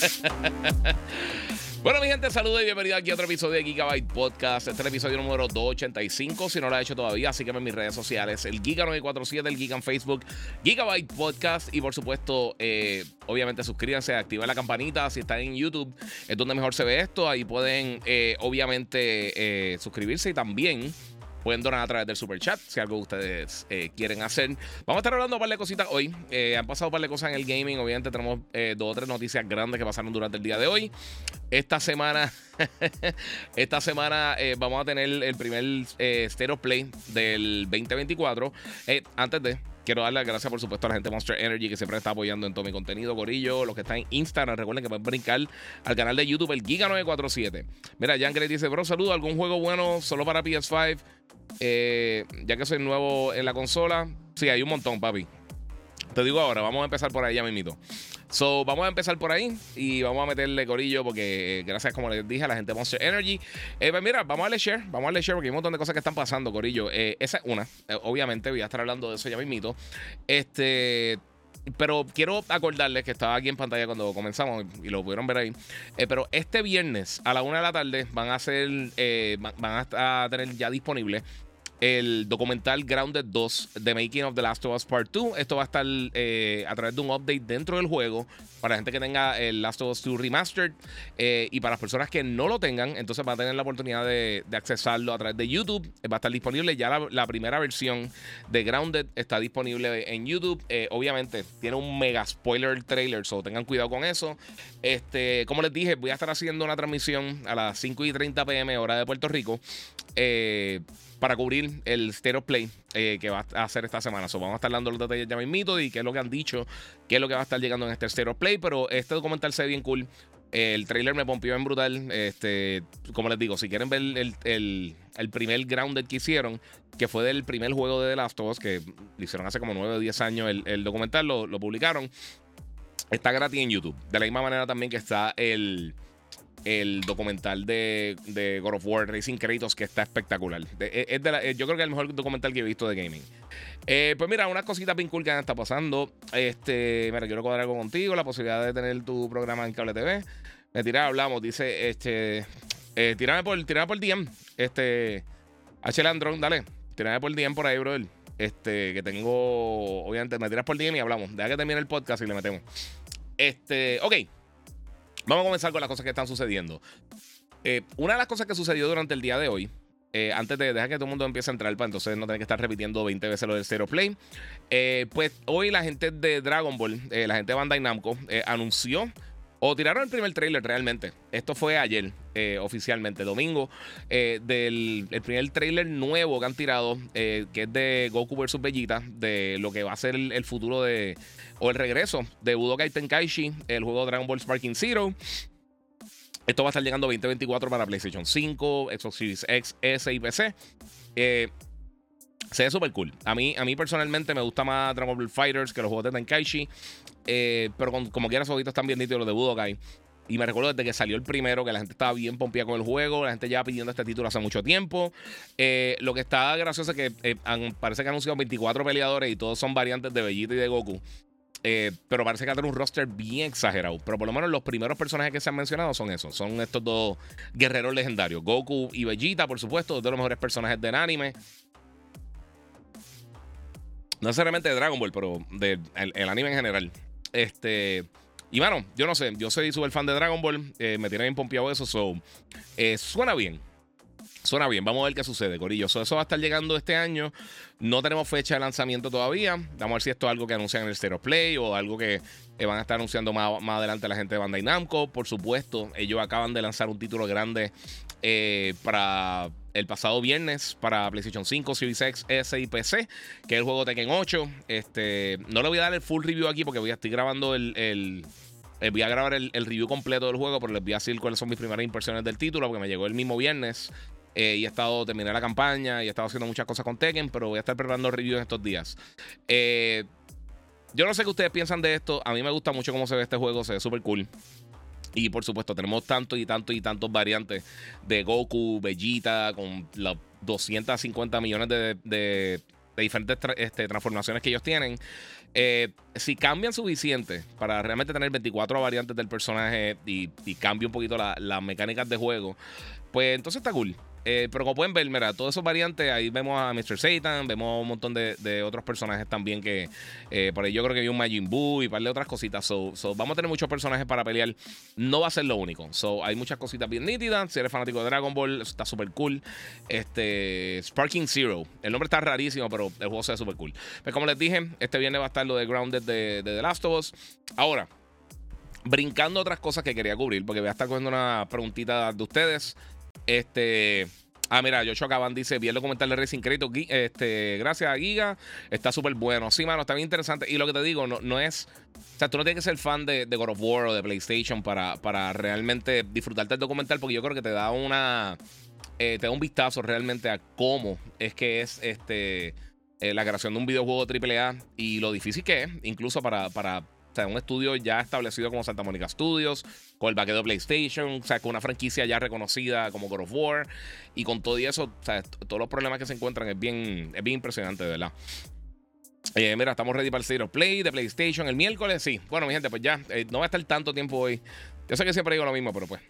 Bueno, mi gente, saludos y bienvenido aquí a otro episodio de Gigabyte Podcast. Este es el episodio número 285. Si no lo has hecho todavía, sígueme en mis redes sociales: el Giga947, el Giga en Facebook, Gigabyte Podcast. Y por supuesto, eh, obviamente, suscríbanse, activen la campanita. Si están en YouTube, es donde mejor se ve esto. Ahí pueden, eh, obviamente, eh, suscribirse y también Pueden donar a través del super chat si algo ustedes eh, quieren hacer. Vamos a estar hablando de un par de cositas hoy. Eh, han pasado un par de cosas en el gaming. Obviamente tenemos eh, dos o tres noticias grandes que pasaron durante el día de hoy. Esta semana, esta semana vamos a tener el primer Stereo Play del 2024. antes de, Quiero darle las gracias, por supuesto, a la gente de Monster Energy que siempre está apoyando en todo mi contenido, Gorillo. Los que están en Instagram, recuerden que pueden brincar al canal de YouTube, el Giga947. Mira, Jan Gray dice: Bro, saludo. ¿Algún juego bueno solo para PS5? Eh, ya que soy nuevo en la consola. Sí, hay un montón, papi. Te digo ahora, vamos a empezar por ahí ya mismito. So, vamos a empezar por ahí y vamos a meterle corillo porque eh, gracias, como les dije, a la gente de Monster Energy. Eh, pues mira, vamos a darle share, vamos a darle porque hay un montón de cosas que están pasando, corillo. Eh, esa es una. obviamente voy a estar hablando de eso ya mismito. Este... Pero quiero acordarles que estaba aquí en pantalla cuando comenzamos y lo pudieron ver ahí. pero este viernes a la una de la tarde van a ser, van a tener ya disponible el documental Grounded 2 The Making of The Last of Us Part 2. Esto va a estar eh, a través de un update dentro del juego para la gente que tenga el Last of Us 2 Remastered eh, y para las personas que no lo tengan, entonces van a tener la oportunidad de, accesarlo a través de YouTube. Va a estar disponible ya la, primera versión de Grounded está disponible en YouTube. Eh, obviamente tiene un mega spoiler trailer, so tengan cuidado con eso. Este, como les dije, voy a estar haciendo una transmisión a las 5 y 30 pm hora de Puerto Rico. Para cubrir el Stereo Play eh, que va a hacer esta semana. So, vamos a estar dando los detalles ya mismito y qué es lo que han dicho, qué es lo que va a estar llegando en este Stereo Play. Pero este documental se ve bien cool. el trailer me pompió en brutal. Este, como les digo, si quieren ver el, primer Grounded que hicieron, que fue del primer juego de The Last of Us, que hicieron hace como 9 o 10 años el, documental, lo, lo publicaron. Está gratis en YouTube. De la misma manera también que está el el documental de, God of War Racing Kratos que está espectacular. E, es de yo creo que es el mejor documental que he visto de gaming. Eh, pues mira, unas cositas bien cool que han estado pasando. Este, mira, quiero cuadrar algo contigo, la posibilidad de tener tu programa en cable TV. Me tiré, hablamos, dice, este, eh, tírame por, tírame por DM, este, H. Landron, dale, tírame por DM por ahí, brother. Este, que tengo, obviamente, me tiras por DM y hablamos. Deja que termine el podcast y le metemos. Este, ok. Vamos a comenzar con las cosas que están sucediendo. Eh, una de las cosas que sucedió durante el día de hoy, eh, antes de dejar que todo el mundo empiece a entrar, para entonces no tener que estar repitiendo 20 veces lo del Zero Play. Eh, pues hoy la gente de Dragon Ball, la gente de Bandai Namco, anunció o tiraron el primer trailer realmente. Esto fue ayer, oficialmente, domingo, del el primer trailer nuevo que han tirado, que es de Goku vs. Vegeta, de lo que va a ser el futuro de o el regreso de Budokai Tenkaichi, el juego Dragon Ball Sparking Zero. Esto va a estar llegando 2024 para PlayStation 5, Xbox Series X, S y PC. Eh, se ve súper cool. A mí, a mí personalmente me gusta más Dragon Ball Fighters que los juegos de Tenkaichi. Eh, pero como quiera, esos están bien nítidos los de Budokai. Y me recuerdo desde que salió el primero que la gente estaba bien pompeada con el juego. La gente ya pidiendo este título hace mucho tiempo. Eh, lo que está gracioso es que parece que han anunciado 24 peleadores y todos son variantes de Vegeta y de Goku. Eh, pero parece que va a tener un roster bien exagerado. Pero por lo menos los primeros personajes que se han mencionado son esos. Son estos dos guerreros legendarios. Goku y Vegeta, por supuesto, dos de los mejores personajes del anime. No necesariamente de Dragon Ball, pero del el anime en general. Este. Y bueno, yo no sé, yo soy súper fan de Dragon Ball. Eh, me tiene bien pompeado eso. So, eh, suena bien. Suena bien, vamos a ver qué sucede, Corillo. eso va a estar llegando este año. No tenemos fecha de lanzamiento todavía. Vamos a ver si esto es algo que anuncian en el Stereo Play o algo que eh, van a estar anunciando más, más, adelante la gente de Bandai Namco. Por supuesto, ellos acaban de lanzar un título grande para, el pasado viernes para PlayStation 5, Series X, S y PC, que es el juego Tekken 8. Este, no le voy a dar el full review aquí porque voy a estar grabando el, el eh, voy a grabar el, review completo del juego, pero les voy a decir cuáles son mis primeras impresiones del título, porque me llegó el mismo viernes. Eh, y he estado, terminé la campaña y he estado haciendo muchas cosas con Tekken, pero voy a estar preparando reviews en estos días. Eh, yo no sé qué ustedes piensan de esto. A mí me gusta mucho cómo se ve este juego, se ve súper cool. Y por supuesto, tenemos tantos y tantos y tantos variantes de Goku, Vegeta, con las 250 millones de, diferentes este, transformaciones que ellos tienen. Eh, si cambian suficiente para realmente tener 24 variantes del personaje y, y cambia un poquito las mecánicas de juego, pues entonces está cool. Eh, pero como pueden ver, mira, todos esos variantes, ahí vemos a Mr. Satan, vemos un montón de, otros personajes también que eh, por ahí yo creo que hay un Majin Buu y un par de otras cositas. So, vamos a tener muchos personajes para pelear. No va a ser lo único. So, hay muchas cositas bien nítidas. Si eres fanático de Dragon Ball, está súper cool. Este, Sparking Zero. El nombre está rarísimo, pero el juego se ve súper cool. Pues como les dije, este viernes va a estar lo de Grounded de, de The Last of Us. Ahora, brincando otras cosas que quería cubrir, porque voy a estar cogiendo una preguntita de ustedes. Este. Ah, mira, Joshua Caban dice: Vi el documental de Racing Crédito. Este, gracias a Giga. Está súper bueno. Sí, mano, está bien interesante. Y lo que te digo, no, no es. O sea, tú no tienes que ser fan de, God of War o de PlayStation para, para realmente disfrutarte del documental, porque yo creo que te da una. Eh, te da un vistazo realmente a cómo es que es este. Eh, la creación de un videojuego AAA y lo difícil que es, incluso para, para un estudio ya establecido como Santa Mónica Studios, con el backend de PlayStation, o con una franquicia ya reconocida como God of War, y con todo y eso, todos los problemas que se encuentran es bien, es bien impresionante, de verdad. Eh, mira, estamos ready para el of Play de PlayStation el miércoles, sí. Bueno, mi gente, pues ya, eh, no va a estar tanto tiempo hoy. Yo sé que siempre digo lo mismo, pero pues.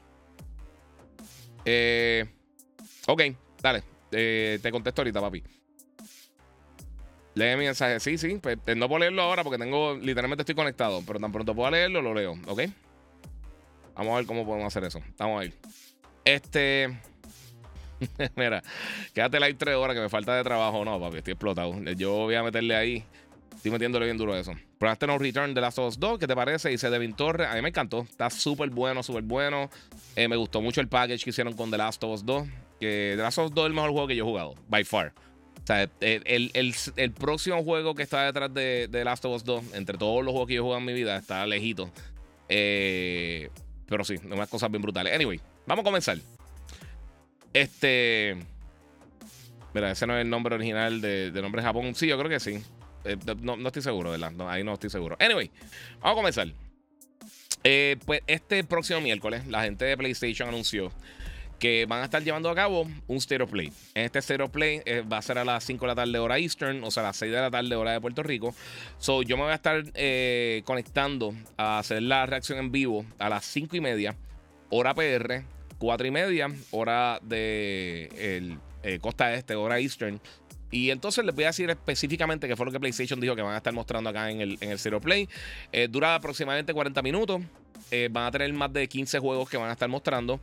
Eh, ok, dale. te contesto ahorita, papi. Lee mi mensaje. Sí, sí. Pues, no puedo leerlo ahora porque tengo. Literalmente estoy conectado. Pero tan pronto puedo leerlo, lo leo. ¿Ok? Vamos a ver cómo podemos hacer eso. Vamos a ir. Este. Mira, quédate like tres horas que me falta de trabajo. No, papi, estoy explotado. Yo voy a meterle ahí. Estoy metiéndole bien duro a eso. Probaste No Return de Last of Us 2. ¿Qué te parece? Dice Devin Torres. A mí me encantó. Está súper bueno, súper bueno. Eh, me gustó mucho el package que hicieron con The Last of Us 2. Que The Last of Us 2 es el mejor juego que yo he jugado. By far. O sea, el, próximo juego que está detrás de, de, Last of Us 2, entre todos los juegos que yo he jugado en mi vida, está lejito. Eh, pero sí, unas cosas bien brutales. Anyway, vamos a comenzar. Este. Mira, ese no es el nombre original de, nombre de Japón. Sí, yo creo que sí. Eh, no, estoy seguro, ¿verdad? ahí no estoy seguro. Anyway, vamos a comenzar. Eh, pues este próximo miércoles, la gente de PlayStation anunció que van a estar llevando a cabo un Stereo Play. Este Stereo Play eh, va a ser a las 5 de la tarde hora Eastern, o sea, a las 6 de la tarde hora de Puerto Rico. So, yo me voy a estar eh, conectando a hacer la reacción en vivo a las 5 y media, hora PR, 4 y media, hora de el, eh, costa este, hora Eastern. Y entonces les voy a decir específicamente qué fue lo que PlayStation dijo que van a estar mostrando acá en el, en el Zero Play. dura aproximadamente 40 minutos. van a tener más de 15 juegos que van a estar mostrando.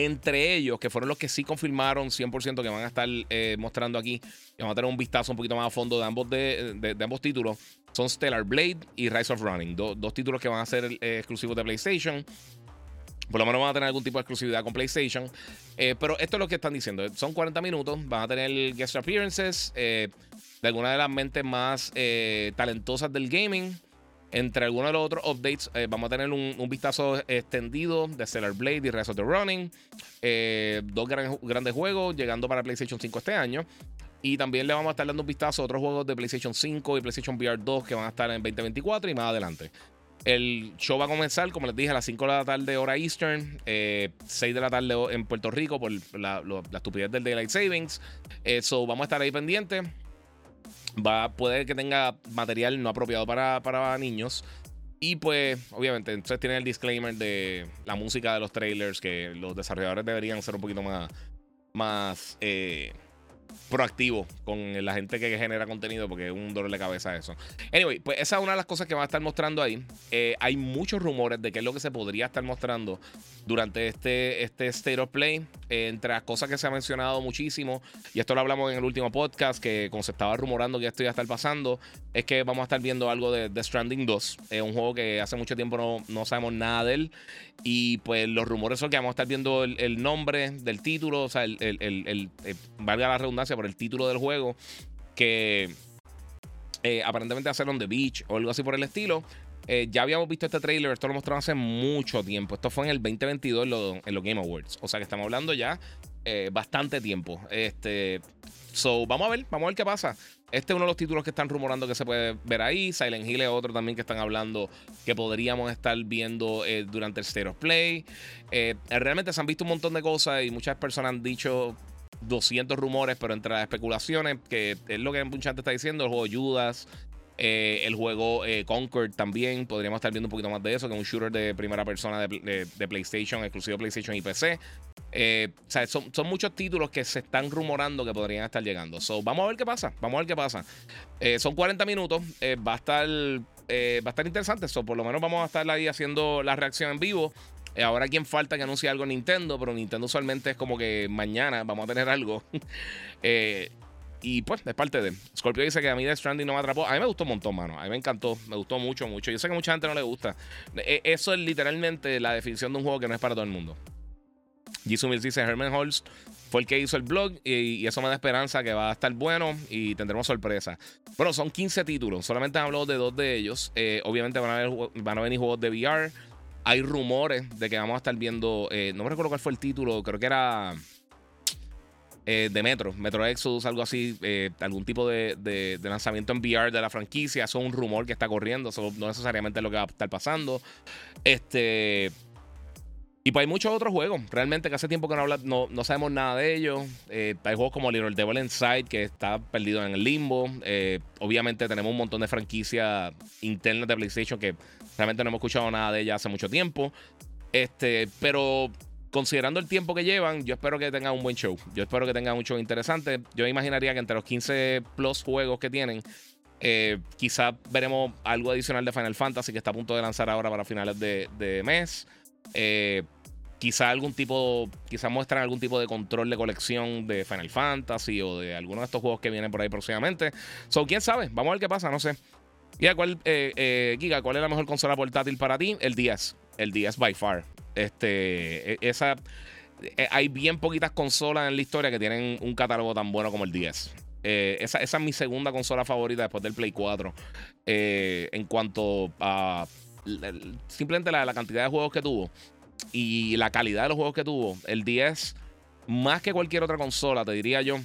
Entre ellos, que fueron los que sí confirmaron 100% que van a estar eh, mostrando aquí, y vamos a tener un vistazo un poquito más a fondo de ambos, de, ambos títulos, son Stellar Blade y Rise of Running, dos títulos que van a ser eh, exclusivos de PlayStation. Por lo menos van a tener algún tipo de exclusividad con PlayStation. Eh, pero esto es lo que están diciendo. Son 40 minutos. Van a tener guest appearances de algunas de las mentes más talentosas del gaming. Entre algunos de los otros updates, eh, vamos a tener un, vistazo extendido de Stellar Blade y Rise of the Running. Eh, dos grandes juegos llegando para PlayStation 5 este año. Y también le vamos a estar dando un vistazo a otros juegos de PlayStation 5 y PlayStation VR 2 que van a estar en 2024 y más adelante. El show va a comenzar, como les dije, a las 5 de la tarde, hora Eastern, 6 eh, de la tarde en Puerto Rico por la, estupidez del Daylight Savings. Eso vamos a estar ahí pendientes va, puede que tenga material no apropiado para, para niños. Y pues, obviamente, entonces tiene el disclaimer de la música de los trailers, que los desarrolladores deberían ser un poquito más, más, eh, proactivo con la gente que genera contenido porque es un dolor de cabeza eso. Anyway, pues esa es una de las cosas que va a estar mostrando ahí. Eh, hay muchos rumores de qué es lo que se podría estar mostrando durante este, este State of Play. entre las cosas que se ha mencionado muchísimo, y esto lo hablamos en el último podcast, que como se estaba rumorando que esto iba a estar pasando, es que vamos a estar viendo algo de The Stranding 2. Es un juego que hace mucho tiempo no, no sabemos nada de él. Y pues los rumores son que vamos a estar viendo el, nombre del título, o sea, el, el, eh, valga la redundancia por el título del juego, que eh, aparentemente hacer on the beach o algo así por el estilo. Eh, ya habíamos visto este trailer, esto lo mostraron hace mucho tiempo. Esto fue en el 2022 en, los Game Awards. O sea que estamos hablando ya bastante tiempo. Este, so, vamos a ver, vamos a ver qué pasa. Este es uno de los títulos que están rumorando que se puede ver ahí. Silent Hill es otro también que están hablando que podríamos estar viendo eh, durante el of Play. Eh, realmente se han visto un montón de cosas y muchas personas han dicho 200 rumores, pero entre las especulaciones, que es lo que mucha gente está diciendo, el juego Judas, eh, el juego Conquer también, podríamos estar viendo un poquito más de eso, que es un shooter de primera persona de, PlayStation, exclusivo PlayStation y PC. Eh, son, muchos títulos que se están rumorando que podrían estar llegando. So, vamos a ver qué pasa. Vamos a ver qué pasa. Eh, son 40 minutos. Eh, va a estar. va a estar interesante. So, por lo menos vamos a estar ahí haciendo la reacción en vivo. Ahora quien falta que anuncie algo Nintendo, pero Nintendo usualmente es como que mañana vamos a tener algo. y pues es parte de. Scorpio dice que a mí Death Stranding no me atrapó. A mí me gustó un montón, mano. A mí me encantó. Me gustó mucho, mucho. Yo sé que mucha gente no le gusta. eso es literalmente la definición de un juego que no es para todo el mundo. Jisoo dice Herman Holst fue el que hizo el blog y, eso me da esperanza que va a estar bueno y tendremos sorpresa. Bueno, son 15 títulos, solamente han de dos de ellos. Eh, obviamente van a, van a venir juegos de VR. Hay rumores de que vamos a estar viendo, eh, no me recuerdo cuál fue el título, creo que era eh, de Metro, Metro Exodus, algo así, algún tipo de, de, lanzamiento en VR de la franquicia. Eso es un rumor que está corriendo, eso no necesariamente es lo que va a estar pasando. Este. Y pues hay muchos otros juegos, realmente que hace tiempo que no, habla, no, no sabemos nada de ellos. Eh, hay juegos como Little Devil Inside, que está perdido en el limbo. Eh, obviamente tenemos un montón de franquicias internas de PlayStation que realmente no hemos escuchado nada de ellas hace mucho tiempo. Este, pero considerando el tiempo que llevan, yo espero que tengan un buen show. Yo espero que tengan mucho interesante. Yo imaginaría que entre los 15 plus juegos que tienen, eh, quizás veremos algo adicional de Final Fantasy que está a punto de lanzar ahora para finales de, de mes. Quizá algún tipo, quizá muestran algún tipo de control de colección de Final Fantasy o de alguno de estos juegos que vienen por ahí próximamente. So, quién sabe, vamos a ver qué pasa, no sé. Giga, ¿cuál, eh, eh, Giga, ¿cuál es la mejor consola portátil para ti? El 10. El 10 by far. Este, e, esa, e, hay bien poquitas consolas en la historia que tienen un catálogo tan bueno como el 10. Eh, esa, esa, es mi segunda consola favorita después del Play 4. en cuanto a simplemente la, la cantidad de juegos que tuvo y la calidad de los juegos que tuvo, el 10, más que cualquier otra consola, te diría yo,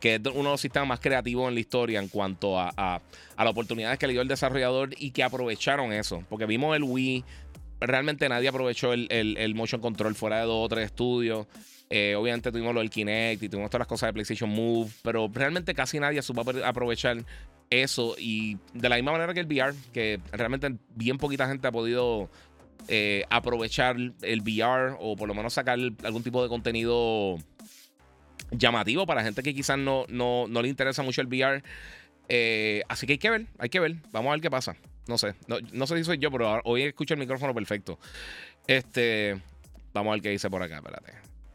que es uno de los sistemas más creativos en la historia en cuanto a, a, las oportunidades que le dio el desarrollador y que aprovecharon eso. Porque vimos el Wii, realmente nadie aprovechó el, el, motion control fuera de dos o tres estudios. Eh, obviamente tuvimos lo del Kinect y tuvimos todas las cosas de PlayStation Move, pero realmente casi nadie supo aprovechar eso. Y de la misma manera que el VR, que realmente bien poquita gente ha podido eh, aprovechar el VR o por lo menos sacar algún tipo de contenido llamativo para gente que quizás no, no, le interesa mucho el VR. Eh, así que hay que ver, hay que ver. Vamos a ver qué pasa. No sé, no, sé si soy yo, pero hoy escucho el micrófono perfecto. Este, vamos a ver qué dice por acá, espérate.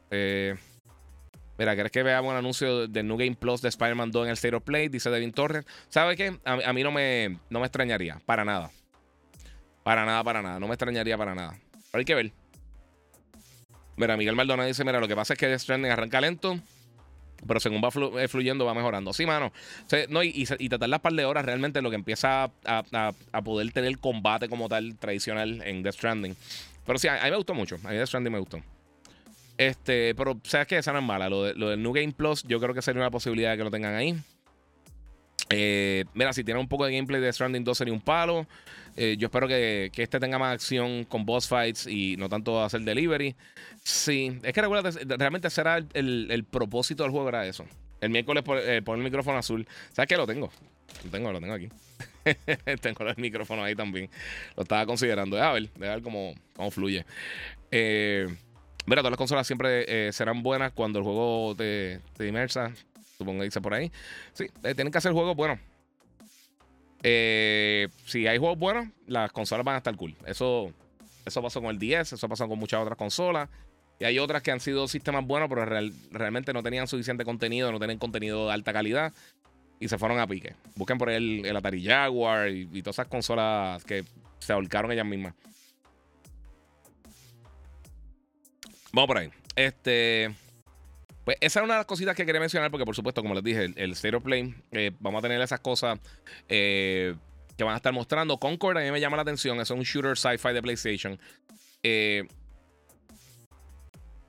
Eh, mira, ¿querés que veamos un anuncio del New Game Plus de Spider-Man 2 en el State of Play? Dice Devin Torres. ¿Sabe qué? A, mí no me, no me extrañaría, para nada. Para nada, para nada. No me extrañaría para nada. Pero hay que ver. Mira, Miguel Maldonado dice: Mira, lo que pasa es que Death Stranding arranca lento. Pero según va eh, fluyendo, va mejorando. Sí, mano. no, y, y, te tardas par de horas realmente lo que empieza a, poder tener combate como tal tradicional en Death Stranding. Pero sí, a, mí me gustó mucho. A mí Death Stranding me gustó. Este, pero sabes que esa no es mala. Lo, lo del New Game Plus, yo creo que sería una posibilidad de que lo tengan ahí. Eh, mira, si tiene un poco de gameplay de Stranding 2 sería un palo. Eh, yo espero que, este tenga más acción con boss fights y no tanto hacer delivery. Sí, es que realmente será el, propósito del juego, era eso. El miércoles eh, poner el micrófono azul. ¿Sabes qué? Lo tengo. Lo tengo, lo tengo aquí. tengo el micrófono ahí también. Lo estaba considerando. A ver, ver cómo, cómo fluye. mira, todas las consolas siempre serán buenas cuando el juego te, te inmersa. Supongo que dice por ahí. Sí, eh, tienen que hacer juegos buenos. Eh, si hay juegos buenos, las consolas van a estar cool. Eso, eso pasó con el 10, eso pasó con muchas otras consolas. Y hay otras que han sido sistemas buenos, pero realmente no tenían suficiente contenido, no tenían contenido de alta calidad. Y se fueron a pique. Busquen por ahí el, Atari Jaguar y, y, todas esas consolas que se ahorcaron ellas mismas. Vamos por ahí. Este. Pues esa es una de las cositas que quería mencionar, porque por supuesto, como les dije, el, el Stereo Play, eh, vamos a tener esas cosas eh, que van a estar mostrando. Concord a mí me llama la atención, es un shooter sci-fi de PlayStation. Eh,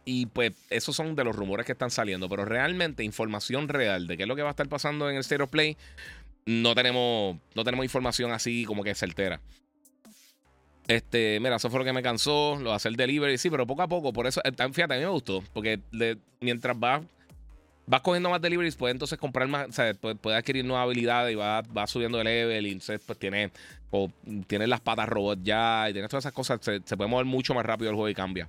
y pues esos son de los rumores que están saliendo, pero realmente información real de qué es lo que va a estar pasando en el Stereo Play, no tenemos, no tenemos información así como que certera. Este, mira, eso fue lo que me cansó, lo de hacer delivery, sí, pero poco a poco, por eso, eh, fíjate, a mí me gustó, porque mientras vas vas cogiendo más deliveries, puedes entonces comprar más, o sea, puedes, adquirir nuevas habilidades y vas, subiendo de level y entonces pues tienes, o, tienes las patas robot ya y tienes todas esas cosas, se, puede mover mucho más rápido el juego y cambia.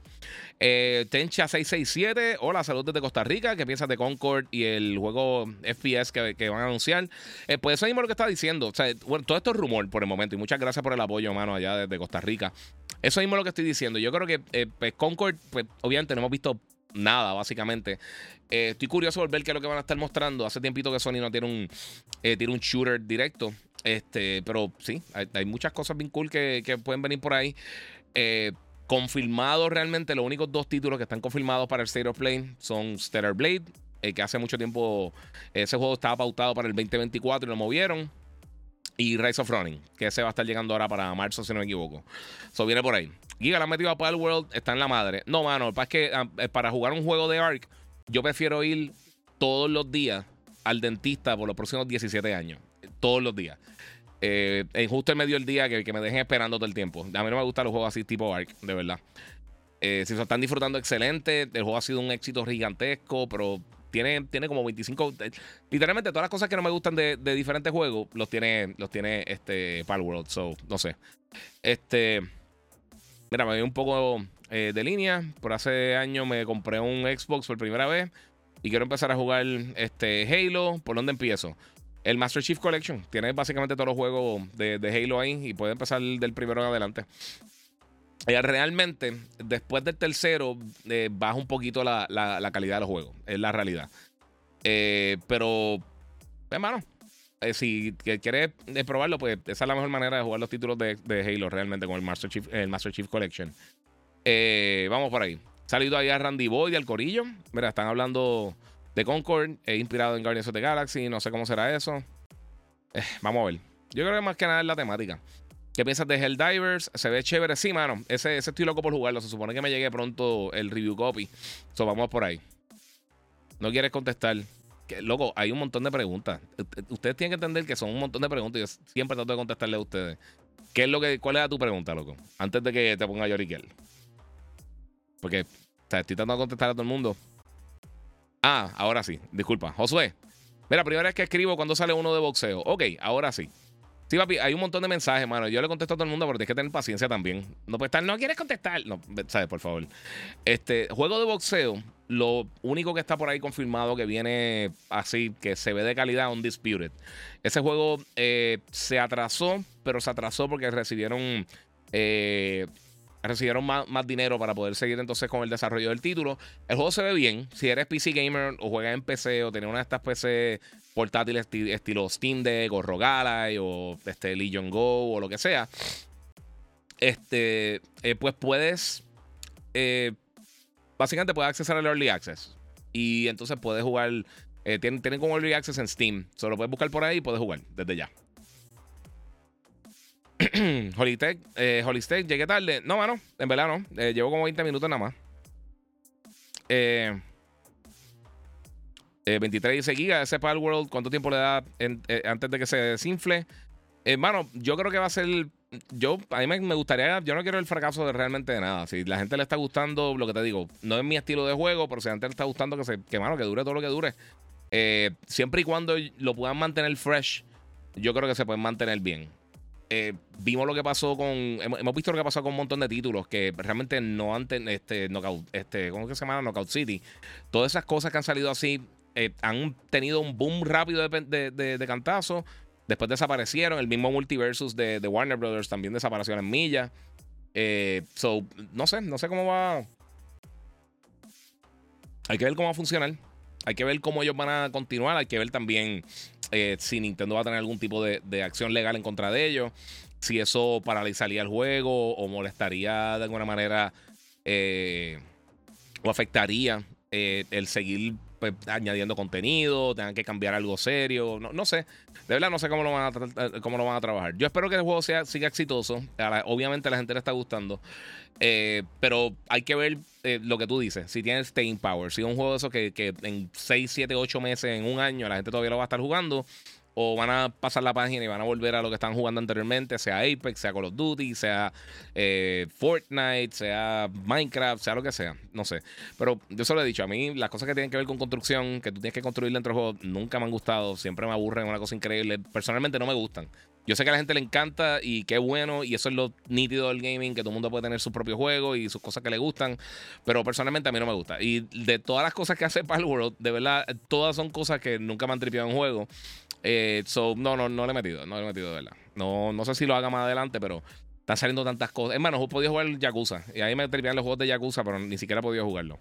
Eh, Tencha 667, hola, saludos desde Costa Rica, ¿qué piensas de Concord y el juego FPS que, van a anunciar? Eh, pues eso mismo lo que estaba diciendo, o sea, bueno, todo esto es rumor por el momento y muchas gracias por el apoyo, hermano, allá desde Costa Rica. Eso mismo es lo que estoy diciendo. Yo creo que eh, pues Concord, pues obviamente no hemos visto nada, básicamente. Eh, estoy curioso por ver qué es lo que van a estar mostrando. Hace tiempito que Sony no tiene un, eh, tiene un shooter directo. Este, pero sí, hay, muchas cosas bien cool que, pueden venir por ahí. Eh, confirmados realmente, los únicos dos títulos que están confirmados para el State of Play son Stellar Blade, que hace mucho tiempo ese juego estaba pautado para el 2024 y lo movieron. Y Rise of Running, que ese va a estar llegando ahora para marzo, si no me equivoco. Eso viene por ahí. Giga la ha metido a World está en la madre. No, mano, es que ah, para jugar un juego de Ark, yo prefiero ir todos los días al dentista por los próximos 17 años. Todos los días. Eh, justo en medio del día que, me dejen esperando todo el tiempo. A mí no me gustan los juegos así tipo Ark, de verdad. Eh, si se están disfrutando, excelente. El juego ha sido un éxito gigantesco, pero tiene, tiene como 25. Eh, literalmente todas las cosas que no me gustan de, diferentes juegos los tiene, los tiene este Palworld. So, no sé. Este. Mira, me dio un poco eh, de línea. Por hace años me compré un Xbox por primera vez y quiero empezar a jugar este Halo. ¿Por dónde empiezo? El Master Chief Collection. Tiene básicamente todos los juegos de, Halo ahí y puede empezar del primero en adelante. Eh, realmente, después del tercero, eh, baja un poquito la, calidad de los juegos. Es la realidad. pero, hermano, si quieres probarlo, pues esa es la mejor manera de jugar los títulos de, Halo realmente con el Master Chief, el Master Chief Collection. Eh, vamos por ahí. Salido ahí a Randy Boy al Corillo. Mira, están hablando de Concord, eh, inspirado en Guardians of the Galaxy. No sé cómo será eso. Eh, vamos a ver. Yo creo que más que nada es la temática. ¿Qué piensas de Helldivers? Se ve chévere. Sí, mano. Ese, ese estoy loco por jugarlo. Se supone que me llegue pronto el review copy. So, vamos por ahí. No quieres contestar. Loco, hay un montón de preguntas. Ustedes tienen que entender que son un montón de preguntas. Yo siempre trato de contestarle a ustedes. ¿Qué es lo que, ¿Cuál era tu pregunta, loco? Antes de que te ponga Yorikel. Porque estoy tratando de contestar a todo el mundo. Ah, ahora sí. Disculpa. Josué. Mira, primera vez que escribo cuando sale uno de boxeo. Ok, ahora sí. Sí, papi, hay un montón de mensajes, mano. Yo le contesto a todo el mundo, pero tienes que tener paciencia también. No puedes estar, no quieres contestar. No, sabes, por favor. Este, juego de boxeo, lo único que está por ahí confirmado que viene así, que se ve de calidad, Undisputed. Ese juego eh, se atrasó, pero se atrasó porque recibieron eh, recibieron más, dinero para poder seguir entonces con el desarrollo del título. El juego se ve bien. Si eres PC gamer o juegas en PC o tienes una de estas PC portátiles estilo Steam Deck o Rogalai o este, Legion Go o lo que sea, este, eh, pues puedes, eh, básicamente puedes acceder al Early Access. Y entonces puedes jugar, eh, tienen, tienen como Early Access en Steam. Solo puedes buscar por ahí y puedes jugar desde ya. Holitech, eh, llegué tarde. No, mano, en verdad no. Eh, llevo como 20 minutos nada más. Eh, 23 eh, dice Giga, ese World, ¿cuánto tiempo le da eh, antes de que se desinfle? Hermano, yo creo que va a ser. Yo, a mí me, gustaría. Yo no quiero el fracaso de realmente de nada. Si la gente le está gustando, lo que te digo, no es mi estilo de juego, pero si a la gente le está gustando, que, se, que, mano, que dure todo lo que dure. siempre y cuando lo puedan mantener fresh, yo creo que se pueden mantener bien. Eh, vimos lo que pasó con. Hemos, visto lo que pasó con un montón de títulos que realmente no han. Este, knockout, este, ¿Cómo que se llama? Knockout City. Todas esas cosas que han salido así han tenido un boom rápido de, de, cantazo. Después desaparecieron. El mismo Multiversus de, de Warner Brothers también desapareció en millas. so, no sé, no sé cómo va. Hay que ver cómo va a funcionar. Hay que ver cómo ellos van a continuar. Hay que ver también eh, si Nintendo va a tener algún tipo de, acción legal en contra de ellos. Si eso paralizaría el juego o molestaría de alguna manera eh, o afectaría eh, el seguir pues, añadiendo contenido, tengan que cambiar algo serio. No, sé. De verdad no sé cómo lo van a, cómo lo van a trabajar. Yo espero que el juego sea, siga exitoso. obviamente la gente le está gustando. Eh, pero hay que ver eh, lo que tú dices. Si tiene staying power. Si es un juego de eso que, que en 6, 7, 8 meses, en un año, la gente todavía lo va a estar jugando o van a pasar la página y van a volver a lo que estaban jugando anteriormente, sea Apex, sea Call of Duty, sea eh, Fortnite, sea Minecraft, sea lo que sea, no sé. Pero yo solo he dicho, a mí las cosas que tienen que ver con construcción, que tú tienes que construir dentro del juego, nunca me han gustado, siempre me aburren, una cosa increíble. Personalmente no me gustan. Yo sé que a la gente le encanta y qué bueno, y eso es lo nítido del gaming, que todo el mundo puede tener su propio juego y sus cosas que le gustan, pero personalmente a mí no me gusta. Y de todas las cosas que hace Palworld, de verdad, todas son cosas que nunca me han tripeado en juego. Eh, so, no, no, no le he metido, no le he metido de verdad. No, no sé si lo haga más adelante, pero están saliendo tantas cosas. Es más, no he podido jugar Yakuza. Y ahí me tripean los juegos de Yakuza, pero ni siquiera he podido jugarlo.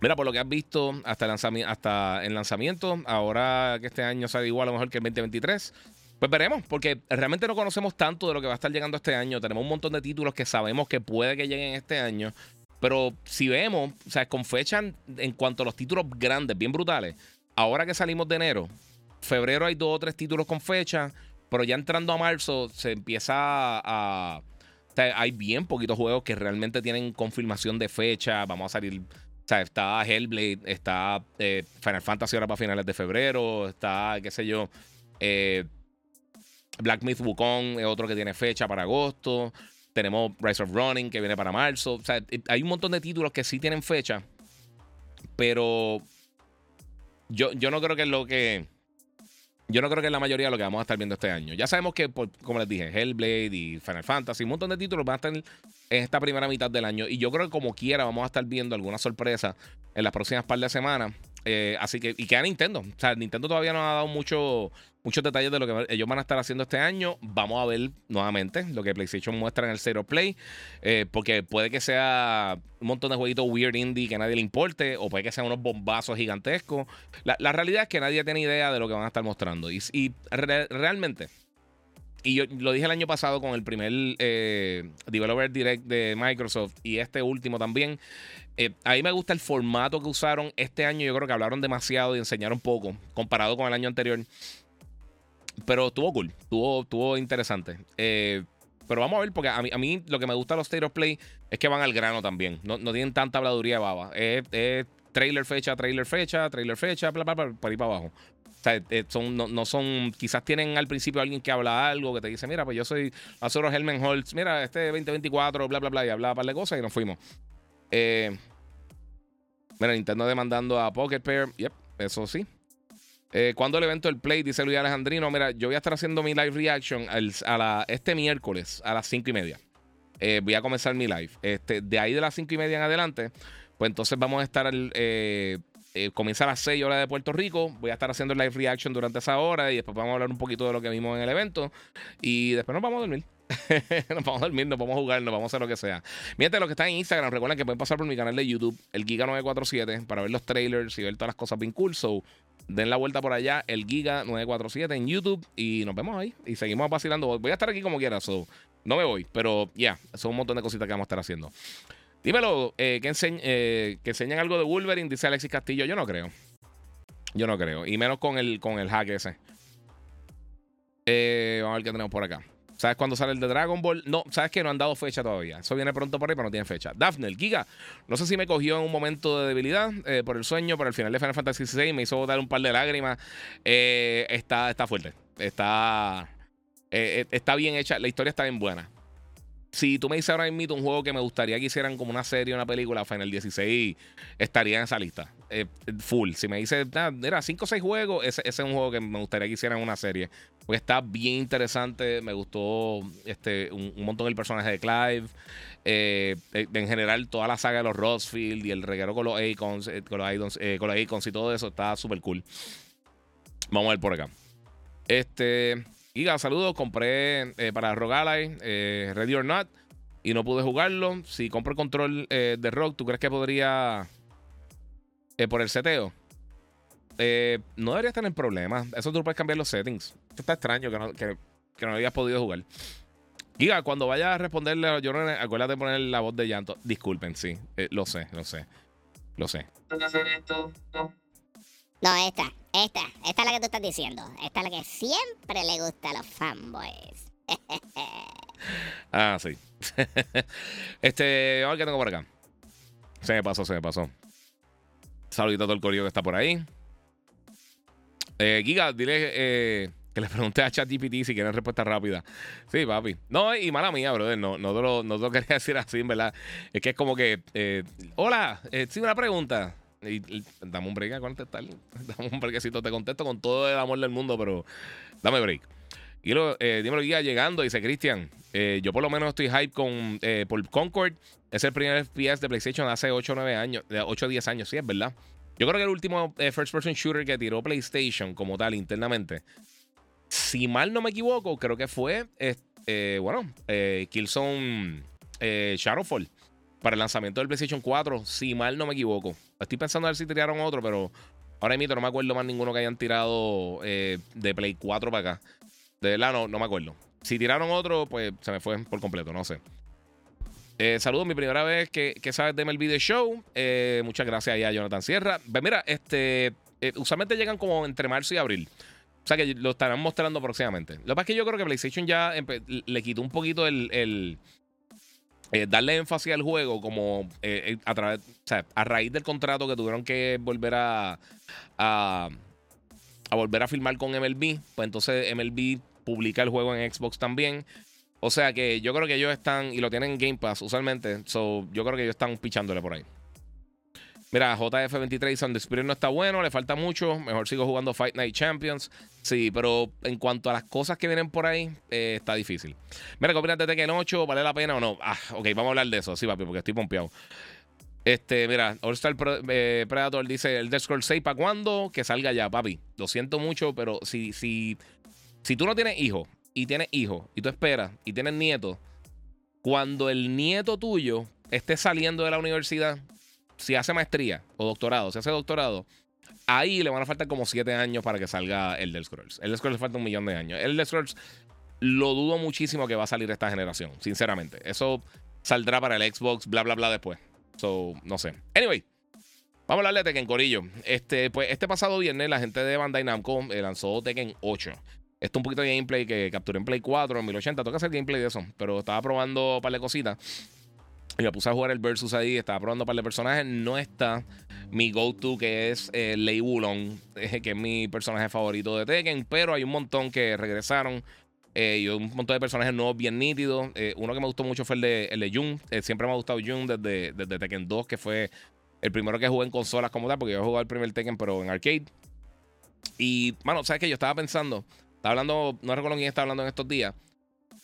Mira, por lo que has visto hasta el, lanzamiento, hasta el lanzamiento, ahora que este año sale igual a lo mejor que el 2023, pues veremos, porque realmente no conocemos tanto de lo que va a estar llegando este año. Tenemos un montón de títulos que sabemos que puede que lleguen este año. Pero si vemos, o sea, con fecha en cuanto a los títulos grandes, bien brutales, ahora que salimos de enero, febrero hay dos o tres títulos con fecha, pero ya entrando a marzo se empieza a... hay bien poquitos juegos que realmente tienen confirmación de fecha. Vamos a salir... O sea, está Hellblade, está eh, Final Fantasy ahora para finales de febrero, está, qué sé yo, eh, Black Myth Wukong es otro que tiene fecha para agosto. Tenemos Rise of Running que viene para marzo. O sea, hay un montón de títulos que sí tienen fecha, pero yo, yo no creo que es lo que yo no creo que es la mayoría de lo que vamos a estar viendo este año. Ya sabemos que, como les dije, Hellblade y Final Fantasy, un montón de títulos van a estar en esta primera mitad del año. Y yo creo que como quiera vamos a estar viendo alguna sorpresa en las próximas par de semanas. Eh, así que, y queda Nintendo. O sea, Nintendo todavía no ha dado mucho, muchos detalles de lo que ellos van a estar haciendo este año. Vamos a ver nuevamente lo que PlayStation muestra en el Zero Play. Eh, porque puede que sea un montón de jueguitos weird indie que a nadie le importe. O puede que sean unos bombazos gigantescos. La, realidad es que nadie tiene idea de lo que van a estar mostrando. Y, realmente. Y yo lo dije el año pasado con el primer eh, Developer Direct de Microsoft y este último también. Eh, a mí me gusta el formato que usaron este año. Yo creo que hablaron demasiado y enseñaron poco comparado con el año anterior. Pero estuvo cool, estuvo, estuvo interesante. Eh, pero vamos a ver, porque a mí, a mí, lo que me gusta de los State of Play es que van al grano también. No, tienen tanta habladuría baba. Es, trailer fecha, trailer fecha, trailer fecha, bla, bla, bla, por ahí para abajo. Sea, eh, son, no, son, quizás tienen al principio alguien que habla algo, que te dice, mira, pues yo soy Azuro Helmen Holtz, mira, este 2024, bla, bla, bla, y hablaba un par de cosas y nos fuimos. Eh, mira, Nintendo demandando a Pocket Pair. Yep, eso sí. Eh, ¿Cuándo el evento del Play? Dice Luis Alejandrino. Mira, yo voy a estar haciendo mi live reaction a la, este miércoles a las 5 y media. Eh, voy a comenzar mi live. Este, de ahí de las 5 y media en adelante, pues entonces vamos a estar. Eh, eh, comienza a las 6 horas de Puerto Rico. Voy a estar haciendo live reaction durante esa hora y después vamos a hablar un poquito de lo que vimos en el evento. Y después nos vamos a dormir. nos vamos a dormir, nos vamos a jugar, nos vamos a hacer lo que sea. Miren, los que están en Instagram, recuerden que pueden pasar por mi canal de YouTube, el Giga947, para ver los trailers y ver todas las cosas bien cool. So, den la vuelta por allá, el Giga947 en YouTube y nos vemos ahí. Y seguimos vacilando. Voy a estar aquí como quiera, so, no me voy, pero ya, son un montón de cositas que vamos a estar haciendo. Dímelo, eh, que, eh, que enseñen algo de Wolverine, dice Alexis Castillo. Yo no creo. Yo no creo. Y menos con el, con el hack ese. Eh, vamos a ver qué tenemos por acá. ¿Sabes cuándo sale el de Dragon Ball? No, sabes que no han dado fecha todavía. Eso viene pronto por ahí, pero no tiene fecha. Daphne, el Giga. No sé si me cogió en un momento de debilidad por el sueño, pero al final de Final Fantasy XVI me hizo dar un par de lágrimas. Está, está fuerte. Está, está bien hecha. La historia está bien buena. Si tú me dices ahora mismo un juego que me gustaría que hicieran como una serie, una película, Final 16 estaría en esa lista. full. Si me dices, ah, era 5 o 6 juegos, ese, es un juego que me gustaría que hicieran una serie. Porque está bien interesante. Me gustó este, un, montón el personaje de Clive. Eh, en general, toda la saga de los Rossfield y el reguero con los Icons, eh, con los eh, con los Icons y todo eso está súper cool. Vamos a ver por acá. Este. Giga, saludos. Compré para Rogue Ally, Ready or Not, y no pude jugarlo. Si compro el control de Rock, ¿tú crees que podría por el seteo? no deberías tener problemas. Eso tú puedes cambiar los settings. está extraño que no, que, habías podido jugar. Giga, cuando vaya a responderle a Jordan, acuérdate de poner la voz de llanto. Disculpen, sí. Eh, lo sé, lo sé. Lo sé. No, esta, esta, esta es la que tú estás diciendo. Esta es la que siempre le gusta a los fanboys. ah, sí. este, a ver qué tengo por acá. Se me pasó, se me pasó. Saludito a todo el corillo que está por ahí. Eh, Giga, dile eh, que le pregunté a ChatGPT si quieren respuesta rápida. Sí, papi. No, y mala mía, brother. No, no, te, lo, no lo quería decir así, verdad. Es que es como que. Eh, hola, eh, sí, una pregunta. Y, dame un break a contestar. Dame un breakcito. Te contesto con todo el amor del mundo, pero dame break. Y lo, eh, dímelo, guía llegando. Dice Cristian. Eh, yo por lo menos estoy hype con eh, por Concord. Es el primer FPS de PlayStation hace 8 o 9 años. 8 o 10 años, sí, es verdad. Yo creo que el último first person shooter que tiró PlayStation como tal internamente si mal no me equivoco, creo que fue, eh, bueno, eh, Killzone eh, Shadowfall para el lanzamiento del PlayStation 4, si mal no me equivoco. Estoy pensando a ver si tiraron otro, pero ahora mismo no me acuerdo más ninguno que hayan tirado de Play 4 para acá. De verdad, no, no me acuerdo. Si tiraron otro, pues se me fue por completo, no sé. saludos, mi primera vez que, que sabes de MLB The Show. muchas gracias a Jonathan Sierra. mira, este, usualmente llegan como entre marzo y abril. O sea que lo estarán mostrando próximamente. Lo que pasa es que yo creo que PlayStation ya le quitó un poquito el. Eh, darle énfasis al juego como eh, eh, a través, a raíz del contrato que tuvieron que volver a, a, a volver a firmar con MLB, pues entonces MLB publica el juego en Xbox también. O sea que yo creo que ellos están, y lo tienen en Game Pass usualmente, so, yo creo que ellos están pichándole por ahí. Mira, JF23 Son Spirit no está bueno, le falta mucho. Mejor sigo jugando Fight Night Champions. Sí, pero en cuanto a las cosas que vienen por ahí, eh, está difícil. Mira, ¿qué opinas de Tekken 8? ¿Vale la pena o no? Ah, ok, vamos a hablar de eso, sí, papi, porque estoy pompeado. Este, mira, All Star eh, Predator dice: el Death Scrolls 6 para cuándo? Que salga ya, papi. Lo siento mucho, pero si, si, si tú no tienes hijo y tienes hijo y tú esperas y tienes nieto, cuando el nieto tuyo esté saliendo de la universidad, si hace maestría o doctorado, si hace doctorado, ahí le van a faltar como siete años para que salga el del Scrolls. El del Scrolls le falta un millón de años. El del Scrolls lo dudo muchísimo que va a salir esta generación, sinceramente. Eso saldrá para el Xbox, bla, bla, bla después. So, no sé. Anyway. Vamos a hablar de Tekken Corillo. Este, pues, este pasado viernes la gente de Bandai Namco eh, lanzó Tekken 8. Esto es un poquito de gameplay que capturé en Play 4 en 1080. Toca hacer gameplay de eso, pero estaba probando un par de cositas. Me puse a jugar el Versus ahí, estaba probando un par de personajes. No está mi go-to, que es eh, Lei Wulong, que es mi personaje favorito de Tekken. Pero hay un montón que regresaron. Eh, y un montón de personajes nuevos bien nítidos. Eh, uno que me gustó mucho fue el de, el de Jun. Eh, siempre me ha gustado Jun desde, desde Tekken 2, que fue el primero que jugué en consolas como tal, porque yo he jugado el primer Tekken, pero en arcade. Y, mano, ¿sabes qué? Yo estaba pensando, estaba hablando, no recuerdo quién estaba hablando en estos días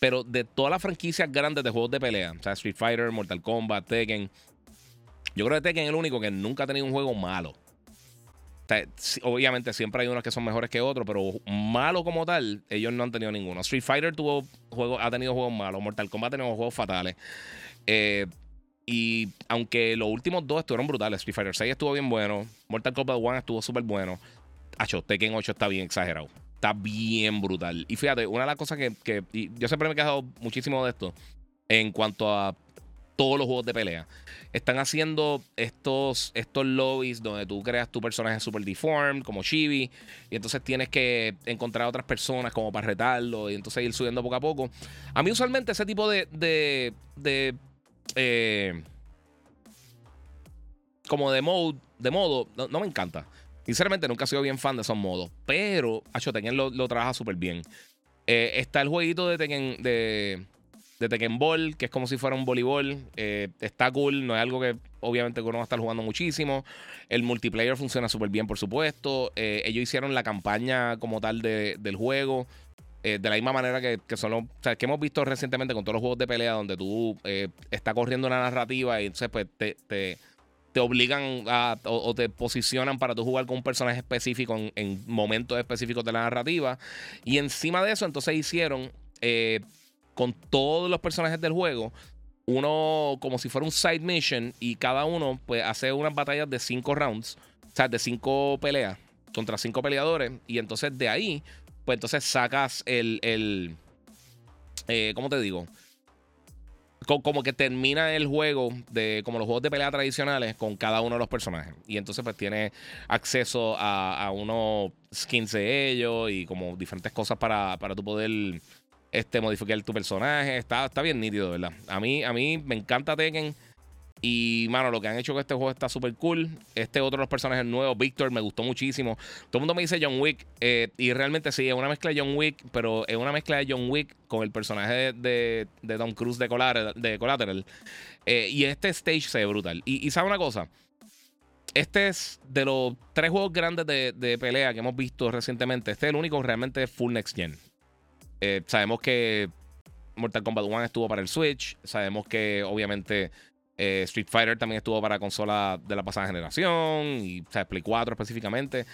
pero de todas las franquicias grandes de juegos de pelea, o sea, Street Fighter, Mortal Kombat, Tekken, yo creo que Tekken es el único que nunca ha tenido un juego malo. obviamente siempre hay unos que son mejores que otros, pero malo como tal, ellos no han tenido ninguno. Street Fighter tuvo juego, ha tenido juegos malos, Mortal Kombat ha tenido juegos fatales. Eh, y aunque los últimos dos estuvieron brutales, Street Fighter 6 estuvo bien bueno, Mortal Kombat 1 estuvo súper bueno. Acho, Tekken 8 está bien exagerado está bien brutal. Y fíjate, una de las cosas que, yo siempre me he quejado muchísimo de esto en cuanto a todos los juegos de pelea. Están haciendo estos, estos lobbies donde tú creas tu personaje super deformed, como Chibi, y entonces tienes que encontrar a otras personas como para retarlo, y entonces ir subiendo poco a poco. A mí, usualmente, ese tipo de. de, de eh, como de mode, de modo, no me encanta. Sinceramente, nunca he sido bien fan de esos modos. Pero, Hacho Tekken lo, trabaja súper bien. Eh, está el jueguito de Tekken, de, de Tekken Ball, que es como si fuera un voleibol. Eh, está cool, no es algo que obviamente uno va a estar jugando muchísimo. El multiplayer funciona súper bien, por supuesto. Eh, ellos hicieron la campaña como tal del juego. de la misma manera que, son los, o sea, que hemos visto recientemente con todos los juegos de pelea donde tú estás corriendo una narrativa y entonces pues te, te obligan a, o, te posicionan para tú jugar con un personaje específico en, momentos específicos de la narrativa. Y encima de eso, entonces hicieron con todos los personajes del juego uno como si fuera un side mission y cada uno pues hace unas batallas de cinco rounds, o sea, de cinco peleas contra cinco peleadores y entonces de ahí pues entonces sacas el, el eh, ¿cómo te digo? Como que termina el juego de como los juegos de pelea tradicionales con cada uno de los personajes. Y entonces pues tiene acceso a, a unos skins de ellos y como diferentes cosas para, para tu poder este, modificar tu personaje. Está, está bien nítido, ¿verdad? A mí, a mí me encanta Tekken. Y, mano, lo que han hecho con este juego está súper cool. Este otro de los personajes nuevos, Victor, me gustó muchísimo. Todo el mundo me dice John Wick. Eh, y realmente sí, es una mezcla de John Wick, pero es una mezcla de John Wick con el personaje de, de Tom Cruise de Collateral. De Collateral. Eh, y este stage se ve brutal. Y, y ¿sabe una cosa? Este es de los tres juegos grandes de, de, pelea que hemos visto recientemente. Este es el único realmente full next gen. Eh, sabemos que Mortal Kombat 1 estuvo para el Switch. Sabemos que obviamente eh, Street Fighter también estuvo para consola de la pasada generación. Y o sea, Play 4 específicamente.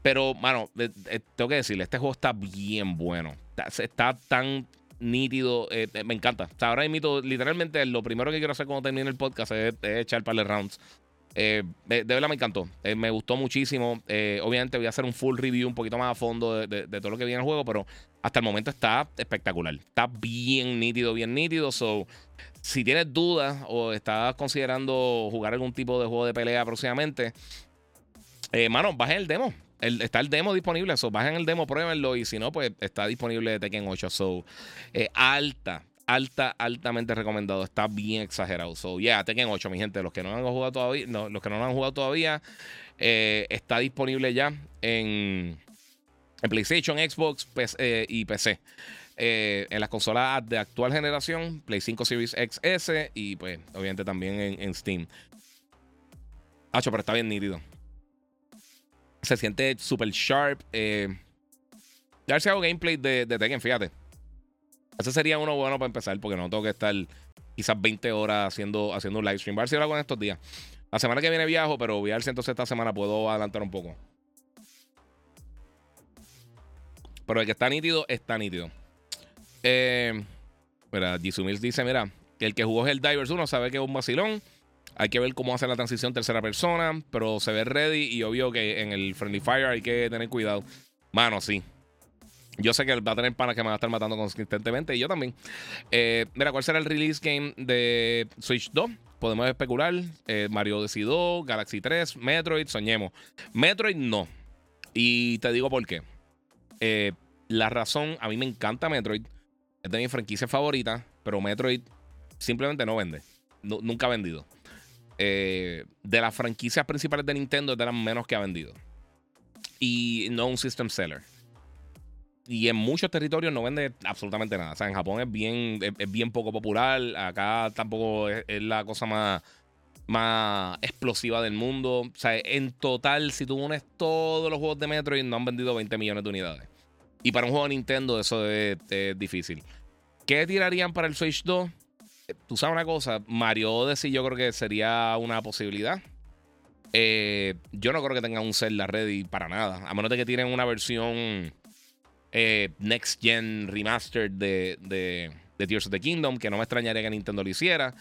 Pero, mano, eh, tengo que decirle, este juego está bien bueno. Está, tan nítido. me encanta. O sea, ahora mismo, literalmente, lo primero que quiero hacer cuando termine el podcast es, echar para rounds. De, verdad me encantó. me gustó muchísimo. obviamente voy a hacer un full review un poquito más a fondo de, todo lo que viene en el juego, pero hasta el momento está espectacular. Está bien nítido, bien nítido. So, si tienes dudas o estás considerando jugar algún tipo de juego de pelea próximamente, eh, mano, bajen el demo. está el demo disponible, so bajen el demo, pruébenlo y si no, pues está disponible Tekken 8. So, eh, alta, alta, altamente recomendado. Está bien exagerado. So, yeah, Tekken 8, mi gente. Los que no han jugado todavía, los que no lo han jugado todavía, eh, está disponible ya en PlayStation, Xbox eh, y PC. Eh, en las consolas de actual generación, Play 5 Series XS y pues obviamente también en, Steam. Hacho, pero está bien nítido. Se siente super sharp. Eh, ya si hago gameplay de, de Tekken, fíjate. Ese sería uno bueno para empezar, porque no tengo que estar quizás 20 horas haciendo, haciendo un live stream. A ver si lo hago en estos días. La semana que viene viajo, pero voy a ver si entonces esta semana puedo adelantar un poco. Pero el que está nítido, está nítido. Eh, mira, Jisumil dice: Mira, el que jugó el Divers 1 sabe que es un vacilón. Hay que ver cómo hace la transición tercera persona, pero se ve ready y obvio que en el Friendly Fire hay que tener cuidado. Mano, sí. Yo sé que va a tener panas que me van a estar matando consistentemente y yo también. Eh, mira, ¿cuál será el release game de Switch 2? Podemos especular. Eh, Mario Odyssey 2, Galaxy 3, Metroid, soñemos. Metroid no. Y te digo por qué. Eh, la razón, a mí me encanta Metroid. Es de mi franquicia favorita, pero Metroid simplemente no vende. nunca ha vendido. De las franquicias principales de Nintendo, es de las menos que ha vendido. Y no un system seller. Y en muchos territorios no vende absolutamente nada. O sea, en Japón es bien, es, bien poco popular. Acá tampoco es, la cosa más, más explosiva del mundo. O sea, en total, si tú unes todos los juegos de Metroid, no han vendido 20 millones de unidades. Y para un juego de Nintendo eso es, difícil. ¿Qué tirarían para el Switch 2? Eh, tú sabes una cosa, Mario Odyssey yo creo que sería una posibilidad. Eh, yo no creo que tengan un Zelda ready para nada. A menos de que tienen una versión eh, Next Gen Remastered de, de, Tears of the Kingdom, que no me extrañaría que Nintendo lo hiciera.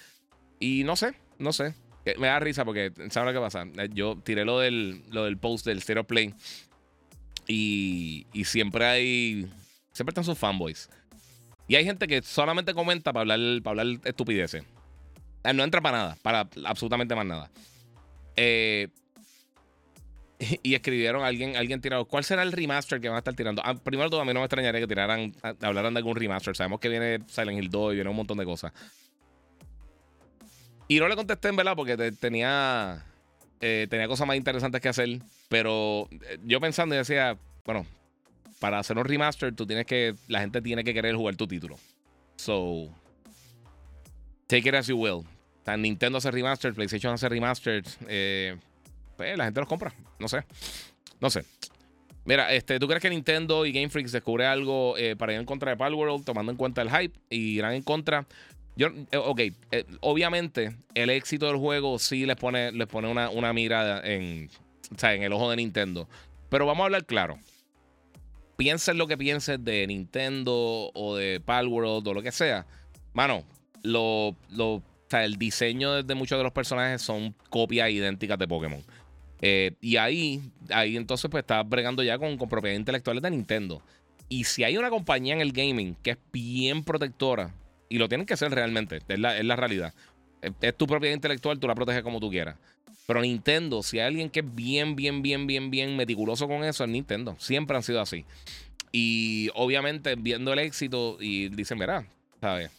Y no sé, no sé. Me da risa porque, ¿sabes lo que pasa? Yo tiré lo del, lo del post del Zero Play y, siempre hay. Siempre están sus fanboys. Y hay gente que solamente comenta para hablar, para hablar estupideces. Eh, no entra para nada, para absolutamente más nada. Eh, y escribieron alguien, alguien tirado. ¿Cuál será el remaster que van a estar tirando? Ah, primero todo, a mí no me extrañaría que tiraran, hablaran de algún remaster. Sabemos que viene Silent Hill 2 y viene un montón de cosas. Y no le contesté en verdad porque tenía eh, tenía cosas más interesantes que hacer. Pero eh, yo pensando, y decía, bueno, para hacer un remaster, tú tienes que. La gente tiene que querer jugar tu título. So. Take it as you will. Nintendo hace remaster, PlayStation hace remaster. Eh, pues la gente los compra. No sé. No sé. Mira, este, ¿tú crees que Nintendo y Game Freak descubre algo eh, para ir en contra de Palworld, tomando en cuenta el hype, y irán en contra? Yo, eh, ok, eh, obviamente el éxito del juego sí les pone, les pone una, una en, en el ojo de Nintendo. Pero vamos a hablar claro. Piensen lo que pienses de Nintendo o de Palworld o lo que sea. Mano, lo, lo, el diseño de muchos de los personajes son copias idénticas de Pokémon. Eh, y ahí, ahí entonces pues está bregando ya con, propiedades intelectuales de Nintendo. Y si hay una compañía en el gaming que es bien protectora, y lo tienen que ser realmente, es la, es la realidad. Es, es, tu propiedad intelectual, tú la proteges como tú quieras. Pero Nintendo, si hay alguien que es bien, bien, bien, bien, bien meticuloso con eso, es Nintendo. Siempre han sido así. Y obviamente viendo el éxito y dicen, mira, ¿sabes?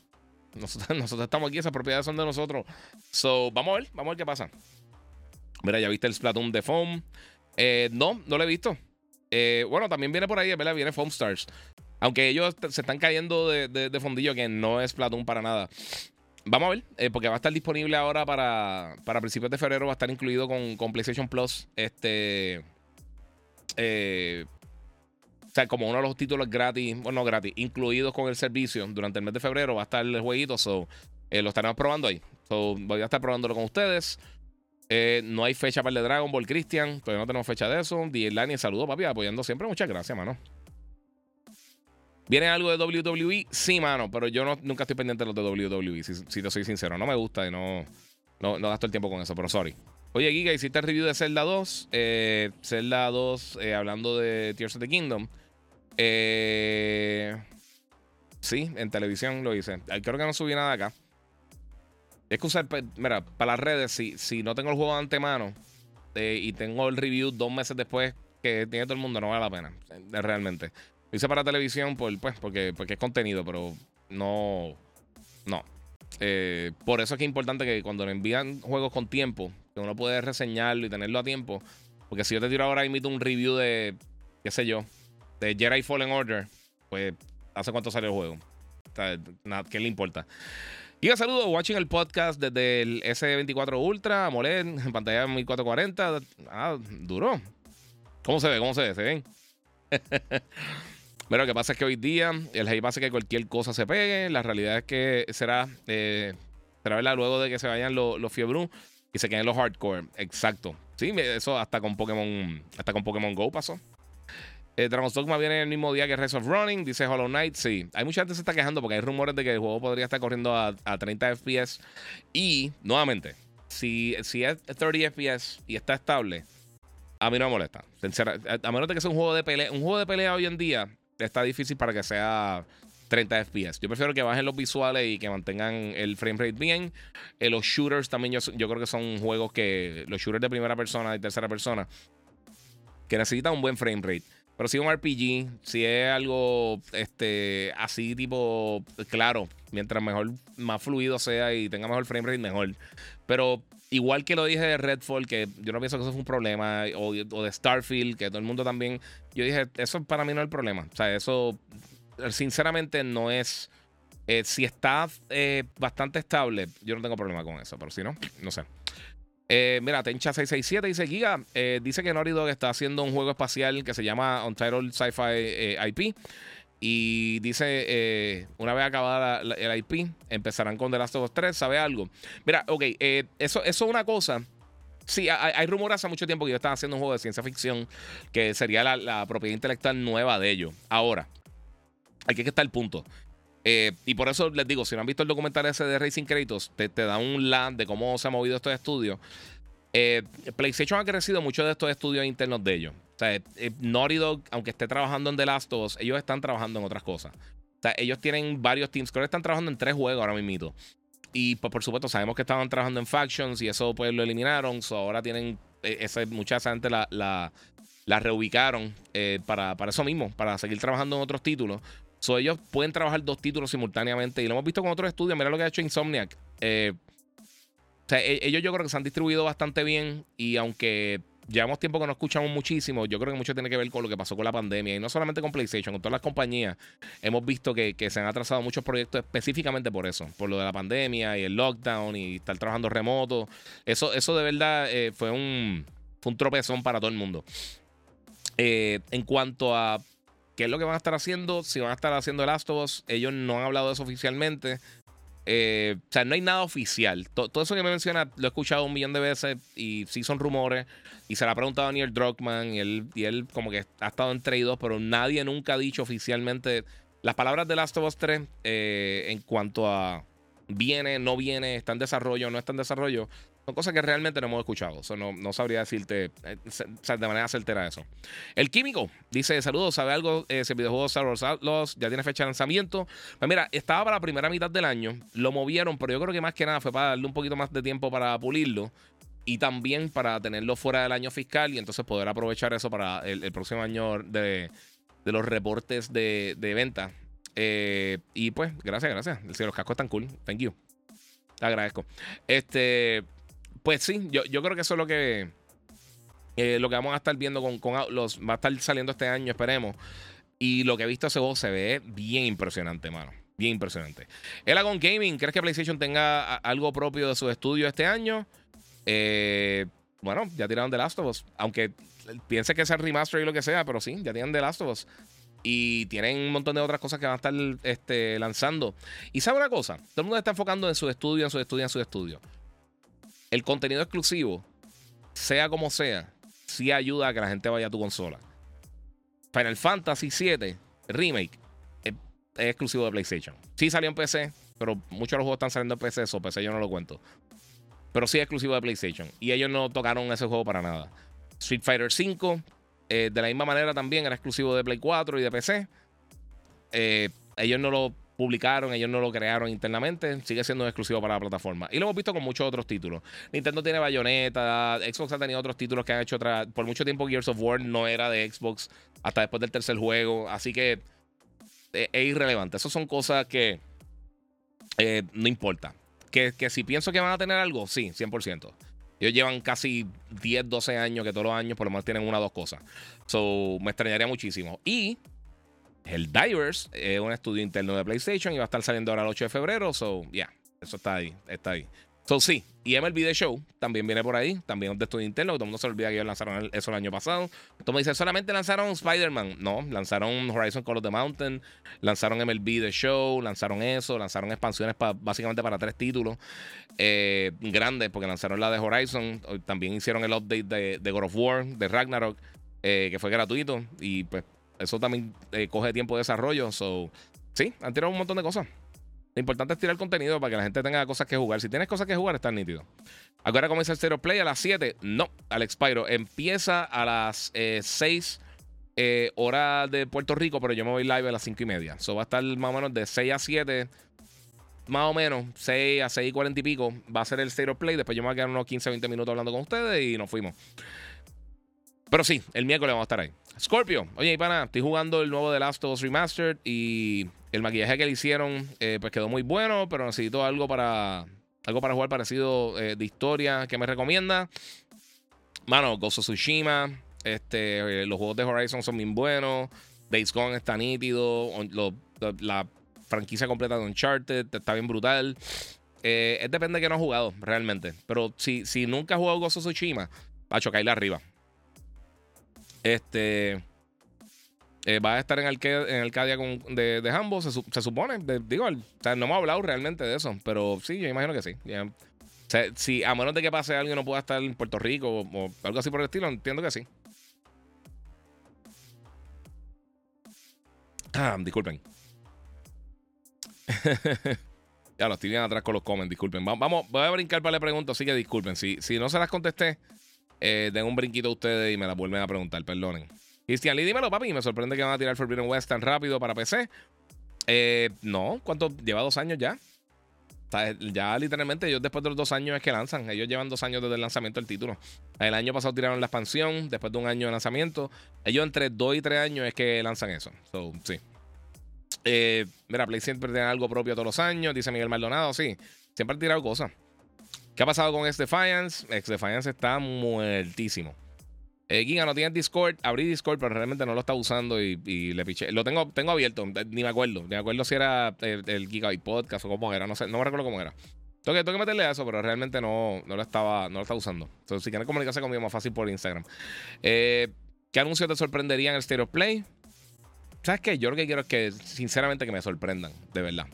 Nosotros estamos aquí, esas propiedades son de nosotros. So, vamos a ver, vamos a ver qué pasa. Mira, ya viste el Splatoon de Foam. Eh, no, no lo he visto. Eh, bueno, también viene por ahí, ¿verdad? Viene Foam Stars. Aunque ellos se están cayendo de, de, fondillo, que no es Splatoon para nada. Vamos a ver, eh, porque va a estar disponible ahora para, para principios de febrero. Va a estar incluido con, con PlayStation Plus. Este. o sea, como uno de los títulos gratis, bueno, no gratis, incluidos con el servicio durante el mes de febrero, va a estar el jueguito. So, lo estaremos probando ahí. So, voy a estar probándolo con ustedes. Eh, no hay fecha para el de Dragon Ball, Christian. Todavía no tenemos fecha de eso. DJ saludo, papi, apoyando siempre. Muchas gracias, mano. ¿Viene algo de WWE? Sí, mano, pero yo no, nunca estoy pendiente de los de WWE, si, te soy sincero. No me gusta y no, no, gasto el tiempo con eso, pero sorry. Oye, Giga, hiciste el review de Zelda 2. Eh, Zelda 2, eh, hablando de Tears of the Kingdom. sí, en televisión lo hice. Creo que no subí nada acá. Es que usar, pues, mira, para las redes, si, si no tengo el juego de antemano eh, y tengo el review dos meses después que tiene todo el mundo, no vale la pena, eh, realmente. Lo hice para televisión pues, porque, porque es contenido, pero no. No. Eh, por eso es que es importante que cuando nos envían juegos con tiempo, que uno puede reseñarlo y tenerlo a tiempo. Porque si yo te tiro ahora emito un review de, qué sé yo, de Jedi Fallen Order, pues hace cuánto sale el juego. O ¿Qué le importa? Y un saludo, watching el podcast desde el S24 Ultra, AMOLED, en pantalla 1440. Ah, duro. ¿Cómo se ve? ¿Cómo se ve? ¿Se ven? Pero lo que pasa es que hoy día el hype hace que cualquier cosa se pegue. La realidad es que será, eh, será ¿verdad? luego de que se vayan los, los y se queden los hardcore. Exacto. Sí, eso hasta con Pokémon, hasta con Pokémon Go pasó. Eh, Dragon's Dogma viene el mismo día que Rise of Running, dice Hollow Knight. Sí, hay mucha gente que se está quejando porque hay rumores de que el juego podría estar corriendo a, 30 FPS. Y, nuevamente, si, es 30 FPS y está estable, a mí no me molesta. a menos de que sea un juego de pelea. Un juego de pelea hoy en día está difícil para que sea 30 FPS. Yo prefiero que bajen los visuales y que mantengan el frame rate bien. Eh, los shooters también, yo, yo creo que son juegos que. Los shooters de primera persona y tercera persona. Que necesitan un buen frame rate. Pero si es un RPG, si es algo este, así tipo, claro, mientras mejor, más fluido sea y tenga mejor frame rate, mejor. Pero igual que lo dije de Redfall, que yo no pienso que eso fue un problema, o, de Starfield, que todo el mundo también, yo dije, eso para mí no es el problema. O sea, eso sinceramente no es... Eh, si está eh, bastante estable, yo no tengo problema con eso, pero si no, no sé. Eh, mira, Tencha667 dice Giga. Eh, dice que Naughty Dog está haciendo un juego espacial que se llama Untitled Sci-Fi eh, IP. Y dice, una vez acabada el IP, empezarán con The Last of Us 3. ¿Sabe algo? Mira, ok, eso, eso es una cosa. Sí, hay, rumores hace mucho tiempo que ellos están haciendo un juego de ciencia ficción que sería la, propiedad intelectual nueva de ellos. Ahora, aquí que está el punto. Eh, y por eso les digo, si no han visto el documental ese de Racing Kratos, te, da un land de cómo se han movido estos estudios. Eh, PlayStation ha crecido mucho de estos estudios internos de ellos. O sea, eh, Dog, aunque esté trabajando en The Last of Us, ellos están trabajando en otras cosas. O sea, ellos tienen varios teams. Creo que están trabajando en tres juegos ahora mismo. Y pues, por supuesto, sabemos que estaban trabajando en Factions y eso pues lo eliminaron. So, ahora tienen. Ese, mucha gente la, la, reubicaron para, para eso mismo, para seguir trabajando en otros títulos. So, ellos pueden trabajar dos títulos simultáneamente. Y lo hemos visto con otros estudios. Mira lo que ha hecho Insomniac. Eh, o sea, e-, ellos yo creo que se han distribuido bastante bien. Y aunque llevamos tiempo que no escuchamos muchísimo, yo creo que mucho tiene que ver con lo que pasó con la pandemia. Y no solamente con PlayStation, con todas las compañías. Hemos visto que, se han atrasado muchos proyectos específicamente por eso. Por lo de la pandemia y el lockdown y estar trabajando remoto. Eso, eso de verdad eh, fue, un, fue un tropezón para todo el mundo. Eh, en cuanto a qué es lo que van a estar haciendo, si van a estar haciendo el Last of Us, ellos no han hablado de eso oficialmente. Eh, o sea, no hay nada oficial. todo eso que me menciona lo he escuchado un millón de veces y sí son rumores. Y se lo ha preguntado a Neil Druckmann y él, y él como que ha estado entre dos, pero nadie nunca ha dicho oficialmente las palabras de Last of Us 3 eh, en cuanto a viene, no viene, está en desarrollo, no está en desarrollo. Son cosas que realmente no hemos escuchado. no, no, sabría decirte eh, de manera certera eso. El Químico dice: Saludos, ¿sabe algo? Ese videojuego Star Wars Outlaws ya tiene fecha de lanzamiento. Pues mira, estaba para la primera mitad del año. Lo movieron, pero yo creo que más que nada fue para darle un poquito más de tiempo para pulirlo. Y también para tenerlo fuera del año fiscal y entonces poder aprovechar eso para el, próximo año de, los reportes de, venta. Eh, y pues, gracias, gracias. Los cascos están cool. Thank you. Te agradezco. Este, pues sí, yo, creo que eso es lo que, eh, lo que vamos a estar viendo con, con los Va a estar saliendo este año, esperemos. Y lo que he visto ese juego se ve bien impresionante, mano. Bien impresionante. El Agon Gaming, ¿crees que PlayStation tenga algo propio de su estudio este año? Eh, bueno, ya tiraron The Last of Us. Aunque piense que es el remaster y lo que sea, pero sí, ya tienen The Last of Us. Y tienen un montón de otras cosas que van a estar este, lanzando. Y sabe una cosa, todo el mundo está enfocando en su estudio, en su estudio, en su estudio el contenido exclusivo, sea como sea, sí ayuda a que la gente vaya a tu consola. Final Fantasy VII Remake es, exclusivo de PlayStation. Sí salió en PC, pero muchos de los juegos están saliendo en PC, eso PC yo no lo cuento. Pero sí es exclusivo de PlayStation. Y ellos no tocaron ese juego para nada. Street Fighter V, eh, de la misma manera también era exclusivo de Play 4 y de PC. Eh, ellos no lo publicaron, ellos no lo crearon internamente, sigue siendo exclusivo para la plataforma. Y lo hemos visto con muchos otros títulos. Nintendo tiene Bayonetta, Xbox ha tenido otros títulos que han hecho otra. Por mucho tiempo Gears of War no era de Xbox hasta después del tercer juego, así que eh, es, irrelevante. Esas son cosas que eh, no importa. Que, que si pienso que van a tener algo, sí, 100%. Ellos llevan casi 10, 12 años que todos los años por lo menos tienen una o dos cosas. So, me extrañaría muchísimo. Y el Divers es un estudio interno de PlayStation y va a estar saliendo ahora el 8 de febrero. So, ya, eso está ahí, está ahí. So, sí, y MLB The Show también viene por ahí, también es de estudio interno, todo el mundo se olvida que ellos lanzaron eso el año pasado. Tú me dices, solamente lanzaron Spider-Man. No, lanzaron Horizon Call of the Mountain, lanzaron MLB The Show, lanzaron eso, lanzaron expansiones básicamente para tres títulos eh, grandes, porque lanzaron la de Horizon, también hicieron el update de, God of War, de Ragnarok, eh, que fue gratuito, y pues eso también eh, coge tiempo de desarrollo. So, sí, han tirado un montón de cosas. Lo importante es tirar contenido para que la gente tenga cosas que jugar. Si tienes cosas que jugar, está nítido. Ahora comienza el Zero Play a las 7. No, Alex Pyro. Empieza a las 6 eh, eh, horas de Puerto Rico, pero yo me voy live a las 5 y media. Eso va a estar más o menos de 6 a 7. Más o menos, 6 a 6 y 40 y pico. Va a ser el Zero Play. Después yo me voy a quedar unos 15 20 minutos hablando con ustedes y nos fuimos. Pero sí, el miércoles vamos a estar ahí. Scorpio, oye, pana, estoy jugando el nuevo The Last of Us Remastered y el maquillaje que le hicieron eh, pues quedó muy bueno, pero necesito algo para algo para jugar parecido eh, de historia que me recomienda. Mano, Ghost of Tsushima, este, eh, los juegos de Horizon son bien buenos, Days Gone está nítido, la franquicia completa de Uncharted está bien brutal. es depende de que no has jugado realmente, pero si, si nunca has jugado Ghost of Tsushima, va a chocarle arriba. Este. Eh, va a estar en, en Arcadia con, de, de Hambo, se, supone. digo, o sea, no hemos hablado realmente de eso, pero sí, yo imagino que sí. Si a menos de que pase alguien no pueda estar en Puerto Rico o, algo así por el estilo, entiendo que sí. Ah, disculpen. ya lo estoy bien atrás con los comments, disculpen. Vamos, voy a brincar para la pregunta, así que disculpen. Si, si no se las contesté, eh, den un brinquito a ustedes y me la vuelven a preguntar, perdonen. Cristian Lee, dímelo, papi. Me sorprende que van a tirar Forbidden West tan rápido para PC. Eh, no, ¿cuánto? Lleva dos años ya. ya literalmente ellos después de los dos años es que lanzan. Ellos llevan dos años desde el lanzamiento del título. El año pasado tiraron la expansión, después de un año de lanzamiento. Ellos entre dos y tres años es que lanzan eso. So, sí. Eh, mira, Play siempre tiene algo propio todos los años, dice Miguel Maldonado. Sí, siempre han tirado cosas. ¿Qué ha pasado con X-Defiance? X-Defiance está muertísimo. Eh, Giga no tiene Discord. Abrí Discord, pero realmente no lo está usando y, le piché. Lo tengo, tengo abierto, ni me acuerdo. Ni me acuerdo si era el, el Gigabyte Podcast o cómo era. No me recuerdo cómo era. Tengo que, meterle a eso, pero realmente no, no, lo estaba, no lo estaba usando. Entonces, si quieren comunicarse conmigo, más fácil por Instagram. Eh, ¿Qué anuncios te sorprenderían en el State of Play? ¿Sabes qué? Yo lo que quiero es que, sinceramente, que me sorprendan, de verdad.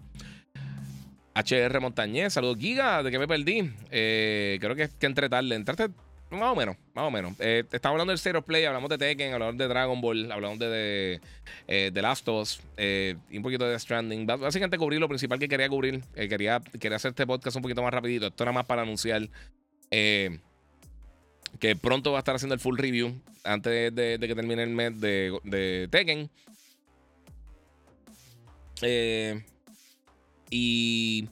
HR Montañez, saludos Giga, de que me perdí. Eh, creo que, que entre tarde. Entraste más o menos, más o menos. Eh, hablando del Zero Play, hablamos de Tekken, hablamos de Dragon Ball, hablamos de, eh, de Last of Us eh, y un poquito de Stranding. Básicamente cubrí lo principal que quería cubrir. quería, quería hacer este podcast un poquito más rapidito. Esto era más para anunciar que pronto va a estar haciendo el full review antes de, que termine el mes de, de Tekken. Y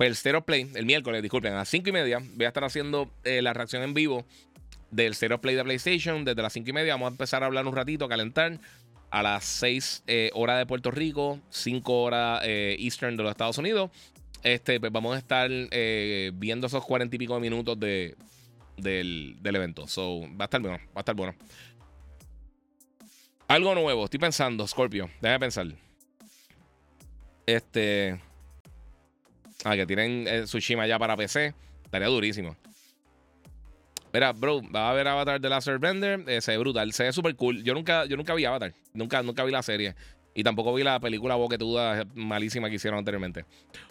pues el Stereo Play, el miércoles, disculpen, a las 5 y media, voy a estar haciendo eh, la reacción en vivo del Stereo Play de PlayStation. Desde las 5 y media vamos a empezar a hablar un ratito, a calentar. A las 6 eh, horas de Puerto Rico, 5 horas eh, Eastern de los Estados Unidos. Este, pues vamos a estar viendo esos 40 y pico minutos de, del, del, evento. So, va a estar bueno, va a estar bueno. Algo nuevo, estoy pensando, Scorpio. Déjame pensar. Este. Ah, que tienen eh, Tsushima ya para PC. Estaría durísimo. Mira, bro, va a ver Avatar de Last Airbender. Eh, se ve brutal. Se ve súper cool. Yo nunca, yo nunca vi Avatar. Nunca, nunca vi la serie. Y tampoco vi la película boquetuda malísima que hicieron anteriormente.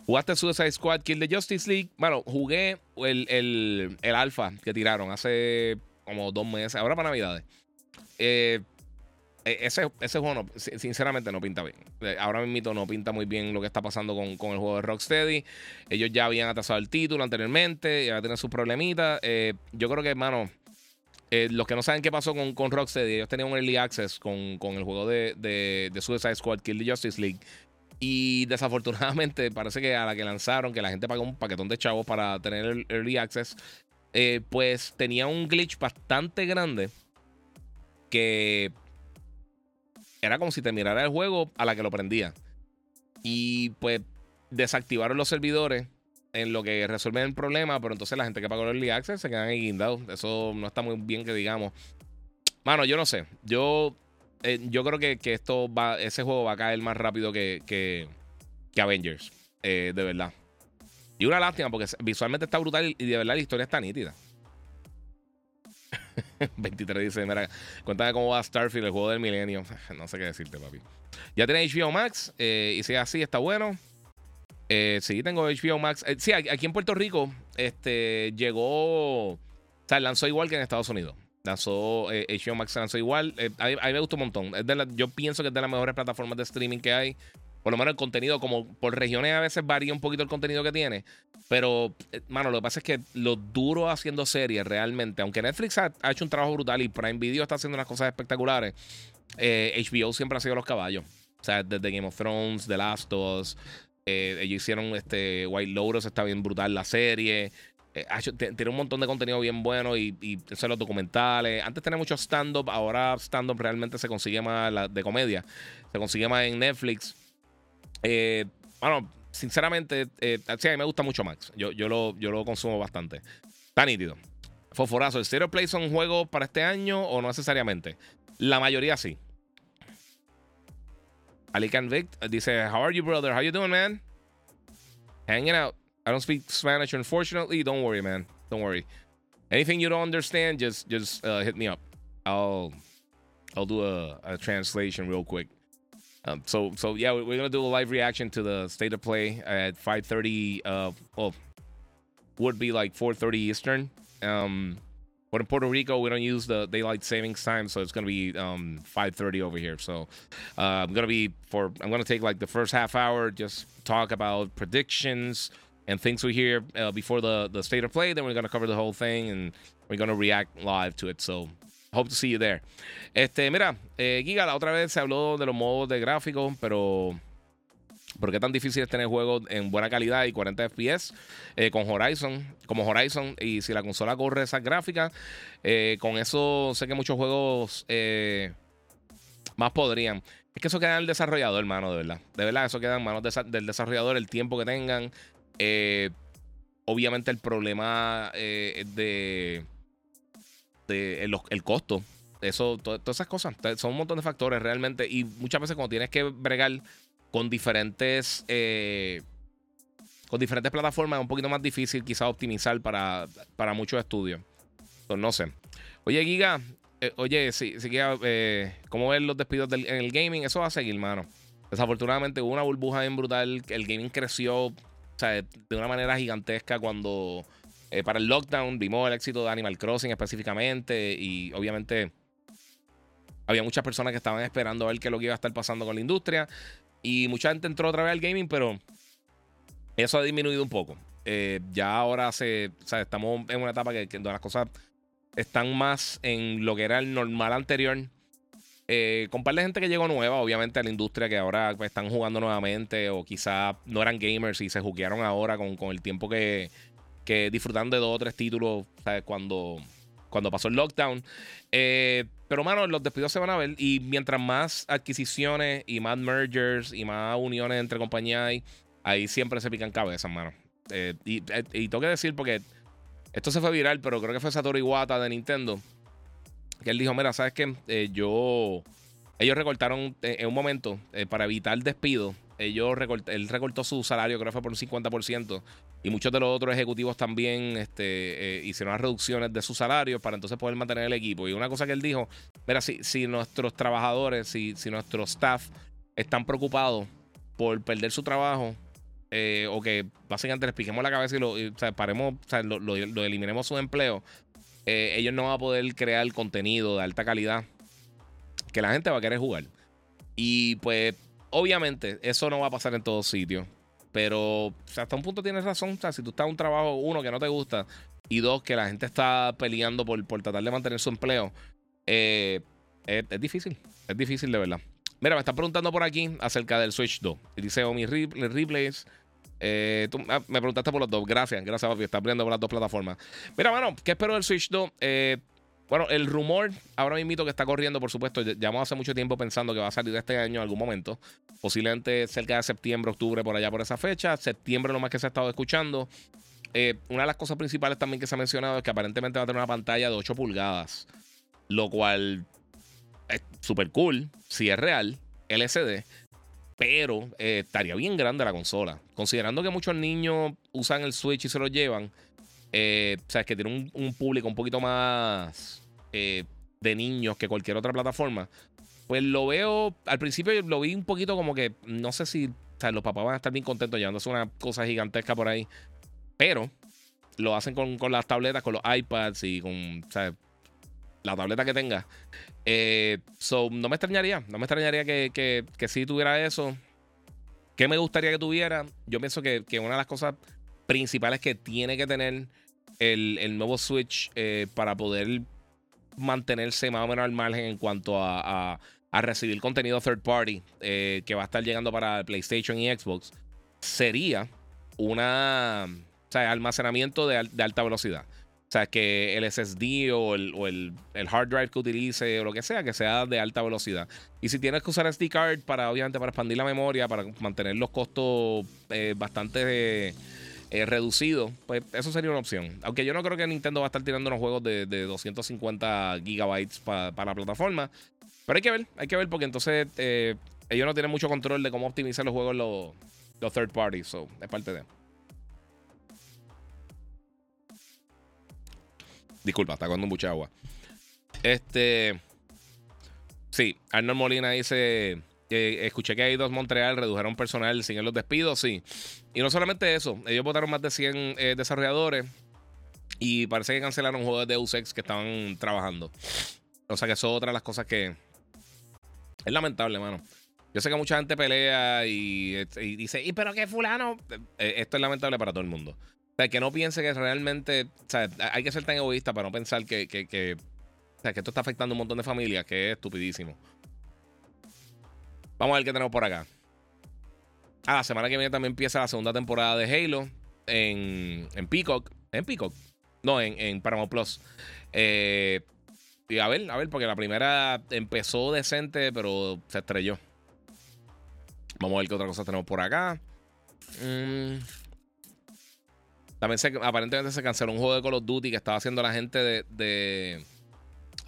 ¿Jugaste Suicide Squad Kill the Justice League? Bueno, jugué el, el, el alfa que tiraron hace como dos meses. Ahora para Navidades. Eh, eh, ese, ese juego, sinceramente, no pinta bien. Eh, ahora mismo no pinta muy bien lo que está pasando con, el juego de Rocksteady. Ellos ya habían atrasado el título anteriormente, ya tienen sus problemitas. Eh, yo creo que, hermano, los que no saben qué pasó con, con Rocksteady, ellos tenían un early access con, el juego de, de, Suicide Squad, Kill the Justice League. Y desafortunadamente, parece que a la que lanzaron, que la gente pagó un paquetón de chavos para tener el early access, pues tenía un glitch bastante grande que era como si te mirara el juego a la que lo prendía. Y pues desactivaron los servidores en lo que resuelven el problema, pero entonces la gente que pagó el Early Access se quedan ahí guindados. Eso no está muy bien que digamos. Mano, yo no sé. Yo, eh, yo creo que, esto va, ese juego va a caer más rápido que, que, Avengers. Eh, de verdad. Y una lástima porque visualmente está brutal y de verdad la historia está nítida. 23 dice, mira, cuéntame cómo va Starfield, el juego del milenio. No sé qué decirte, papi. Ya tiene HBO Max, eh, y si es así, está bueno. Eh, sí, tengo HBO Max. Eh, sí, aquí en Puerto Rico, este, llegó, o sea, lanzó igual que en Estados Unidos. Lanzó HBO Max, lanzó igual. a, mí, me gustó un montón. yo pienso que es de las mejores plataformas de streaming que hay por lo menos el contenido, como por regiones a veces varía un poquito el contenido que tiene. Pero, eh, mano, lo que pasa es que lo duro haciendo series realmente, aunque Netflix ha, hecho un trabajo brutal y Prime Video está haciendo unas cosas espectaculares, HBO eh, siempre ha sido los caballos. O sea, desde Game of Thrones, The Last of Us, eh, ellos hicieron este White Lotus, está bien brutal la serie. tiene un montón de contenido bien bueno y, y los documentales. Antes tenía mucho stand-up, ahora stand-up realmente se consigue más de comedia. Se consigue más en Netflix. Eh, bueno, sinceramente, eh, a mí me gusta mucho Max. Yo, yo, lo, yo lo consumo bastante. Está nítido. Fosforazo, ¿el Zero Play son juegos para este año o no necesariamente? La mayoría sí. Alican Vic dice: How are you, brother? How you doing, man? Hanging out. I don't speak Spanish, unfortunately. Don't worry, man. Don't worry. Anything you don't understand, just just uh, hit me up. I'll I'll do a translation real quick. Um, so so yeah, we're gonna do a live reaction to the state of play at 5:30. Uh, well, would be like 4:30 Eastern. Um, but in Puerto Rico, we don't use the daylight savings time, so it's gonna be um 5:30 over here. So uh, I'm gonna be for I'm gonna take like the first half hour, just talk about predictions and things we hear uh, before the the state of play. Then we're gonna cover the whole thing and we're gonna react live to it. So Hope to see you there. Este, mira, eh, Giga, la otra vez se habló de los modos de gráfico, pero ¿por qué tan difícil es tener juegos en buena calidad y 40 FPS eh, con Horizon, como Horizon? Y si la consola corre esas gráficas, eh, con eso sé que muchos juegos más podrían. Es que eso queda en el desarrollador, hermano, de verdad. De verdad, eso queda en manos del desarrollador, el tiempo que tengan. obviamente el problema de el, costo. Eso, todas esas cosas. Son un montón de factores realmente. Y muchas veces cuando tienes que bregar con diferentes. Eh, con diferentes plataformas es un poquito más difícil quizás optimizar para, para muchos estudios. Entonces, no sé. Oye, Giga, eh, oye, sí que, eh, ¿cómo ven los despidos en el gaming? Eso va a seguir, mano. Desafortunadamente hubo una burbuja bien brutal. El gaming creció de una manera gigantesca cuando eh, para el lockdown vimos el éxito de Animal Crossing específicamente y obviamente había muchas personas que estaban esperando a ver qué es lo que iba a estar pasando con la industria y mucha gente entró otra vez al gaming, pero eso ha disminuido un poco. Eh, ya ahora se, estamos en una etapa que, donde las cosas están más en lo que era el normal anterior. Eh, con par de gente que llegó nueva, obviamente, a la industria que ahora pues, están jugando nuevamente o quizá no eran gamers y se juquearon ahora con, el tiempo que, que disfrutando de dos o tres títulos Cuando, cuando pasó el lockdown. Eh, pero, mano, los despidos se van a ver y mientras más adquisiciones y más mergers y más uniones entre compañías hay, ahí siempre se pican cabezas, mano. Eh, y, y tengo que decir porque esto se fue viral, pero creo que fue Satoru Iwata de Nintendo. Que él dijo, mira, ¿sabes qué? Eh, yo... Ellos recortaron eh, en un momento, eh, para evitar despido, ellos él recortó su salario, creo que fue por un 50%, y muchos de los otros ejecutivos también este, hicieron las reducciones de su salario para entonces poder mantener el equipo. Y una cosa que él dijo, mira, si, si nuestros trabajadores, si, si nuestro staff están preocupados por perder su trabajo, eh, o que básicamente les piquemos la cabeza y lo, paremos, lo, eliminemos su empleo, eh, ellos no van a poder crear contenido de alta calidad que la gente va a querer jugar. Y pues, obviamente, eso no va a pasar en todos sitios. Pero hasta un punto tienes razón. O sea, si tú estás en un trabajo, uno, que no te gusta, y dos, que la gente está peleando por, por tratar de mantener su empleo, eh, es, difícil. Es difícil de verdad. Mira, me están preguntando por aquí acerca del Switch 2. Y dice Omi Replays. Eh, tú ah, me preguntaste por los dos. Gracias, gracias, papi. Está abriendo por las dos plataformas. Mira, mano, ¿qué espero del Switch 2? Eh, bueno, el rumor ahora mismo que está corriendo, por supuesto, llevamos hace mucho tiempo pensando que va a salir este año en algún momento. Posiblemente cerca de septiembre, octubre, por allá por esa fecha. Septiembre, lo más que se ha estado escuchando. Eh, una de las cosas principales también que se ha mencionado es que aparentemente va a tener una pantalla de 8 pulgadas. Lo cual es súper cool, si es real, LCD. Pero eh, estaría bien grande la consola. Considerando que muchos niños usan el Switch y se lo llevan. Eh, o que tiene un, público un poquito más eh, de niños que cualquier otra plataforma. Pues lo veo, al principio lo vi un poquito como que, no sé si los papás van a estar bien contentos llevándose una cosa gigantesca por ahí. Pero lo hacen con, con las tabletas, con los iPads y con la tableta que tenga. Eh, so, no me extrañaría, no me extrañaría que, que, si tuviera eso. ¿Qué me gustaría que tuviera? Yo pienso que, una de las cosas principales que tiene que tener el, nuevo Switch eh, para poder mantenerse más o menos al margen en cuanto a, recibir contenido third party eh, que va a estar llegando para PlayStation y Xbox sería una o sea, almacenamiento de, de alta velocidad. O sea, que el SSD o, el, hard drive que utilice o lo que sea, que sea de alta velocidad. Y si tienes que usar SD card para, obviamente, para expandir la memoria, para mantener los costos eh, bastante reducidos, pues eso sería una opción. Aunque yo no creo que Nintendo va a estar tirando unos juegos de, 250 gigabytes para la plataforma. Pero hay que ver, hay que ver porque entonces eh, ellos no tienen mucho control de cómo optimizar los juegos los, los third parties. So, es parte de... Disculpa, está con mucha agua. Este. Sí, Arnold Molina dice. Escuché que hay dos Montreal redujeron personal sin los despidos, sí. Y no solamente eso, ellos votaron más de 100 eh, desarrolladores y parece que cancelaron juegos de Deus Ex que estaban trabajando. O sea que eso es otra de las cosas que es lamentable, mano. Yo sé que mucha gente pelea y, dice, ¿y pero qué fulano? Eh, esto es lamentable para todo el mundo sea, que no piense que realmente. O sea, hay que ser tan egoísta para no pensar que, que, o sea, que esto está afectando a un montón de familias, que es estupidísimo. Vamos a ver qué tenemos por acá. Ah, la semana que viene también empieza la segunda temporada de Halo en, en Peacock. ¿En Peacock? No, en, en Paramount Plus. Eh, y a ver, a ver, porque la primera empezó decente, pero se estrelló. Vamos a ver qué otra cosa tenemos por acá. Mmm. También se, aparentemente se canceló un juego de Call of Duty que estaba haciendo la gente de.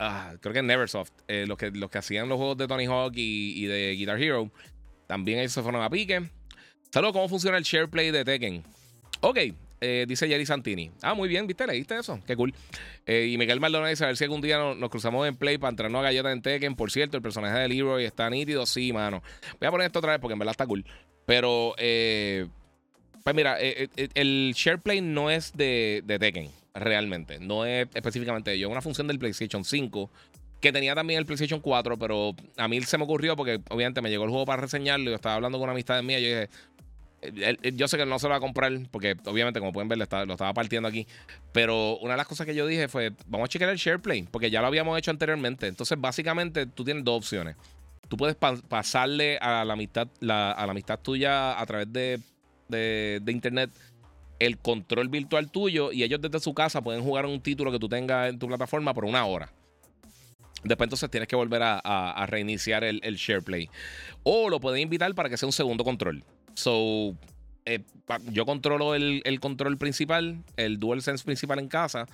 Ah, creo que Neversoft. Eh, los, que, los que hacían los juegos de Tony Hawk y, de Guitar Hero. También ellos se fueron a pique. Saludos, ¿cómo funciona el SharePlay de Tekken? Ok, eh, dice Jerry Santini. Ah, muy bien, ¿viste? ¿Leíste eso? Qué cool. Eh, y Miguel Maldonado dice, a ver si algún día nos, cruzamos en Play para entrarnos a galletas en Tekken. Por cierto, el personaje de Leroy está nítido. Sí, mano. Voy a poner esto otra vez porque en verdad está cool. Pero, eh, pues mira, el SharePlay no es de Tekken, realmente. No es específicamente ello. Es una función del PlayStation 5 que tenía también el PlayStation 4, pero a mí se me ocurrió porque obviamente me llegó el juego para reseñarlo. Yo estaba hablando con una amistad mía y yo dije, yo sé que no se lo va a comprar porque obviamente como pueden ver lo estaba, partiendo aquí. Pero una de las cosas que yo dije fue, vamos a chequear el SharePlay porque ya lo habíamos hecho anteriormente. Entonces básicamente tú tienes dos opciones. Tú puedes pasarle a la amistad, a la amistad tuya a través de, de, internet el control virtual tuyo y ellos desde su casa pueden jugar un título que tú tengas en tu plataforma por una hora. Después entonces tienes que volver a, reiniciar el, el SharePlay. O lo pueden invitar para que sea un segundo control. So, eh, yo controlo el, control principal, el DualSense principal en casa.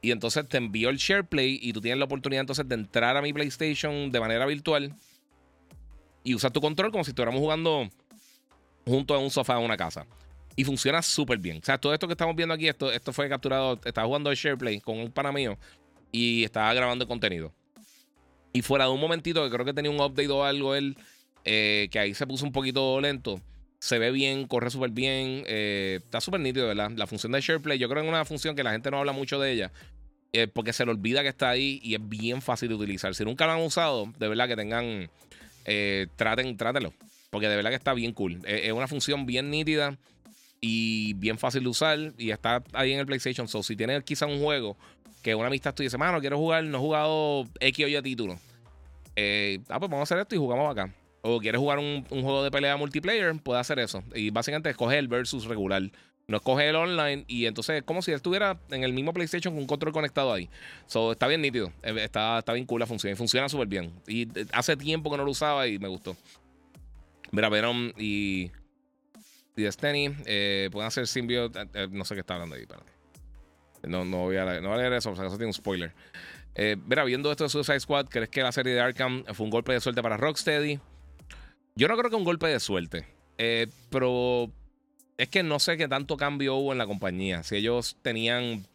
Y entonces te envío el SharePlay y tú tienes la oportunidad entonces de entrar a mi PlayStation de manera virtual y usar tu control como si estuviéramos jugando junto a un sofá en una casa. Y funciona súper bien. O sea, todo esto que estamos viendo aquí, esto, esto fue capturado, estaba jugando el SharePlay con un pana mío y estaba grabando contenido. Y fuera de un momentito, que creo que tenía un update o algo él, eh, que ahí se puso un poquito lento se ve bien, corre súper bien, eh, está súper nítido, ¿verdad? La función de SharePlay, yo creo que es una función que la gente no habla mucho de ella, eh, porque se le olvida que está ahí y es bien fácil de utilizar. Si nunca lo han usado, de verdad que tengan, eh, traten, trátenlo, porque de verdad que está bien cool. es una función bien nítida y bien fácil de usar y está ahí en el PlayStation. So, si tienes quizá un juego que una amistad tú dices, mano, quiero jugar, no he jugado X o Y título. ah, pues vamos a hacer esto y jugamos acá o quieres jugar un, juego de pelea multiplayer, puede hacer eso. Y básicamente escoge el versus regular. No escoge el online y entonces es como si estuviera en el mismo PlayStation con un control conectado ahí. So, está bien nítido. Eh, está, está bien cool la función y funciona súper bien. Y eh, hace tiempo que no lo usaba y me gustó. Mira, Venom y, y Destiny eh, pueden hacer symbiote. no sé qué está hablando ahí, espérate. No, no, voy a, no voy a leer eso, tiene un spoiler. mira, viendo esto de Suicide Squad, ¿crees que la serie de Arkham fue un golpe de suerte para Rocksteady? Yo no creo que un golpe de suerte. Eh, pero es que no sé qué tanto cambio hubo en la compañía. Si ellos tenían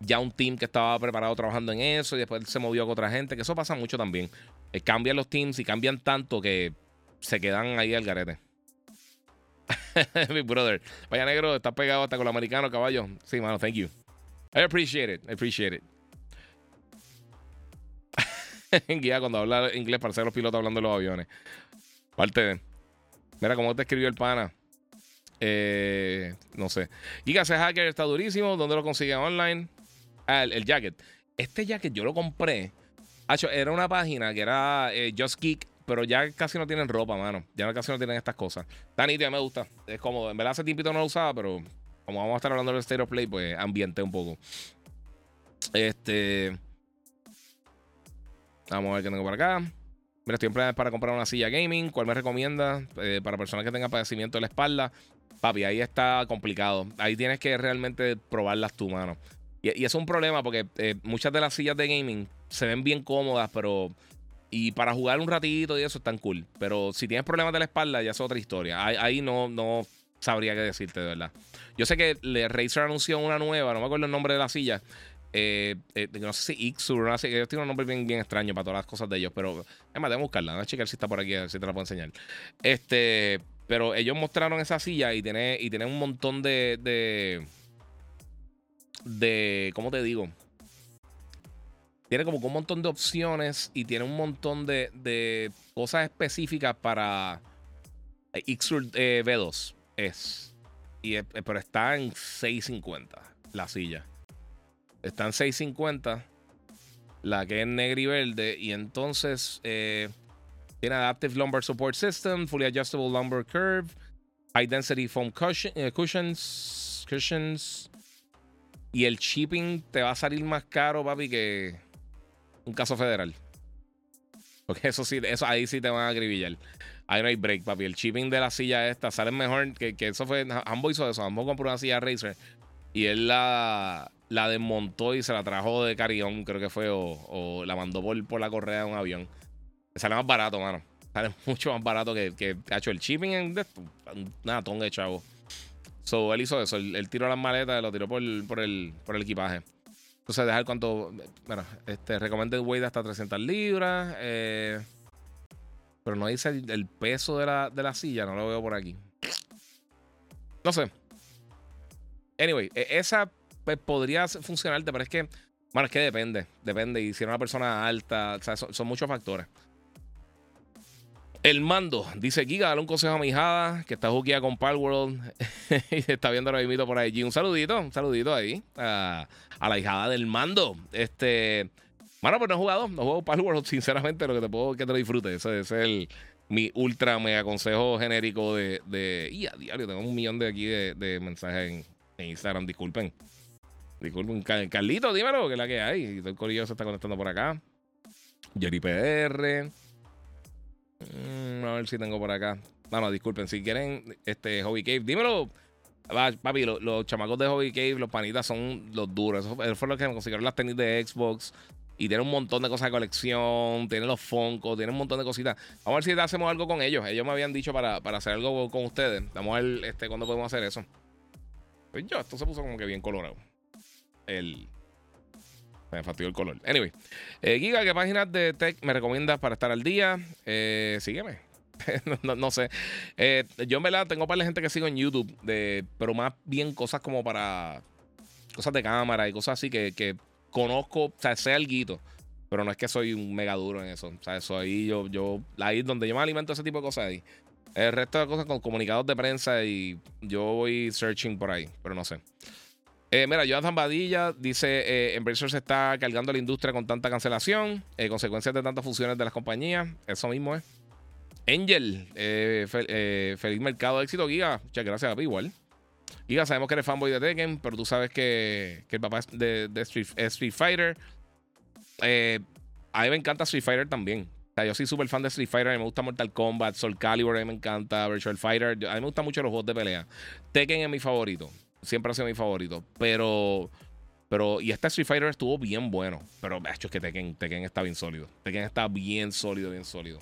ya un team que estaba preparado trabajando en eso y después se movió con otra gente, que eso pasa mucho también. Eh, cambian los teams y cambian tanto que se quedan ahí al garete. Mi brother. Vaya negro, está pegado hasta con los americanos, caballo. Sí, mano, thank you. I appreciate it. I appreciate it. Guía cuando habla inglés para ser los pilotos hablando de los aviones. Parte de. Mira cómo te escribió el pana. Eh, no sé. Giga, ese hacker está durísimo. ¿Dónde lo consigue online? Ah, el, jacket. Este jacket yo lo compré. era una página que era eh, Just Geek, pero ya casi no tienen ropa, mano. Ya casi no tienen estas cosas. Tan nítida, me gusta. Es como, en verdad hace tiempito no lo usaba, pero como vamos a estar hablando del State of Play, pues ambiente un poco. Este. Vamos a ver qué tengo por acá. Mira, estoy en planes para comprar una silla gaming. ¿Cuál me recomienda? Eh, para personas que tengan padecimiento de la espalda. Papi, ahí está complicado. Ahí tienes que realmente probarlas tu mano. Y, es un problema porque eh, muchas de las sillas de gaming se ven bien cómodas, pero. Y para jugar un ratito y eso están cool. Pero si tienes problemas de la espalda, ya es otra historia. Ahí, no, no sabría qué decirte, de verdad. Yo sé que Razer anunció una nueva, no me acuerdo el nombre de la silla, eh, eh, no sé si Ixur, no sé, ellos tienen un nombre bien, bien extraño para todas las cosas de ellos, pero es más, buscarla, a checar si está por aquí, a ver si te la puedo enseñar. Este, pero ellos mostraron esa silla y tiene, y tiene un montón de, de, de, ¿cómo te digo? Tiene como un montón de opciones y tiene un montón de, de cosas específicas para Ixur eh, V2. Es, y, pero está en 650 la silla. Están 650. La que es negra y verde. Y entonces eh, tiene Adaptive Lumbar Support System, Fully Adjustable Lumbar Curve, High Density Foam eh, cushions, cushions. Y el shipping te va a salir más caro, papi, que un caso federal. Porque eso sí, eso ahí sí te van a agribillar. Ahí no hay break, papi. El shipping de la silla esta sale mejor que, que eso fue. Ambos hizo eso. Ambos compró una silla Razer. Y él la, la desmontó y se la trajo de Carión, creo que fue, o, la mandó por, por, la correa de un avión. Sale más barato, mano. Sale mucho más barato que, que ha hecho el shipping en una tonga chavo. So, él hizo eso. Él, tiró las maletas lo tiró por, por, el, por el equipaje. Entonces, dejar cuánto. Bueno, este, recommended weight hasta 300 libras. Eh, pero no dice el, peso de la, de la, silla, no lo veo por aquí. No sé. Anyway, e, esa pues, podría funcionarte, pero es que, bueno, es que depende. Depende. Y si eres una persona alta, o sea, son, muchos factores. El mando, dice Giga, dale un consejo a mi hijada que está juqueada con Palworld y está viendo el invito por ahí. Un saludito, un saludito ahí a, la hijada del mando. Este. Bueno, pues no he jugado, no juego Palworld, sinceramente, lo que te puedo que te lo disfrutes. Ese, es el, mi ultra mega consejo genérico de. y a diario, tengo un millón de aquí de, mensajes en, Instagram, disculpen. Disculpen, Carlito, dímelo, que es la que hay. El corillo se está conectando por acá. Jerry PR. Mm, a ver si tengo por acá. No, no, disculpen. Si quieren, este Hobby Cave, dímelo. papi, los, chamacos de Hobby Cave, los panitas son los duros. Eso, fue lo que me consiguieron las tenis de Xbox. Y tiene un montón de cosas de colección. Tiene los Funko, tiene un montón de cositas. Vamos a ver si hacemos algo con ellos. Ellos me habían dicho para, hacer algo con ustedes. Vamos a ver este, cuándo podemos hacer eso. Pues yo, esto se puso como que bien colorado. El. Me fastidió el color. Anyway. Eh, Giga, ¿qué páginas de tech me recomiendas para estar al día? Eh, sígueme. no, sé. Eh, yo en verdad tengo para la gente que sigo en YouTube, de, pero más bien cosas como para cosas de cámara y cosas así que, que conozco, o sea, sé algo, pero no es que soy un mega duro en eso. O sea, eso ahí yo, yo, ahí donde yo me alimento ese tipo de cosas ahí. El resto de cosas con comunicados de prensa y yo voy searching por ahí, pero no sé. Eh, mira, Jonathan Badilla dice: eh, Embracer se está cargando la industria con tanta cancelación, eh, consecuencias de tantas fusiones de las compañías. Eso mismo es. Angel, eh, feliz mercado de éxito, Giga. Muchas gracias, a igual. Giga, sabemos que eres fanboy de Tekken, pero tú sabes que, que el papá es de, Street, Fighter. a mí me encanta Street Fighter también. O sea, yo soy súper fan de Street Fighter. A mí me gusta Mortal Kombat, Soul Calibur, a mí me encanta Virtual Fighter. A mí me gustan mucho los juegos de pelea. Tekken es mi favorito siempre ha sido mi favorito. Pero. Pero, y este Street Fighter estuvo bien bueno. Pero, hecho es que Tekken, Tekken está bien sólido. Tekken está bien sólido, bien sólido.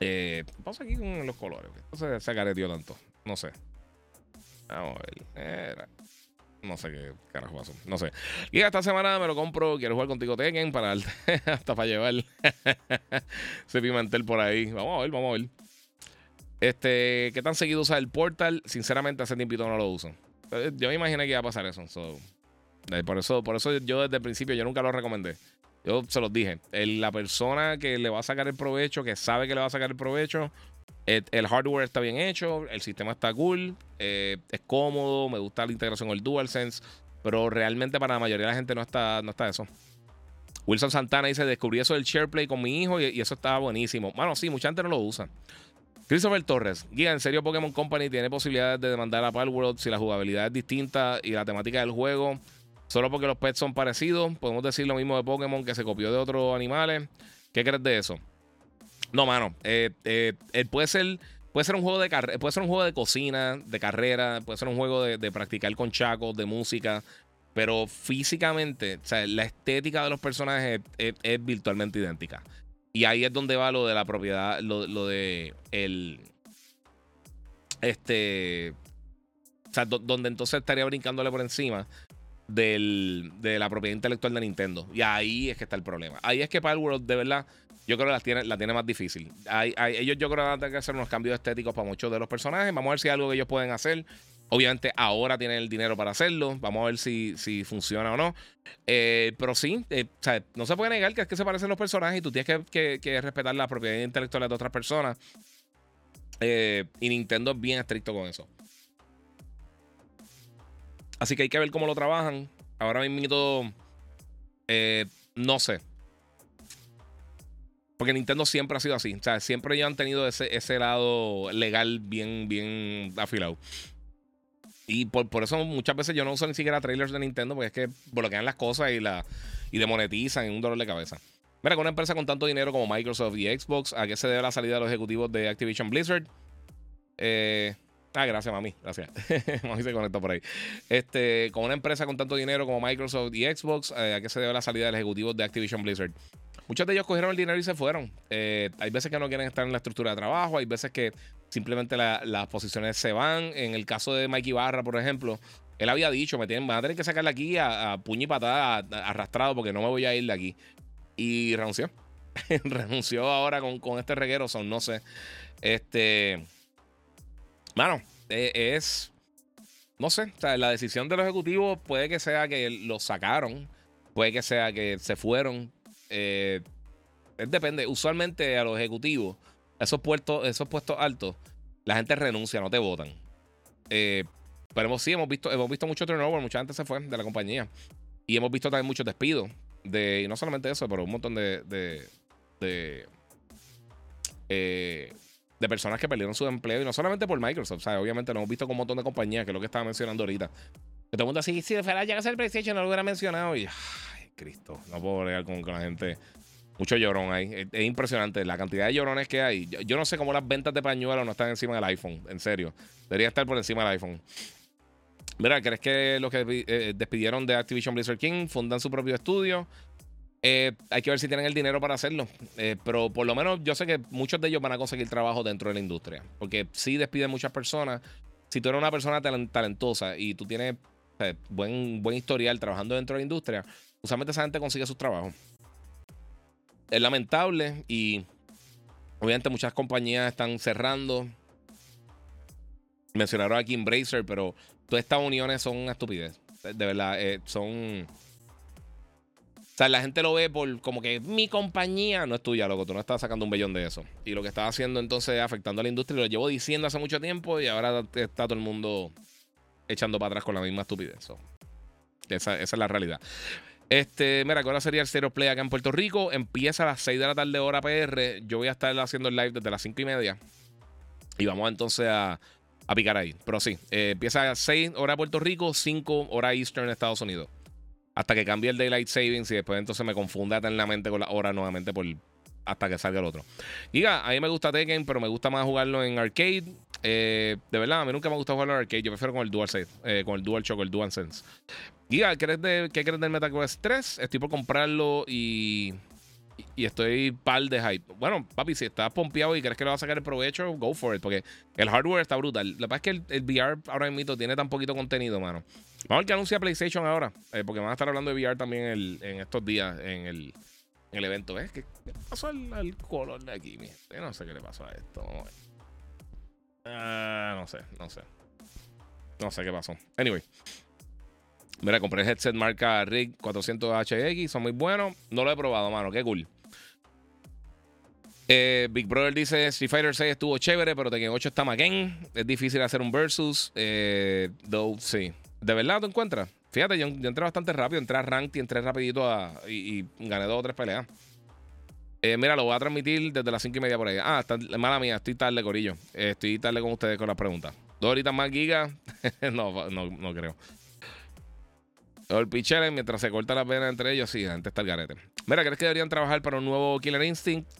Eh, ¿Qué pasa aquí con los colores? Se, se careteó tanto. No sé. Vamos a ver. no sé qué carajo pasó. No sé. Y esta semana me lo compro. Quiero jugar contigo Tekken para hasta para llevar ese pimentel por ahí. Vamos a ver, vamos a ver. Este, ¿qué tan seguido usa el portal? Sinceramente, hace tiempo no lo uso. Eh, yo me imaginé que iba a pasar eso. Eh, por eso. Por eso yo desde el principio yo nunca lo recomendé. Yo se los dije. la persona que le va a sacar el provecho, que sabe que le va a sacar el provecho, el, hardware está bien hecho, el sistema está cool, eh, es cómodo, me gusta la integración con el DualSense, pero realmente para la mayoría de la gente no está, no está eso. Wilson Santana dice, descubrí eso del SharePlay con mi hijo y, y eso estaba buenísimo. Bueno, sí, mucha gente no lo usa. Christopher Torres, guía, ¿en serio Pokémon Company tiene posibilidades de demandar a Palworld si la jugabilidad es distinta y la temática del juego? Solo porque los pets son parecidos. Podemos decir lo mismo de Pokémon que se copió de otros animales. ¿Qué crees de eso? No, mano. Eh, eh, eh, puede ser. Puede ser un juego de puede ser un juego de cocina, de carrera, puede ser un juego de, practicar con chacos, de música. Pero físicamente, o sea, la estética de los personajes es virtualmente idéntica. Y ahí es donde va lo de la propiedad, lo, de el. Este. O sea, donde entonces estaría brincándole por encima del, de la propiedad intelectual de Nintendo. Y ahí es que está el problema. Ahí es que Palworld, de verdad, yo creo que la tiene, la tiene más difícil. ellos yo creo que van a tener que hacer unos cambios estéticos para muchos de los personajes. Vamos a ver si hay algo que ellos pueden hacer. Obviamente ahora tienen el dinero para hacerlo. Vamos a ver si, si funciona o no. Eh, pero sí, eh, no se puede negar que es que se parecen los personajes y tú tienes que, respetar la propiedad intelectual de otras personas. Eh, y Nintendo es bien estricto con eso. Así que hay que ver cómo lo trabajan. Ahora mismo, no sé. Porque Nintendo siempre ha sido así. O sea, siempre ya han tenido ese, ese lado legal bien, bien afilado. Y por, eso muchas veces yo no uso ni siquiera trailers de Nintendo porque es que bloquean las cosas y, la, y demonetizan en un dolor de cabeza. Mira, con una empresa con tanto dinero como Microsoft y Xbox, ¿a qué se debe la salida de los ejecutivos de Activision Blizzard? Eh, ah, gracias, mami. Gracias. mami se conectó por ahí. Este, con una empresa con tanto dinero como Microsoft y Xbox, eh, ¿a qué se debe la salida de los ejecutivos de Activision Blizzard? Muchos de ellos cogieron el dinero y se fueron. Eh, hay veces que no quieren estar en la estructura de trabajo, hay veces que simplemente las posiciones se van. En el caso de Mikey Barra, por ejemplo, él había dicho, me tienen, van a tener que sacarle aquí a, puño y patada arrastrado porque no me voy a ir de aquí. Y renunció. renunció ahora con, con este reguero, son, no sé. Este. Mano, e, es. No sé, o sea, la decisión de los ejecutivos puede que sea que los sacaron, puede que sea que se fueron. Eh, depende. Usualmente a los ejecutivos, esos puestos, esos puestos altos, la gente renuncia, no te votan. Eh, pero sí hemos visto, hemos visto mucho turnover, mucha gente se fue de la compañía. Y hemos visto también muchos despidos. De, y no solamente eso, pero un montón de. de, de, eh, personas que perdieron su empleo. Y no solamente por Microsoft. Sea, obviamente lo hemos visto con un montón de compañías, que es lo que estaba mencionando ahorita. Que todo el mundo así, si fuera llegar a PlayStation, no lo hubiera mencionado. Y. Ay, Cristo. No puedo bregar con, con la gente. Mucho llorón ahí. Es, impresionante la cantidad de llorones que hay. Yo, no sé cómo las ventas de pañuelos no están encima del iPhone. En serio. Debería estar por encima del iPhone. Mira, ¿crees que los que eh, despidieron de Activision Blizzard King fundan su propio estudio? Eh, hay que ver si tienen el dinero para hacerlo. Eh, pero por lo menos yo sé que muchos de ellos van a conseguir trabajo dentro de la industria. Porque sí despiden muchas personas. Si tú eres una persona talentosa y tú tienes buen, buen historial trabajando dentro de la industria, usualmente esa gente consigue sus trabajos. Es lamentable y obviamente muchas compañías están cerrando. Mencionaron aquí Embracer, pero todas estas uniones son una estupidez. De verdad, eh, son. O sea, la gente lo ve por como que mi compañía no es tuya, loco. Tú no estás sacando un bellón de eso. Y lo que estás haciendo entonces es afectando a la industria. Lo llevo diciendo hace mucho tiempo y ahora está todo el mundo echando para atrás con la misma estupidez. esa, es la realidad. Este, mira, ahora sería el Zero Play acá en Puerto Rico. Empieza a las 6 de la tarde, hora PR. Yo voy a estar haciendo el live desde las 5 y media. Y vamos entonces a, picar ahí. Pero sí, eh, empieza a 6 hora Puerto Rico, 5 hora Eastern Estados Unidos. Hasta que cambie el Daylight Savings y después entonces me confunda eternamente con la hora nuevamente por, hasta que salga el otro. Diga, a mí me gusta Tekken, pero me gusta más jugarlo en arcade. Eh, de verdad, a mí nunca me gusta jugarlo en arcade. Yo prefiero con el DualSense, eh, con el DualShock, el DualSense. Giga, ¿qué crees, de, ¿qué crees del MetaQuest 3? Estoy por comprarlo y y estoy par de hype. Bueno, papi, si estás pompeado y crees que le vas a sacar el provecho, go for it, porque el hardware está brutal. Lo que es que el, VR ahora mismo tiene tan poquito contenido, mano. Vamos a ver qué anuncia PlayStation ahora, eh, porque van a estar hablando de VR también en estos días en el, evento. ¿Ves? ¿Qué, pasó al, color de aquí? Yo no sé qué le pasó a esto. Ah, no sé, no sé. No sé qué pasó. Anyway. Mira, compré el headset marca RIG 400HX, son muy buenos. No lo he probado, mano, qué cool. Eh, Big Brother dice: Street Fighter 6 estuvo chévere, pero Tekken 8 está Macken. Es difícil hacer un versus. Eh, sí. ¿De verdad tú encuentras? Fíjate, yo, entré bastante rápido. Entré a Ranked y entré rapidito y, gané dos o tres peleas. Eh, mira, lo voy a transmitir desde las 5 y media por ahí. Ah, está, mala mía, estoy tarde, Corillo. estoy tarde con ustedes con las preguntas. Dos horitas más gigas. no, no, no creo. El pitcher, mientras se corta la pena entre ellos, sí, antes está el garete. Mira, ¿crees que deberían trabajar para un nuevo Killer Instinct?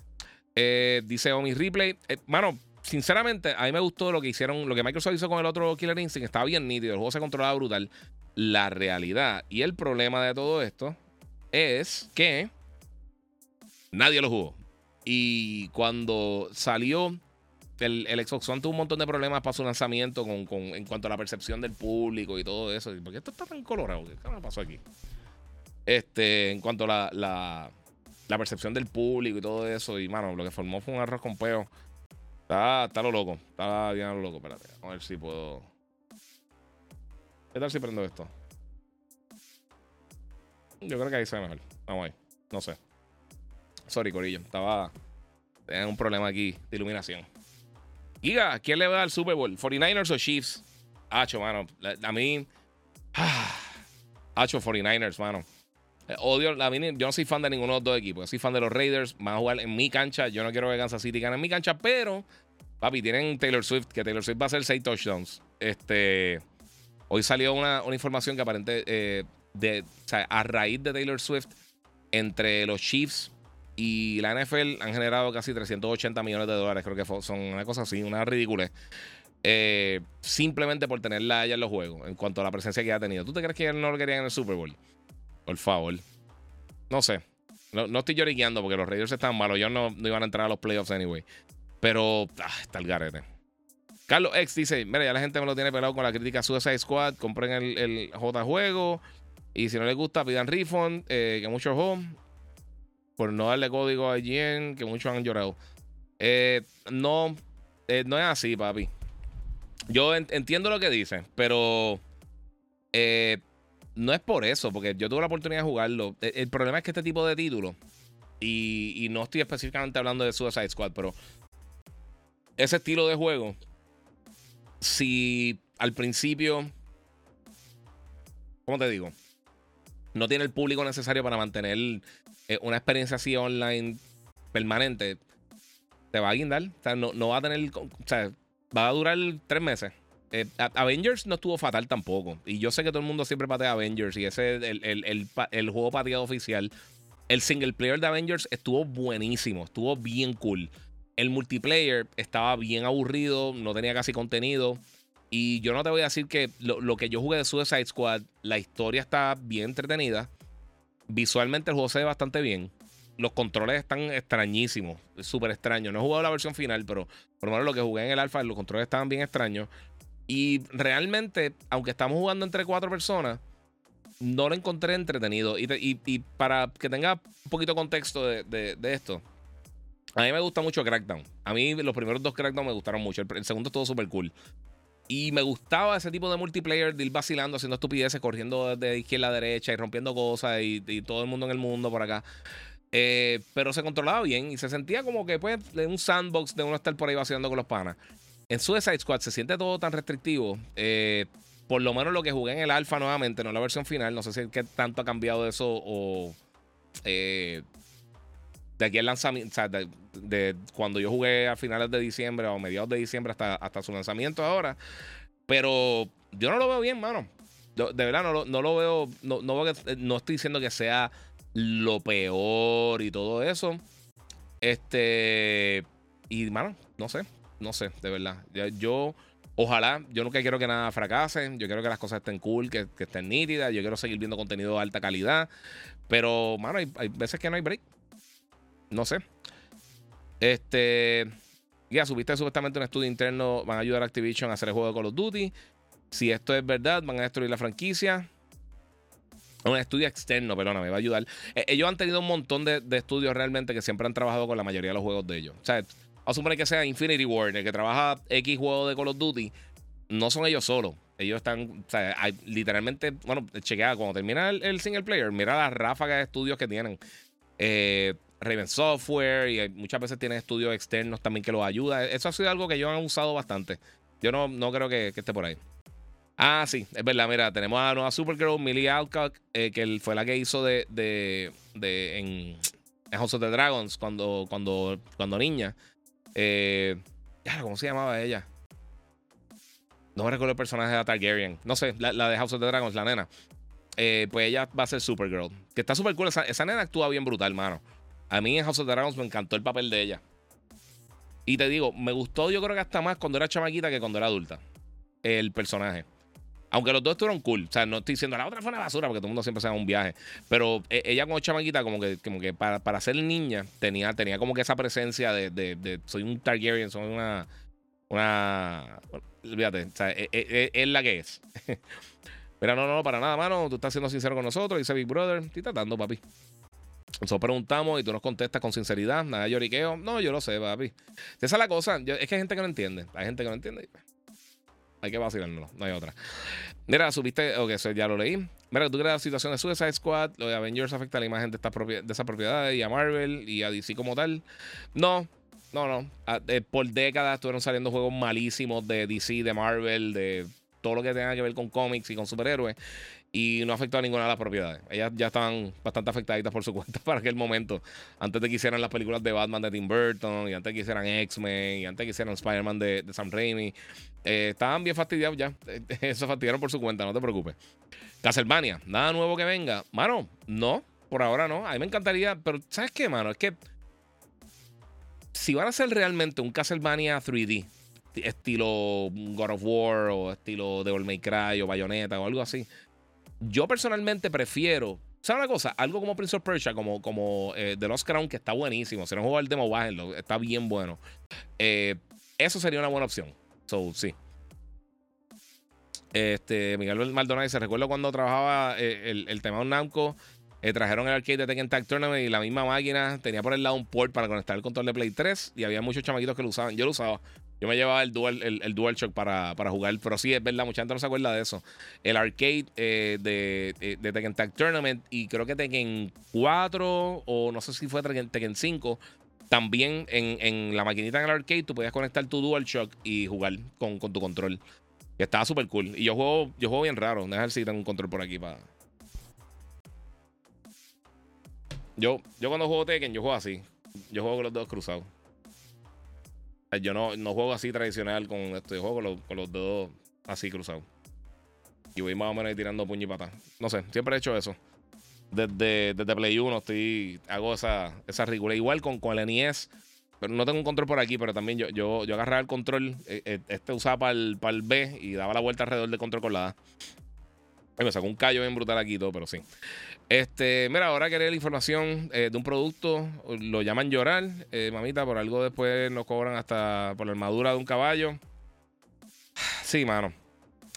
Eh, dice Omi Replay. Eh, mano, sinceramente, a mí me gustó lo que hicieron, lo que Microsoft hizo con el otro Killer Instinct. Estaba bien nítido, el juego se controlaba brutal. La realidad y el problema de todo esto es que nadie lo jugó. Y cuando salió el, el, Xbox One tuvo un montón de problemas para su lanzamiento con, en cuanto a la percepción del público y todo eso. ¿Por qué esto está tan colorado? ¿Qué pasó aquí? Este, en cuanto a la, la, percepción del público y todo eso. Y, mano, lo que formó fue un arroz con peo. Está, está lo loco. Está bien lo loco. Espérate. A ver si puedo. ¿Qué tal si prendo esto? Yo creo que ahí se ve mejor. Vamos ahí. No sé. Sorry, Corillo. Estaba. Tenía un problema aquí de iluminación. Giga, ¿quién le va al Super Bowl? ¿49ers o Chiefs? Hacho, mano. A mí. Hacho, 49ers, mano. Eh, odio, a mí, yo no soy fan de ninguno de los dos equipos. Yo soy fan de los Raiders. Van a jugar en mi cancha. Yo no quiero que Kansas City gane en mi cancha, pero, papi, tienen Taylor Swift, que Taylor Swift va a hacer 6 touchdowns. Este. Hoy salió una, información que aparente. Eh, de, o sea, a raíz de Taylor Swift, entre los Chiefs y la NFL han generado casi 380 millones de dólares. Creo que son una cosa así, una ridícula. Eh, simplemente por tenerla allá en los juegos, en cuanto a la presencia que ha tenido. ¿Tú te crees que no lo querían en el Super Bowl? Por favor. No sé. No, estoy lloriqueando porque los Raiders están malos. Yo no, iban a entrar a los playoffs anyway. Pero ah, está el garete. Carlos X dice: Mira, ya la gente me lo tiene pelado con la crítica Suicide Squad. Compren el, el J juego. Y si no les gusta, pidan refund. Eh, que muchos home. Por no darle código a IGN. Que muchos han llorado. Eh, no, eh, no es así, papi. Yo entiendo lo que dice, pero no es por eso, porque yo tuve la oportunidad de jugarlo. E, el, problema es que este tipo de títulos, y, no estoy específicamente hablando de Suicide Squad, pero ese estilo de juego, si al principio, ¿cómo te digo? No tiene el público necesario para mantener eh, una experiencia así online permanente, te va a guindar. O sea, no, no va a tener. O sea, va a durar tres meses. Eh, Avengers no estuvo fatal tampoco. Y yo sé que todo el mundo siempre patea Avengers y ese es el, juego pateado oficial. El single player de Avengers estuvo buenísimo, estuvo bien cool. El multiplayer estaba bien aburrido, no tenía casi contenido. Y yo no te voy a decir que lo, que yo jugué de Suicide Squad, la historia está bien entretenida. Visualmente el juego se ve bastante bien. Los controles están extrañísimos, súper extraños. No he jugado la versión final, pero por lo menos lo que jugué en el alfa, los controles estaban bien extraños. Y realmente, aunque estamos jugando entre cuatro personas, no lo encontré entretenido. Y, para que tenga un poquito contexto de, esto, a mí me gusta mucho Crackdown. A mí los primeros dos Crackdown me gustaron mucho. El, segundo estuvo súper cool. Y me gustaba ese tipo de multiplayer de ir vacilando, haciendo estupideces, corriendo de izquierda a derecha y rompiendo cosas y, todo el mundo en el mundo por acá. Eh, pero se controlaba bien y se sentía como que pues en un sandbox de uno estar por ahí vacilando con los panas. En Suicide Squad se siente todo tan restrictivo. Eh, por lo menos lo que jugué en el alfa nuevamente, no la versión final. No sé si qué tanto ha cambiado eso o. Eh, de aquí al lanzamiento. O sea, de, cuando yo jugué a finales de diciembre o mediados de diciembre hasta, hasta su lanzamiento ahora. Pero yo no lo veo bien, mano. De, verdad, no, no, lo veo. No, no, no estoy diciendo que sea lo peor y todo eso. Este. Y, mano, no sé no sé, de verdad. Yo, ojalá, yo nunca quiero que nada fracase. Yo quiero que las cosas estén cool, que, estén nítidas. Yo quiero seguir viendo contenido de alta calidad. Pero, mano, hay, veces que no hay break. No sé. Este. Ya, subiste supuestamente un estudio interno. Van a ayudar a Activision a hacer el juego de Call of Duty. Si esto es verdad, van a destruir la franquicia. Un estudio externo, perdóname, va a ayudar. E, ellos han tenido un montón de, de, estudios realmente que siempre han trabajado con la mayoría de los juegos de ellos. O sea, a suponer que sea Infinity Ward, el que trabaja X juego de Call of Duty. No son ellos solos. Ellos están, literalmente, bueno, chequea, cuando termina el, single player, mira las ráfagas de estudios que tienen. Eh, Raven Software y muchas veces tienen estudios externos también que los ayuda. Eso ha sido algo que ellos han usado bastante. Yo no, no creo que, esté por ahí. Ah, sí, es verdad. Mira, tenemos a la nueva Supergirl, Millie Alcock, eh, que fue la que hizo de, de, de en, House of the Dragons cuando, cuando, cuando niña. Eh, ¿Cómo se llamaba ella? No me recuerdo el personaje de Targaryen. No sé, la, de House of the Dragons, la nena. Eh, pues ella va a ser Supergirl. Que está súper cool. Esa, nena actúa bien brutal, mano. A mí en House of the Dragons me encantó el papel de ella. Y te digo, me gustó yo creo que hasta más cuando era chamaquita que cuando era adulta. El personaje. Aunque los dos estuvieron cool. O sea, no estoy diciendo la otra fue una basura porque todo el mundo siempre se da un viaje. Pero eh, ella como chamaquita, como que, como que para, para ser niña, tenía, tenía como que esa presencia de, de, soy un Targaryen, soy una. Una. olvídate, o sea, es, e, e, es, la que es. Pero no, no, para nada, mano. Tú estás siendo sincero con nosotros, dice Big Brother. Estoy tratando, papi. Nosotros preguntamos y tú nos contestas con sinceridad, nada de lloriqueo. No, yo lo sé, papi. Esa es la cosa. es que hay gente que no entiende. Hay gente que no entiende. Hay que vacilárnoslo, no hay otra. Mira, subiste, ok, eso ya lo leí. Mira, tú crees la situación de Suicide Squad, lo de Avengers afecta a la imagen de, estas de esas propiedades y a Marvel y a DC como tal. No, no, no. Eh, por décadas estuvieron saliendo juegos malísimos de DC, de Marvel, de todo lo que tenga que ver con cómics y con superhéroes y no afectó a ninguna de las propiedades. Ellas ya estaban bastante afectaditas por su cuenta para aquel momento. Antes de que hicieran las películas de Batman de Tim Burton, y antes de que hicieran X-Men, y antes de que hicieran Spider-Man de, Sam Raimi. Eh, estaban bien fastidiados ya. Eso fastidiaron por su cuenta, no te preocupes. Castlevania, nada nuevo que venga. Mano, no, por ahora no. A mí me encantaría, pero ¿sabes qué, mano? Es que si van a hacer realmente un Castlevania 3D, estilo God of War o estilo Devil May Cry o Bayonetta o algo así yo personalmente prefiero. ¿Sabes una cosa? Algo como Prince of Persia, como, como eh, The Lost Crown, que está buenísimo. Si no juega el demo, bájenlo. Está bien bueno. Eh, eso sería una buena opción. So, sí. Este, Miguel Maldonado se recuerdo cuando trabajaba eh, el, el tema de Namco. Eh, trajeron el arcade de Tekken Tag Tournament y la misma máquina tenía por el lado un port para conectar el control de Play 3 y había muchos chamaquitos que lo usaban. Yo lo usaba. Yo me llevaba el Dual, el, el DualShock para, para jugar, pero sí, es verdad, mucha gente no se acuerda de eso. El arcade eh, de, eh, de, Tekken Tag Tournament y creo que Tekken 4 o no sé si fue Tekken, Tekken 5, también en, en, la maquinita en el arcade tú podías conectar tu DualShock y jugar con, con tu control. Estaba súper cool. Y yo juego, yo juego bien raro. Déjame ver si tengo un control por aquí para... Yo, yo cuando juego Tekken, yo juego así. Yo juego con los dedos cruzados. Yo no, no juego así tradicional con esto. Yo juego con los, con los dedos así cruzados. Y voy más o menos tirando puño y pata. No sé, siempre he hecho eso. Desde, desde Play 1 estoy, hago esa, esa ridícula. Igual con, con el NES. Pero no tengo un control por aquí, pero también yo, yo, yo agarraba el control. Eh, eh, este usaba para el, para el B y daba la vuelta alrededor del control con la A. Me sacó un callo bien brutal aquí todo, pero sí. Este, mira, ahora quería la información eh, de un producto. Lo llaman llorar, eh, mamita, por algo después nos cobran hasta por la armadura de un caballo. Sí, mano.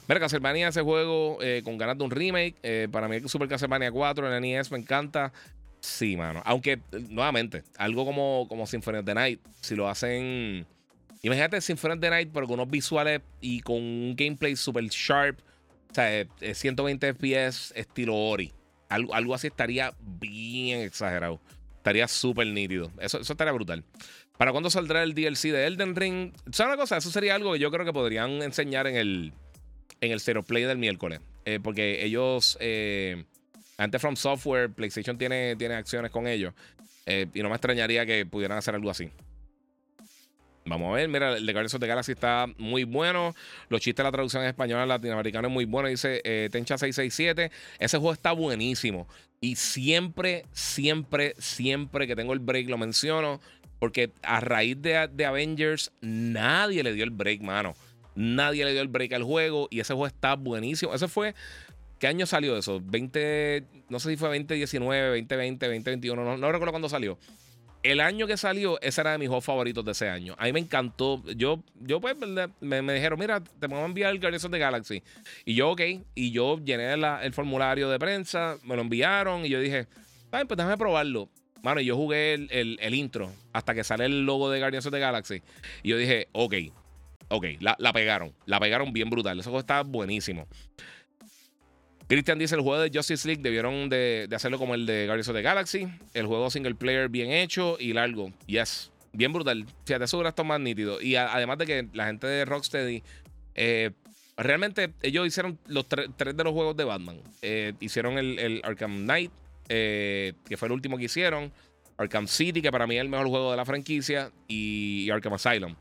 Mira, Castlevania, ese juego eh, con ganas de un remake. para mí, Super Castlevania 4 en NES me encanta. Sí, mano. Aunque, nuevamente, algo como, como Symphony of the Night, si lo hacen. Imagínate Symphony of the Night, pero con unos visuales y con un gameplay super sharp. O sea, 120 FPS estilo Ori. Algo, algo así estaría bien exagerado. Estaría súper nítido. Eso, eso estaría brutal. ¿Para cuándo saldrá el DLC de Elden Ring? ¿Sabes una cosa? Eso sería algo que yo creo que podrían enseñar en el, en el Zero Play del miércoles. Eh, porque ellos, eh, antes From Software, PlayStation tiene, tiene acciones con ellos. Eh, y no me extrañaría que pudieran hacer algo así. Vamos a ver, mira, el de Guardians of the Galaxy está muy bueno. Los chistes de la traducción en español latinoamericano es muy bueno. Dice eh, Tencha 667. Ese juego está buenísimo. Y siempre, siempre, siempre que tengo el break lo menciono. Porque a raíz de, de Avengers, nadie le dio el break, mano. Nadie le dio el break al juego. Y ese juego está buenísimo. Ese fue. ¿Qué año salió eso? 20. No sé si fue 2019, 2020, 2021. No, no recuerdo cuándo salió el año que salió, ese era de mis juegos favoritos de ese año. A mí me encantó. Yo, yo pues, me, dijeron, mira, te vamos a enviar el Guardians of the Galaxy. Y yo, ok. Y yo llené el formulario de prensa, me lo enviaron y yo dije, ay, pues déjame probarlo. Mano, yo jugué el, el, intro hasta que sale el logo de Guardians of the Galaxy. Y yo dije, ok, ok, la, la pegaron. La pegaron bien brutal. Juego está buenísimo. Christian dice: el juego de Justice League debieron de, hacerlo como el de Guardians of the Galaxy. El juego single player bien hecho y largo. Yes, bien brutal. Fíjate, eso hubiera estado más nítido. Y además de que la gente de Rocksteady. Eh, realmente ellos hicieron los tres de los juegos de Batman. Eh, hicieron el, Arkham Knight, eh, que fue el último que hicieron. Arkham City, que para mí es el mejor juego de la franquicia. Y, Arkham Asylum.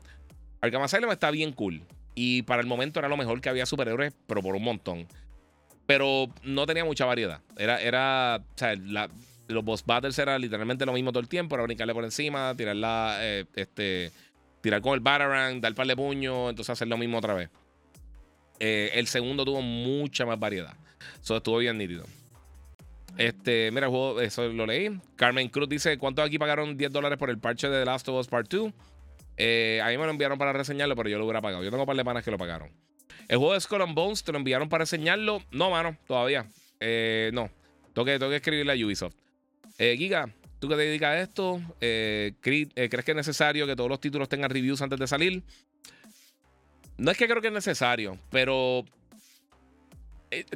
Arkham Asylum está bien cool. Y para el momento era lo mejor que había superhéroes, pero por un montón pero no tenía mucha variedad. Era, era, o sea, los boss battles era literalmente lo mismo todo el tiempo, era brincarle por encima, tirar la, eh, este, tirar con el Batarang, dar par de puños, entonces hacer lo mismo otra vez. Eh, el segundo tuvo mucha más variedad. Eso estuvo bien nítido. Este, mira, el juego, eso lo leí. Carmen Cruz dice: ¿Cuántos aquí pagaron 10 dólares por el parche de The Last of Us Part 2? Eh, a mí me lo enviaron para reseñarlo, pero yo lo hubiera pagado. Yo tengo un par de panas que lo pagaron. El juego de Skull and Bones te lo enviaron para enseñarlo. No, mano, todavía. Eh, no. Tengo que, tengo que escribirle a Ubisoft. Eh, Giga, tú que te dedicas a esto, eh, ¿crees que es necesario que todos los títulos tengan reviews antes de salir? No es que creo que es necesario, pero.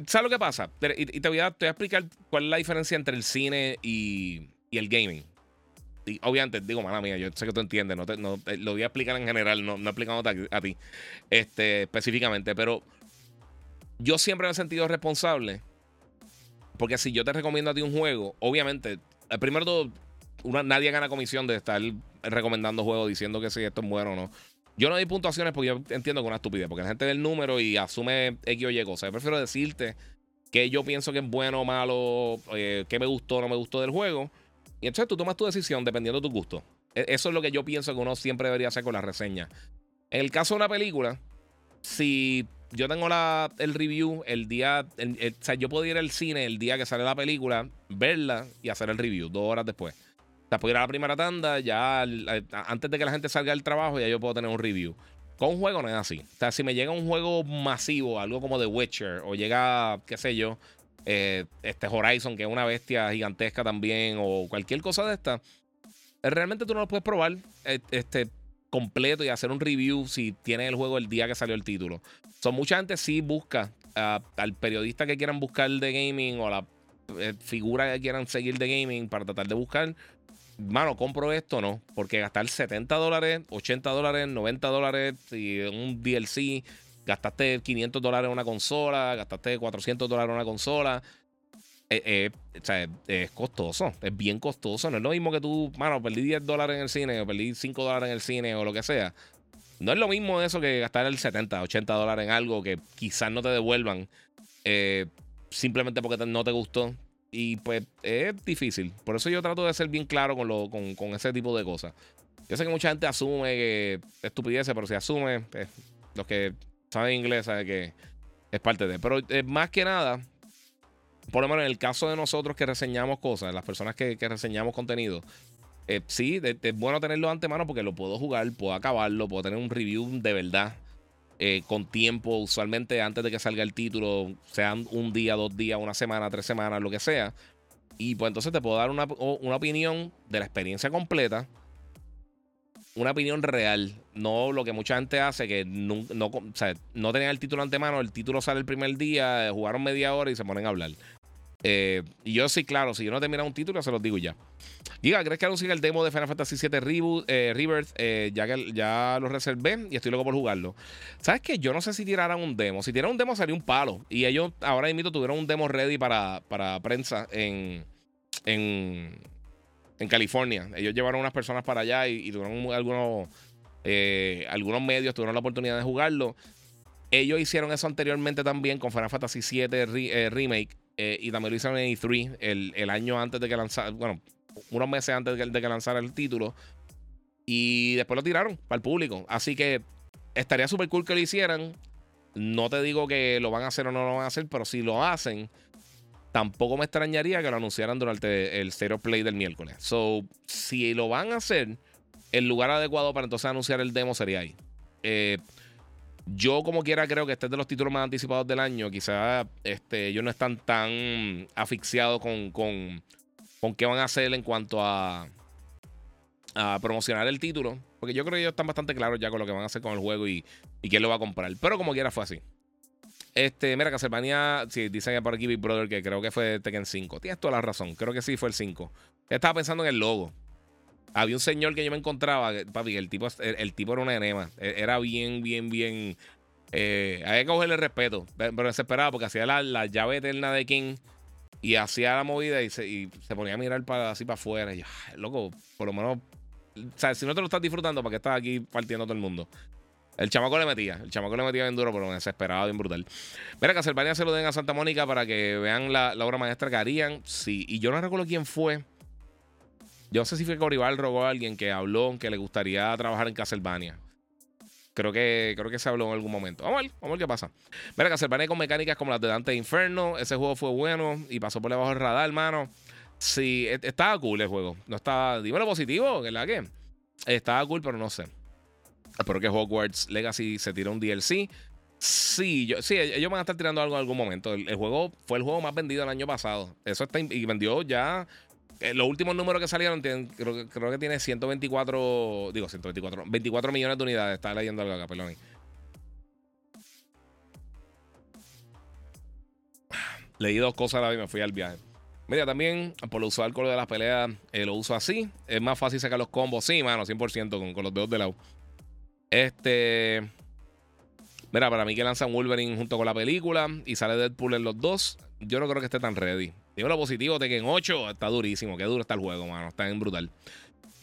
¿Sabes lo que pasa? Y, te, voy a, explicar cuál es la diferencia entre el cine y, el gaming. Obviamente, digo, mala mía, yo sé que tú entiendes, no, no lo voy a explicar en general, no, no explicando a, ti este, específicamente, pero yo siempre me he sentido responsable. Porque si yo te recomiendo a ti un juego, obviamente, eh, primero todo, nadie gana comisión de estar recomendando juegos diciendo que si esto es bueno o no. Yo no doy puntuaciones porque yo entiendo que es una estupidez, porque la gente ve el número y asume X o Y cosas. Yo prefiero decirte que yo pienso que es bueno o malo, eh, que me gustó o no me gustó del juego. Y entonces tú tomas tu decisión dependiendo de tu gusto. E, eso es lo que yo pienso que uno siempre debería hacer con la reseña. En el caso de una película, si yo tengo la, el review el día, o sea, yo puedo ir al cine el día que sale la película, verla y hacer el review dos horas después. O sea, puedo ir a la primera tanda, ya antes de que la gente salga del trabajo, ya yo puedo tener un review. Con un juego no es así. O sea, si me llega un juego masivo, algo como The Witcher, o llega, qué sé yo, eh, este Horizon, que es una bestia gigantesca también, o cualquier cosa de esta, eh, realmente tú no lo puedes probar este, completo y hacer un review si tienes el juego el día que salió el título. So, mucha gente sí busca al periodista que quieran buscar de gaming o a la eh, figura que quieran seguir de gaming para tratar de buscar. Mano, compro esto no, porque gastar 70 dólares, 80 dólares, 90 dólares y un DLC, gastaste 500 dólares en una consola, gastaste 400 dólares en una consola. Eh, eh, o sea, es costoso, es bien costoso. No es lo mismo que tú, mano, perdí 10 dólares en el cine o perdí 5 dólares en el cine o lo que sea. No es lo mismo eso que gastar el 70, 80 dólares en algo que quizás no te devuelvan eh, simplemente porque no te gustó. Y pues es difícil. Por eso yo trato de ser bien claro con, lo, con, ese tipo de cosas. Yo sé que mucha gente asume que estupidez, pero si asume, pues, los que saben inglés saben que es parte de. Pero eh, más que nada, por lo menos en el caso de nosotros que reseñamos cosas, las personas que, que reseñamos contenido, eh, sí, es bueno tenerlo de antemano porque lo puedo jugar, puedo acabarlo, puedo tener un review de verdad eh, con tiempo, usualmente antes de que salga el título, sean un día, dos días, una semana, tres semanas, lo que sea. Y pues entonces te puedo dar una, opinión de la experiencia completa, una opinión real, no lo que mucha gente hace, que no, no, tenían el título antemano, el título sale el primer día, jugaron media hora y se ponen a hablar. Eh, y yo sí, claro, si yo no termino un título, se los digo ya. Diga, ¿crees que anuncien el demo de Final Fantasy VII eh, Rebirth? Eh, ya que ya lo reservé y estoy loco por jugarlo. ¿Sabes qué? Yo no sé si tiraran un demo. Si tiraran un demo sería un palo. Y ellos ahora mismo tuvieron un demo ready para, para prensa en, en, en California. Ellos llevaron unas personas para allá y, tuvieron algunos, algunos medios, tuvieron la oportunidad de jugarlo. Ellos hicieron eso anteriormente también con Final Fantasy VII Remake. Eh, y también lo hicieron en E3 el, año antes de que lanzara, bueno, unos meses antes de que, lanzara el título. Y después lo tiraron para el público. Así que estaría súper cool que lo hicieran. No te digo que lo van a hacer o no lo van a hacer, pero si lo hacen, tampoco me extrañaría que lo anunciaran durante el Stereo Play del miércoles. So, si lo van a hacer, el lugar adecuado para entonces anunciar el demo sería ahí. Eh, yo, como quiera, creo que este es de los títulos más anticipados del año. Quizás este, ellos no están tan asfixiados con, con, con qué van a hacer en cuanto a, a promocionar el título. Porque yo creo que ellos están bastante claros ya con lo que van a hacer con el juego y, y quién lo va a comprar. Pero como quiera fue así. Este, mira, Castlevania, sí, dicen por aquí Big Brother que creo que fue Tekken 5. Tienes toda la razón, creo que sí fue el 5. Estaba pensando en el logo. Había un señor que yo me encontraba, papi, el tipo, el, tipo era una enema. E, era bien, bien, bien. Eh, había que cogerle respeto, pero desesperado porque hacía la, llave eterna de King y hacía la movida y se, ponía a mirar para, así para afuera. Y yo, loco, por lo menos, o sea, si no te lo estás disfrutando, ¿para qué estás aquí partiendo todo el mundo? El chamaco le metía, el chamaco le metía bien duro, pero desesperado, bien brutal. Mira, Castlevania se lo den a Santa Mónica para que vean la, la obra maestra que harían. Sí, y yo no recuerdo quién fue. Yo no sé si fue Coribal rogó a alguien que habló que le gustaría trabajar en Castlevania. Creo que, creo que se habló en algún momento. Vamos a ver, vamos a ver qué pasa. Mira, Castlevania con mecánicas como las de Dante Inferno. Ese juego fue bueno y pasó por debajo del radar, hermano. Sí, e, estaba cool el juego. No estaba. Dímelo positivo, ¿verdad que? Estaba cool, pero no sé. Espero que Hogwarts Legacy se tire un DLC. Sí, sí, ellos van a estar tirando algo en algún momento. El, el, juego fue el juego más vendido el año pasado. Eso está y vendió ya eh, los últimos números que salieron, creo, que tiene 124, digo 124, 24 millones de unidades. Estaba leyendo algo acá, perdón. Leí dos cosas a la vez y me fui al viaje. Mira, también por usual con lo de las peleas, eh, lo uso así. Es más fácil sacar los combos. Sí, mano, 100% con, con los dedos de lado. Este. Mira, para mí que lanzan Wolverine junto con la película y sale Deadpool en los dos, yo no creo que esté tan ready. Digo lo positivo, de que en 8 está durísimo. Qué duro está el juego, mano. Está bien brutal.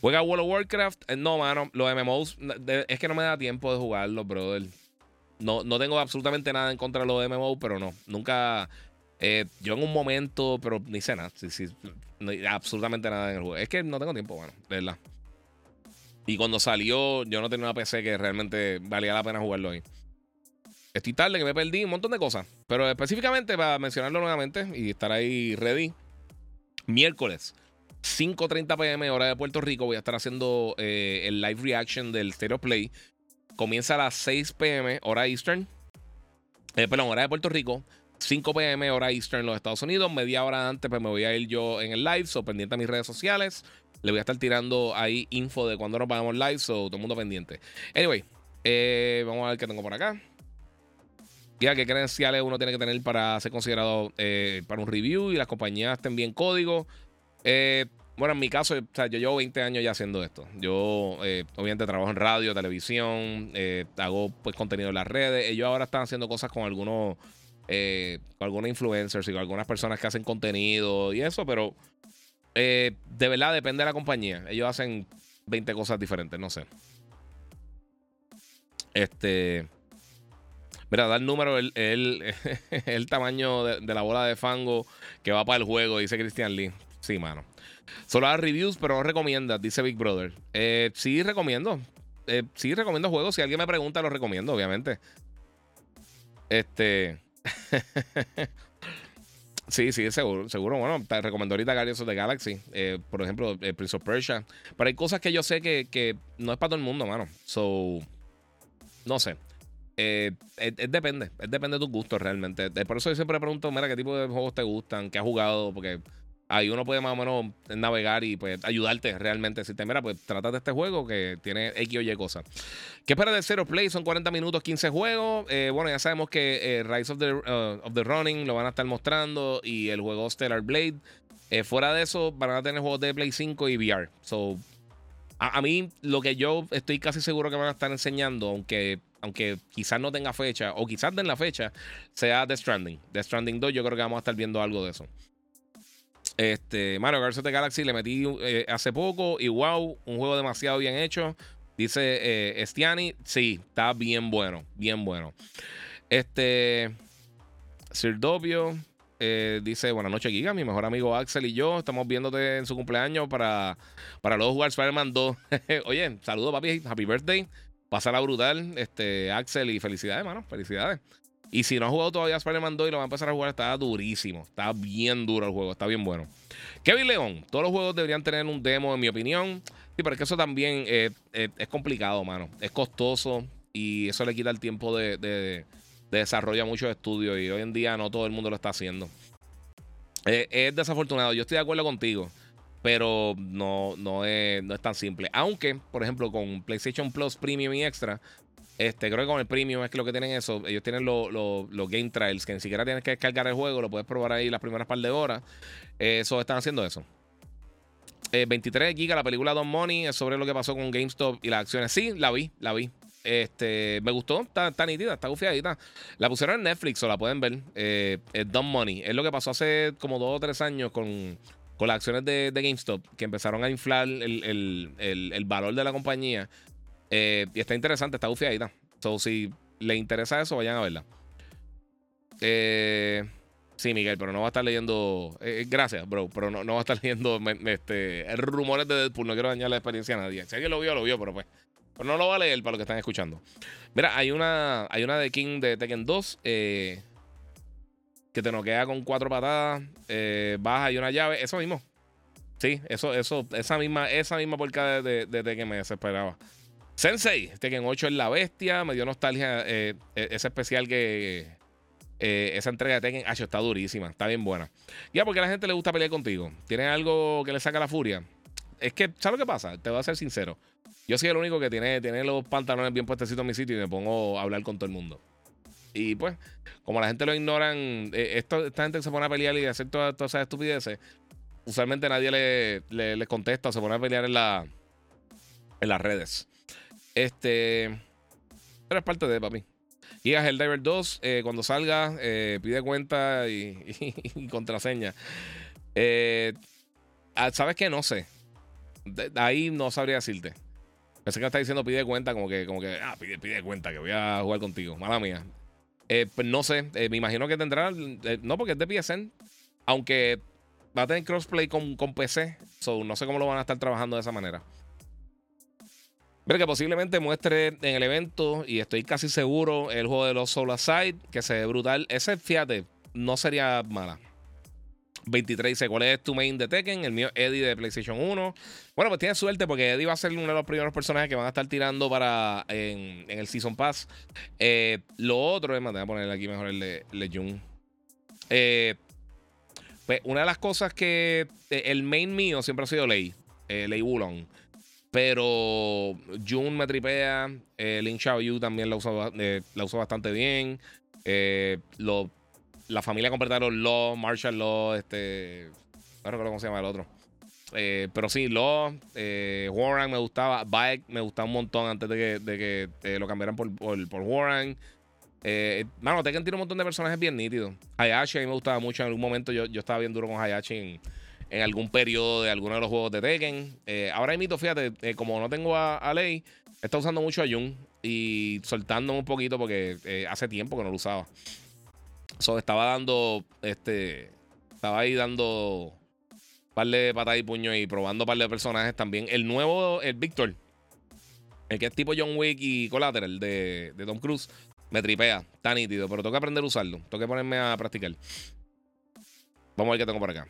¿Juega World of Warcraft? Eh, no, mano. Los MMOs, es que no me da tiempo de jugarlos, brother. No, no tengo absolutamente nada en contra de los MMOs, pero no. Nunca. Eh, yo en un momento, pero ni sé nada. Sí, sí, absolutamente nada en el juego. Es que no tengo tiempo, mano. De verdad. Y cuando salió, yo no tenía una PC que realmente valía la pena jugarlo ahí. Estoy tarde, que me perdí un montón de cosas. Pero específicamente para mencionarlo nuevamente y estar ahí ready. Miércoles, 5.30 pm, hora de Puerto Rico, voy a estar haciendo eh, el live reaction del Stereo Play. comienza a las 6 pm, hora Eastern. Eh, perdón, hora de Puerto Rico. 5 pm, hora Eastern los Estados Unidos. Media hora antes, pues me voy a ir yo en el live. So, pendiente a mis redes sociales. Le voy a estar tirando ahí info de cuando nos vamos live. So, todo el mundo pendiente. Anyway, eh, vamos a ver qué tengo por acá. Ya qué credenciales uno tiene que tener para ser considerado eh, para un review y las compañías te envíen código. Eh, bueno, en mi caso, o sea, yo llevo 20 años ya haciendo esto. Yo, obviamente, trabajo en radio, televisión, hago pues contenido en las redes. Ellos ahora están haciendo cosas con algunos, con algunos influencers y con algunas personas que hacen contenido y eso, pero de verdad depende de la compañía. Ellos hacen 20 cosas diferentes, no sé. Este. Mira, da el número, el, el, tamaño de, la bola de fango que va para el juego, dice Christian Lee. Sí, mano. Solo da reviews, pero no recomienda, dice Big Brother. Eh, sí, recomiendo. Eh, sí, recomiendo juegos. Si alguien me pregunta, lo recomiendo, obviamente. Este. sí, sí, seguro. Seguro, bueno, te recomiendo ahorita Guardians of the Galaxy. Eh, por ejemplo, Prince of Persia. Pero hay cosas que yo sé que, que, no es para todo el mundo, mano. So. No sé. es, depende. Es depende de tus gustos realmente. Por eso yo siempre pregunto, mira, qué tipo de juegos te gustan, qué has jugado, porque ahí uno puede más o menos navegar y pues ayudarte realmente. Si te mira, pues trata de este juego que tiene X o Y cosas. ¿Qué espera de Zero Play? Son 40 minutos, 15 juegos. Eh, bueno, ya sabemos que eh, Rise of the, uh, of the Running lo van a estar mostrando y el juego Stellar Blade. Eh, fuera de eso, van a tener juegos de Play 5 y VR. So, a, mí, lo que yo estoy casi seguro que van a estar enseñando, aunque, aunque quizás no tenga fecha, o quizás den la fecha, sea The Stranding. The Stranding 2, yo creo que vamos a estar viendo algo de eso. Este, Mario Kart de Galaxy le metí eh, hace poco y wow, un juego demasiado bien hecho. Dice eh, Estiani, sí, está bien bueno, bien bueno. Este, Sir eh, dice, buenas noches Giga, mi mejor amigo Axel y yo estamos viéndote en su cumpleaños para, para luego jugar Spider-Man 2. Oye, saludos papi, happy birthday. Pásala brutal, este, Axel, y felicidades, mano, felicidades. Y si no ha jugado todavía Spider-Man 2 y lo va a empezar a jugar, está durísimo. Está bien duro el juego, está bien bueno. Kevin León, todos los juegos deberían tener un demo, en mi opinión. Sí, pero es que eso también eh, eh, es complicado, mano. Es costoso y eso le quita el tiempo de, desarrollo a muchos estudios. Y hoy en día no todo el mundo lo está haciendo. Eh, es desafortunado. Yo estoy de acuerdo contigo. Pero no, no, es, no es tan simple. Aunque, por ejemplo, con PlayStation Plus Premium y Extra, este, creo que con el Premium es que lo que tienen eso. Ellos tienen los Game Trials, que ni siquiera tienes que descargar el juego, lo puedes probar ahí las primeras par de horas. Eso están haciendo eso. 23 eh, gigas, la película Don Money es sobre lo que pasó con GameStop y las acciones. Sí, la vi, la vi. Este, me gustó, está, está nítida, está gufiadita. La pusieron en Netflix o la pueden ver. Eh, Don Money. Es lo que pasó hace como dos o tres años con, con las acciones de, GameStop, que empezaron a inflar el, el valor de la compañía. Eh, y está interesante, está bufiadita. So, si le interesa eso, vayan a verla. Eh, sí, Miguel, pero no va a estar leyendo. Eh, gracias, bro, pero no, no va a estar leyendo este, rumores de Deadpool. No quiero dañar la experiencia a nadie. Si alguien lo vio, lo vio, pero pues. Pero no lo va a leer para los que están escuchando. Mira, hay una, hay una de King de Tekken 2 que te noquea con cuatro patadas, baja y una llave. Eso mismo. Sí, eso, eso, esa misma, esa misma porca de, de Tekken me desesperaba. Sensei, Tekken 8 es la bestia. Me dio nostalgia eh, e-, ese especial que. Eh, esa entrega de Tekken H está durísima, está bien buena. Ya, porque a la gente le gusta pelear contigo. ¿Tiene algo que le saca la furia? Es que, ¿sabes lo que pasa? Te voy a ser sincero. Yo soy el único que tiene, tiene los pantalones bien puestecitos en mi sitio y me pongo a hablar con todo el mundo. Y pues, como la gente lo ignoran, eh, esta gente se pone a pelear y hacer todas, esas estupideces, usualmente nadie le, le, contesta o se pone a pelear en, la, en las redes. Este. Pero es parte de papi. Y a Helldiver 2, eh, cuando salga, eh, pide cuenta y, contraseña. Eh, ah, ¿Sabes qué? No sé. ahí no sabría decirte. Pensé que está diciendo pide cuenta, como que, como que, ah, pide, pide cuenta, que voy a jugar contigo. Mala mía. pues no sé. me imagino que tendrá. no, porque es de PSN. Aunque va a tener crossplay con, con PC. So, no sé cómo lo van a estar trabajando de esa manera. Pero que posiblemente muestre en el evento, y estoy casi seguro, el juego de los Soul Aside, que se ve brutal. Ese, fíjate, no sería mala. 23 dice, ¿cuál es tu main de Tekken? El mío Eddie de PlayStation 1. Bueno, pues tienes suerte porque Eddie va a ser uno de los primeros personajes que van a estar tirando para en, el Season Pass. Eh, lo otro, es más, voy a poner aquí mejor el de, el Eh, pues una de las cosas que eh, el main mío siempre ha sido Lei, Lei Wulong. Pero Jun me tripea, eh, Lin Xiaoyu también la usa, la usa bastante bien. Lo, la familia completa de Law, Marshall Law, este. No recuerdo cómo se llama el otro. Eh, pero sí, Law, eh, Warren me gustaba, Bike me gustaba un montón antes de que, de que eh, lo cambiaran por, por, Warren. mano, Tekken tiene un montón de personajes bien nítidos. Hayashi a mí me gustaba mucho. En algún momento yo, yo estaba bien duro con Hayashi en, en algún periodo de alguno de los juegos de Tekken. ahora mito, fíjate, como no tengo a, a Lei, está usando mucho a Jun y soltándome un poquito porque hace tiempo que no lo usaba. So, estaba dando, este, estaba ahí dando par de patas y puño y probando par de personajes también. El nuevo, el Victor, el que es tipo John Wick y Collateral de, de Tom Cruise, me tripea, está nítido, pero tengo que aprender a usarlo, tengo que ponerme a practicar. Vamos a ver qué tengo por acá.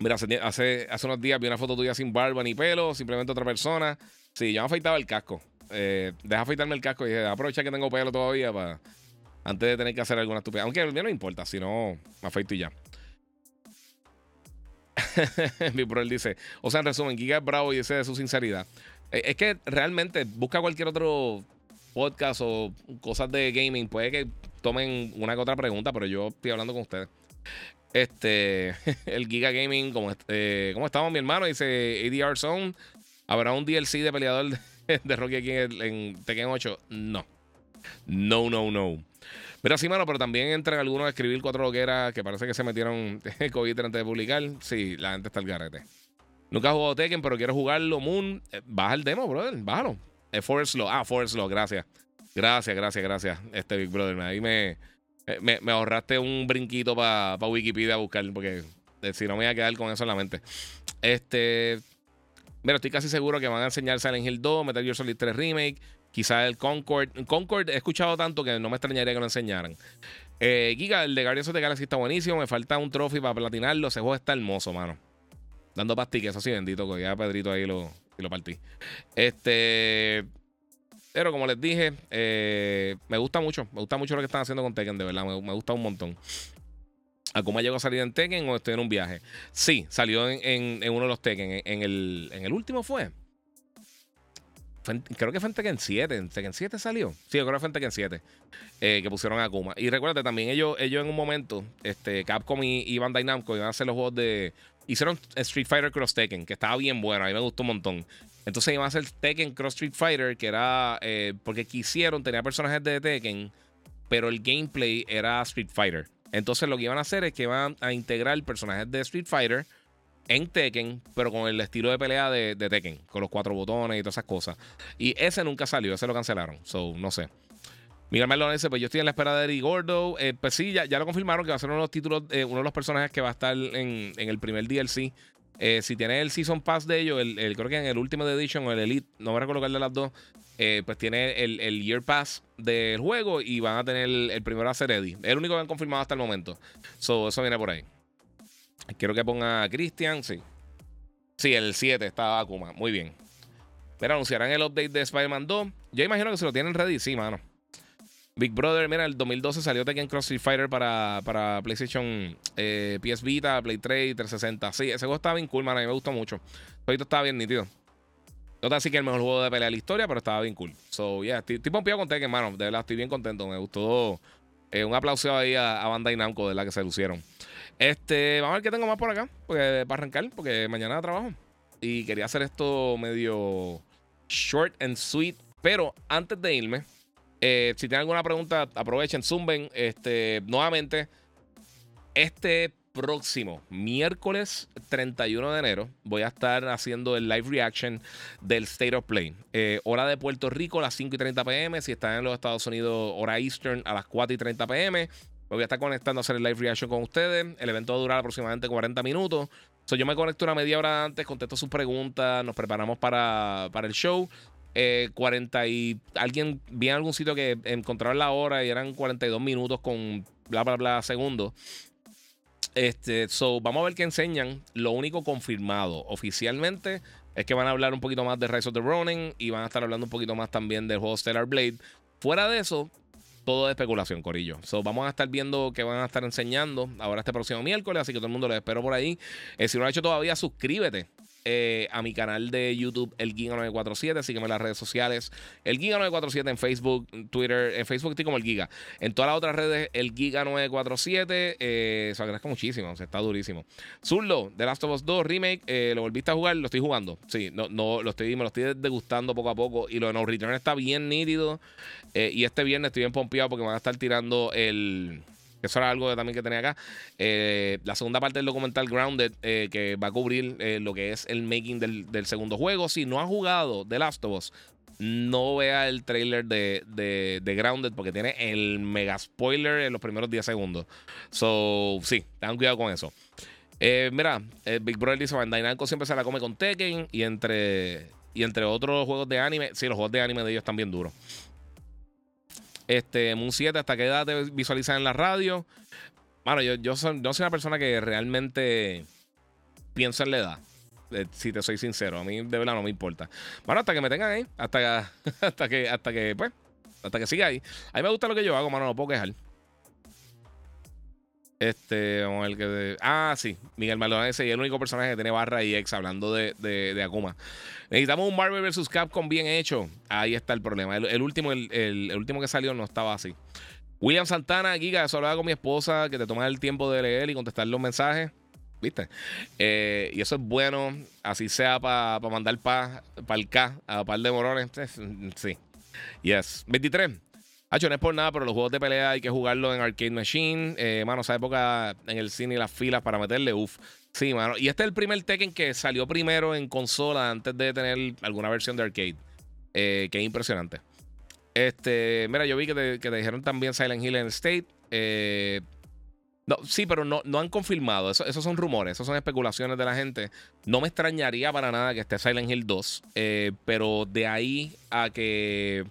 Mira, hace, hace, unos días vi una foto tuya sin barba ni pelo, simplemente otra persona. Sí, ya me afeitaba el casco. Eh, deja afeitarme el casco y dije, aprovecha que tengo pelo todavía para antes de tener que hacer alguna estupidez. Aunque a mí no importa, si no, me afeito y ya. Mi brother dice, o sea, en resumen, Giga es bravo y ese de su sinceridad. Eh, es que realmente busca cualquier otro podcast o cosas de gaming. Puede que tomen una que otra pregunta, pero yo estoy hablando con ustedes. Este, el Giga Gaming, como eh, ¿cómo estamos, mi hermano? Dice ADR Zone. ¿Habrá un DLC de peleador de, Rocky aquí en, en Tekken 8? No. No, no, no. Pero sí, mano, pero también entran algunos a escribir cuatro loqueras que parece que se metieron COVID antes de publicar. Sí, la gente está al garete. Nunca he jugado Tekken, pero quiero jugarlo. Moon, eh, baja el demo, brother. Bájalo. Eh, Forest Law. Ah, Forest Law, gracias. Gracias, gracias, gracias. Este Big Brother. Ahí me, eh, me, ahorraste un brinquito para Wikipedia a buscar, porque si no me voy a quedar con eso en la mente. Este. Mira, estoy casi seguro que van a enseñar Silent Hill 2, Metal Gear Solid 3 Remake. Quizá el Concord. Concord he escuchado tanto que no me extrañaría que lo enseñaran. Eh, Giga, el de Guardians of the está buenísimo. Me falta un trophy para platinarlo. Ese juego está hermoso, mano. Dando pastillas, eso sí, bendito, que ya Pedrito ahí lo, lo partí. Este. Pero como les dije, eh, me gusta mucho. Me gusta mucho lo que están haciendo con Tekken, de verdad. Me, gusta un montón. ¿A llegó a salir en Tekken o estoy en un viaje? Sí, salió en, uno de los Tekken. En, el, último fue creo que fue en Tekken 7. ¿En Tekken 7 salió? Sí, creo que fue en Tekken 7. Eh, que pusieron a Akuma. Y recuérdate también, ellos, ellos en un momento, este, Capcom y, Bandai Namco iban a hacer los juegos de. Hicieron Street Fighter Cross Tekken, que estaba bien bueno, a mí me gustó un montón. Entonces iban a hacer Tekken Cross Street Fighter, que era. Eh, porque quisieron, tenía personajes de Tekken, pero el gameplay era Street Fighter. Entonces lo que iban a hacer es que iban a integrar personajes de Street Fighter en Tekken, pero con el estilo de pelea de, Tekken, con los cuatro botones y todas esas cosas. Y ese nunca salió, ese lo cancelaron. So, no sé. Miguel Merlón dice: Pues yo estoy en la espera de Eddie Gordo. Eh, pues sí, ya, lo confirmaron que va a ser uno de los títulos, eh, uno de los personajes que va a estar en, el primer DLC. Eh, si tiene el Season Pass de ellos, el, creo que en el último Edition o el Elite, no me recuerdo cuál de las dos, pues tiene el, el, Year Pass del juego y van a tener el, primero a ser Eddie. El único que han confirmado hasta el momento. So, eso viene por ahí. Quiero que ponga a Christian, sí. Sí, el 7 está Akuma. Muy bien. Mira, anunciarán el update de Spider-Man 2. Yo imagino que se lo tienen ready, sí, mano. Big Brother, mira, el 2012 salió Tekken Cross Fighter para, para PlayStation eh, PS Vita, Play 3 360. Sí, ese juego estaba bien cool, mano. A mí me gustó mucho. El estaba bien nítido. No te así que el mejor juego de pelea de la historia, pero estaba bien cool. So, yeah, estoy, estoy pompeado con Tekken, mano. De verdad, estoy bien contento. Me gustó. Eh, un aplauso ahí a, a Bandai Namco, de la que se lucieron. Este, vamos a ver qué tengo más por acá, porque, para arrancar, porque mañana trabajo. Y quería hacer esto medio short and sweet. Pero antes de irme, eh, si tienen alguna pregunta, aprovechen, zumben. Este, nuevamente, este próximo miércoles 31 de enero voy a estar haciendo el live reaction del State of Play. Eh, hora de Puerto Rico a las 5 y 30 pm. Si están en los Estados Unidos, hora Eastern a las 4 y 30 pm voy a estar conectando a hacer el live reaction con ustedes. El evento va a durar aproximadamente 40 minutos. So, yo me conecto una media hora antes, contesto sus preguntas, nos preparamos para, el show. 40 eh, y alguien vi en algún sitio que encontraron la hora y eran 42 minutos con bla bla bla segundos. Este, so, vamos a ver qué enseñan. Lo único confirmado oficialmente es que van a hablar un poquito más de Rise of the Ronin y van a estar hablando un poquito más también del juego Stellar Blade. Fuera de eso, todo de especulación, Corillo. So, vamos a estar viendo qué van a estar enseñando ahora este próximo miércoles, así que todo el mundo lo espero por ahí. Eh, si no lo has hecho todavía, suscríbete eh, a mi canal de YouTube, El Giga 947. Sígueme en las redes sociales, El Giga 947 en Facebook, Twitter. En Facebook estoy como El Giga. En todas las otras redes, El Giga 947. Eh, se agradezco muchísimo, o sea, está durísimo. Zurlo, The Last of Us 2 Remake, eh, ¿lo volviste a jugar? Lo estoy jugando. Sí, no, no, lo estoy, me lo estoy degustando poco a poco. Y lo de está bien nítido. Eh, y este viernes estoy bien pompeado porque van a estar tirando el. Eso era algo también que tenía acá. Eh, la segunda parte del documental Grounded, eh, que va a cubrir eh, lo que es el making del, segundo juego. Si no ha jugado The Last of Us, no vea el trailer de, de, Grounded porque tiene el mega spoiler en los primeros 10 segundos. So, sí, tengan cuidado con eso. mira, Big Brother dice: Bandai Namco siempre se la come con Tekken y entre, y entre otros juegos de anime. Sí, los juegos de anime de ellos están bien duros. Este, Moon 7, ¿hasta qué edad te visualizan en la radio? Bueno, yo, yo, soy, una persona que realmente piensa en la edad. Eh, si te soy sincero, a mí de verdad no me importa. Bueno, hasta que me tengan ahí, hasta, hasta que, hasta que, pues, hasta que siga ahí. A mí me gusta lo que yo hago, mano, no puedo quejar. Este, vamos a ver que. ah, sí. Miguel Maldonado es el único personaje que tiene barra y ex hablando de, de, Akuma. Necesitamos un Marvel vs. Capcom bien hecho. Ahí está el problema. El, último, el, último que salió no estaba así. William Santana, Giga, eso hablaba con mi esposa, que te toma el tiempo de leer y contestar los mensajes. ¿Viste? Eh, y eso es bueno, así sea para mandar para el K a par de morones. Sí. Yes. 23. Hacho, no es por nada, pero los juegos de pelea hay que jugarlo en Arcade Machine. Eh, mano, esa época en el cine y las filas para meterle, uff. Sí, mano. Y este es el primer Tekken que salió primero en consola antes de tener alguna versión de arcade. Eh, que es impresionante. Este, mira, yo vi que te, dijeron también Silent Hill en State. Eh, sí, pero no, no han confirmado. Eso, esos son rumores, esos son especulaciones de la gente. No me extrañaría para nada que esté Silent Hill 2. Eh, pero de ahí a que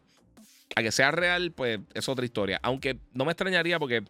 a que sea real, pues es otra historia. Aunque no me extrañaría porque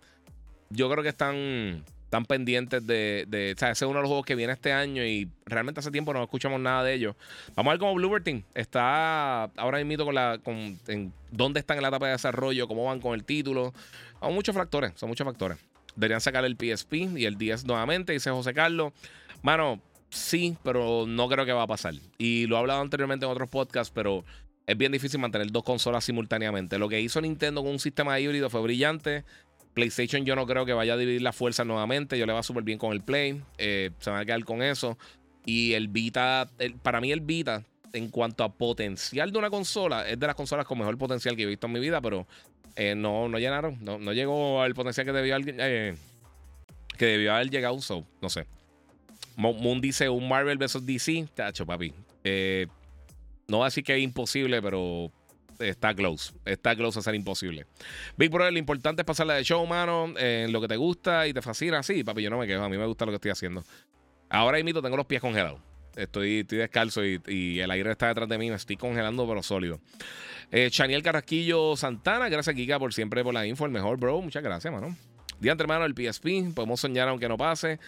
yo creo que están, tan pendientes de, de. O sea, ese es uno de los juegos que viene este año y realmente hace tiempo no escuchamos nada de ellos. Vamos a ver cómo Bluebird Team está ahora mismo con la. Con, en dónde están en la etapa de desarrollo, cómo van con el título. Son muchos factores, son muchos factores. Deberían sacar el PSP y el 10 nuevamente, dice José Carlos. Mano, sí, pero no creo que va a pasar. Y lo he hablado anteriormente en otros podcasts, pero es bien difícil mantener dos consolas simultáneamente. Lo que hizo Nintendo con un sistema híbrido fue brillante. PlayStation yo no creo que vaya a dividir la fuerza nuevamente. Yo le va súper bien con el Play. Eh, se va a quedar con eso. Y el Vita, para mí el Vita, en cuanto a potencial de una consola, es de las consolas con mejor potencial que he visto en mi vida, pero eh, no, no llenaron. No, llegó al potencial que debió, eh, que debió haber llegado. So, no sé. Moon dice un Marvel vs DC. Tacho, papi. Eh, no va a decir que es imposible, pero está close. Está close a ser imposible. Big Brother, lo importante es pasarla de show, mano, en lo que te gusta y te fascina. Sí, papi, yo no me quejo. A mí me gusta lo que estoy haciendo. Ahora mismo tengo los pies congelados. Estoy, descalzo y, el aire está detrás de mí. Me estoy congelando, pero sólido. Eh, Chaniel Carrasquillo Santana, gracias, Kika, por siempre por la info. El mejor, bro. Muchas gracias, mano. Día hermano, el PSP. Podemos soñar aunque no pase.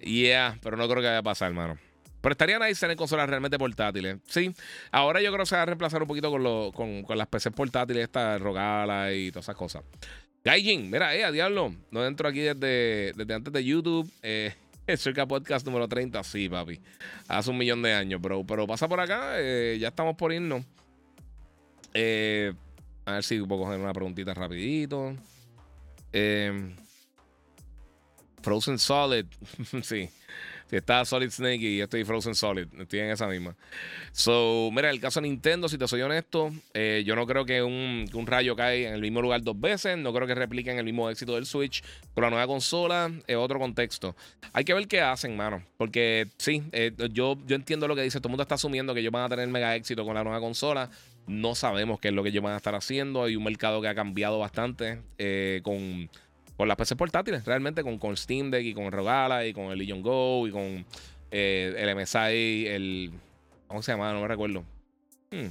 Yeah, pero no creo que vaya a pasar, hermano. Pero estaría nice tener consolas realmente portátiles. Sí, ahora yo creo que se va a reemplazar un poquito con, con, las PCs portátiles, esta Rogala y todas esas cosas. Gaijin, mira, eh, a diablo. No entro aquí desde, desde antes de YouTube. Eh, Cerca Podcast número 30, sí, papi. Hace un millón de años, bro. Pero pasa por acá, eh, ya estamos por irnos. Eh, a ver si puedo coger una preguntita rapidito. Eh, Frozen Solid, sí. Si está Solid Snake y estoy Frozen Solid, estoy en esa misma. So, mira, el caso de Nintendo, si te soy honesto, eh, yo no creo que un, rayo caiga en el mismo lugar dos veces. No creo que repliquen el mismo éxito del Switch con la nueva consola. Es otro contexto. Hay que ver qué hacen, mano. Porque sí, eh, yo, yo entiendo lo que dice. Todo el mundo está asumiendo que ellos van a tener mega éxito con la nueva consola. No sabemos qué es lo que ellos van a estar haciendo. Hay un mercado que ha cambiado bastante eh, con con las PC portátiles, realmente con, con Steam Deck y con Rogala y con el Legion Go y con eh, el MSI, el. ¿Cómo se llama? No me recuerdo. Hmm.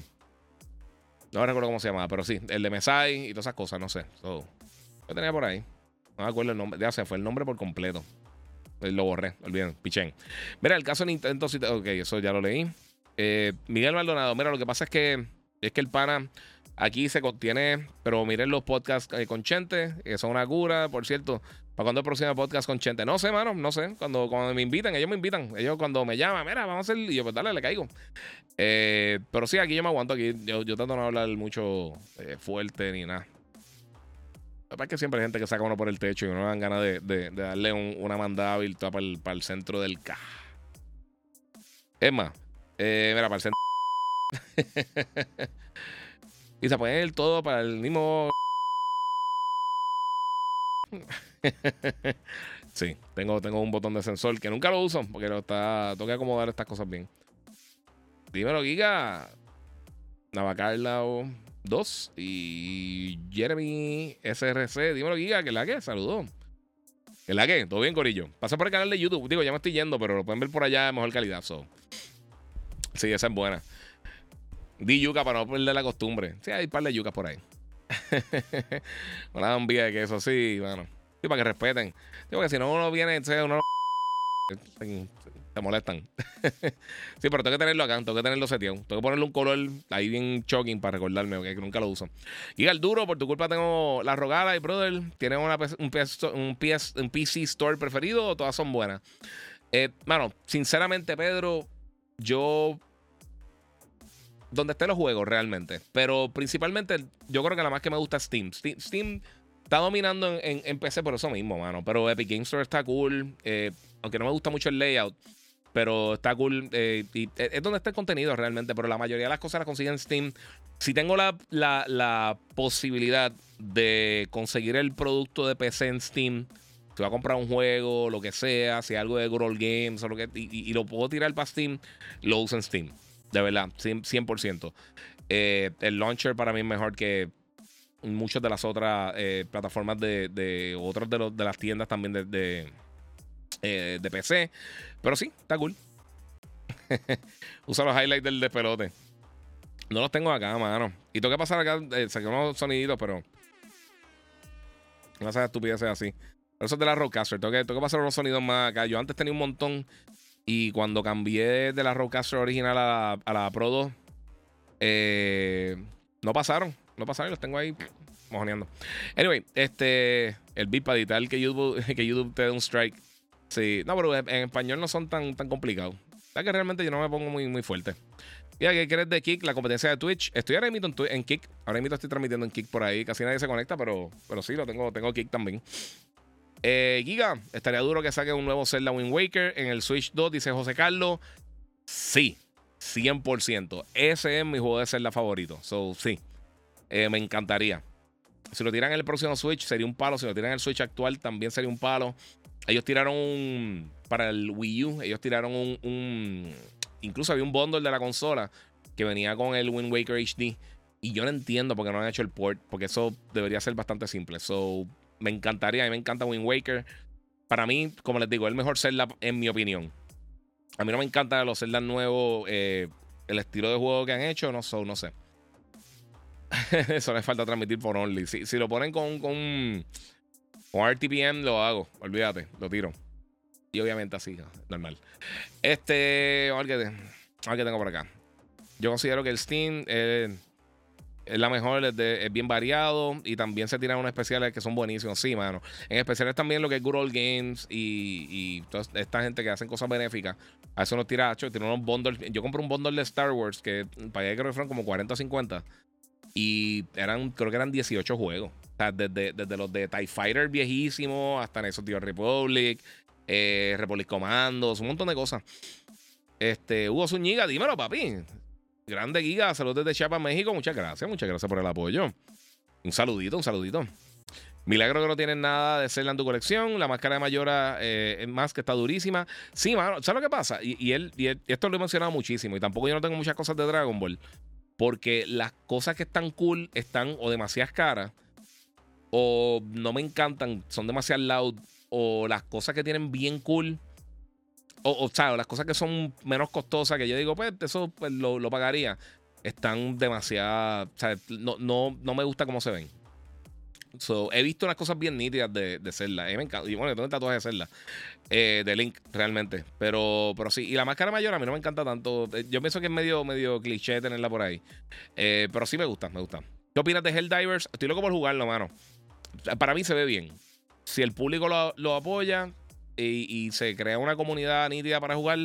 No me recuerdo cómo se llamaba, pero sí, el de MSI y todas esas cosas, no sé. So, yo tenía por ahí. No me acuerdo el nombre. Ya se fue el nombre por completo. Lo borré, olviden, pichen. Mira, el caso de Nintendo. Ok, eso ya lo leí. Eh, Miguel Maldonado, mira, lo que pasa es que es que el pana aquí se contiene, pero miren los podcasts eh, con Chente, que son una cura, por cierto. ¿Para cuándo el próximo podcast con Chente? No sé, mano, no sé. Cuando, me invitan, ellos me invitan. Ellos cuando me llaman, mira, vamos a hacer. Y yo, pues dale, le caigo. Eh, pero sí, aquí yo me aguanto. Aquí yo, yo trato de no hablar mucho eh, fuerte ni nada. Es que siempre hay gente que saca uno por el techo y uno dan ganas de, darle una mandada virtual para el, para el centro del K. Es mira, para el centro. y se pone el todo para el mismo sí, tengo, tengo un botón de sensor que nunca lo uso porque lo está, tengo que acomodar estas cosas bien. Dímelo, Giga. Navacarla 2 y Jeremy SRC. Dímelo, Giga, que la que, saludó. Que la que, todo bien, Corillo. Pasa por el canal de YouTube. Digo, ya me estoy yendo, pero lo pueden ver por allá de mejor calidad. So. Sí, esa es buena. Di yuca para no perder la costumbre. Sí, hay un par de yucas por ahí. Una bombilla de queso, sí, bueno. Sí, para que respeten. Digo que si no uno viene, uno se molestan. sí, pero tengo que tenerlo acá, tengo que tenerlo seteado. Tengo que ponerle un color ahí bien shocking para recordarme, que nunca lo uso. Y el duro, por tu culpa tengo la rogada y brother. ¿Tienes una, un, un, un PC Store preferido o todas son buenas? Eh, sinceramente, Pedro, yo donde estén los juegos realmente. Pero principalmente, yo creo que la más que me gusta es Steam. Steam, está dominando en, PC por eso mismo, mano. Pero Epic Games Store está cool. Eh, aunque no me gusta mucho el layout. Pero está cool. Eh, y es donde está el contenido realmente. Pero la mayoría de las cosas las consiguen en Steam. Si tengo la, la, posibilidad de conseguir el producto de PC en Steam. Si voy a comprar un juego, lo que sea, si algo de Growl Games o que, y, y lo puedo tirar para Steam, lo uso en Steam. De verdad, 100%. Eh, el launcher para mí es mejor que muchas de las otras eh, plataformas de, de otras de, de, las tiendas también de, de, eh, PC. Pero sí, está cool. Usa los highlights del despelote. No los tengo acá, mano. Y tengo que pasar acá, saqué unos soniditos, pero. No sé estupideces así. Pero eso es de la Roadcaster. Tengo que, tengo que pasar unos sonidos más acá. Yo antes tenía un montón y cuando cambié de la Rodecaster original a la, Pro 2, eh, no pasaron. No pasaron y los tengo ahí mojoneando. Anyway, este. El beat para editar que YouTube, que YouTube te dé un strike. Sí, no, pero en español no son tan, tan complicados. Ya que realmente yo no me pongo muy, muy fuerte. Ya que quieres de Kick, la competencia de Twitch. Estoy ahora mismo en, en Kick. Ahora mismo estoy transmitiendo en Kick por ahí. Casi nadie se conecta, pero, pero sí, lo tengo, tengo Kick también. Eh, Giga, estaría duro que saque un nuevo Zelda Wind Waker en el Switch 2, dice José Carlos. Sí, 100%. Ese es mi juego de Zelda favorito. So, sí, eh, me encantaría. Si lo tiran en el próximo Switch, sería un palo. Si lo tiran en el Switch actual, también sería un palo. Ellos tiraron un. Para el Wii U, ellos tiraron un. incluso había un bundle de la consola que venía con el Wind Waker HD. Y yo no entiendo por qué no han hecho el port, porque eso debería ser bastante simple. So, me encantaría, a mí me encanta Wind Waker. Para mí, como les digo, es el mejor Zelda en mi opinión. A mí no me encanta los Zelda nuevos, eh, el estilo de juego que han hecho, no, so, no sé. Eso le falta transmitir por Only. Si, si lo ponen con, con, con RTPM, lo hago. Olvídate, lo tiro. Y obviamente así, normal. Este, a ver qué, tengo por acá. Yo considero que el Steam. Eh, es la mejor, es, bien variado y también se tiran unos especiales que son buenísimos. Sí, mano. En especiales también lo que es Good Old Games y, y toda esta gente que hacen cosas benéficas. A eso nos tira, tiene unos bundles. Yo compré un bundle de Star Wars que allá creo que fueron como 40 o 50 y eran, creo que eran 18 juegos. O sea, desde, los de TIE Fighter viejísimos hasta en esos tío Republic, eh, Republic Commandos, un montón de cosas. Este, Hugo Zúñiga, dímelo, papi. Grande Giga, saludos desde Chiapas, México. Muchas gracias, muchas gracias por el apoyo. Un saludito, un saludito. Milagro que no tienen nada de Zelda en tu colección. La máscara de Mayora eh, es más que está durísima. Sí, mano, ¿sabes lo que pasa? Y, él, y, esto lo he mencionado muchísimo. Y tampoco yo no tengo muchas cosas de Dragon Ball. Porque las cosas que están cool están o demasiadas caras. O no me encantan, son demasiado loud. O las cosas que tienen bien cool o, sea, las cosas que son menos costosas, que yo digo, pues eso pues, lo, pagaría, están demasiado, o sea, no, no, no me gusta cómo se ven. So, he visto unas cosas bien nítidas de, de Zelda. Eh, me encanta. Y bueno, tengo tatuajes de Zelda. Eh, de Link, realmente. Pero, pero sí. Y la máscara mayor a mí no me encanta tanto. Eh, yo pienso que es medio, medio cliché tenerla por ahí. pero sí me gusta, me gusta. ¿Qué opinas de Helldivers? Estoy loco por jugarlo, mano. Para mí se ve bien. Si el público lo, apoya y, se crea una comunidad nítida para jugar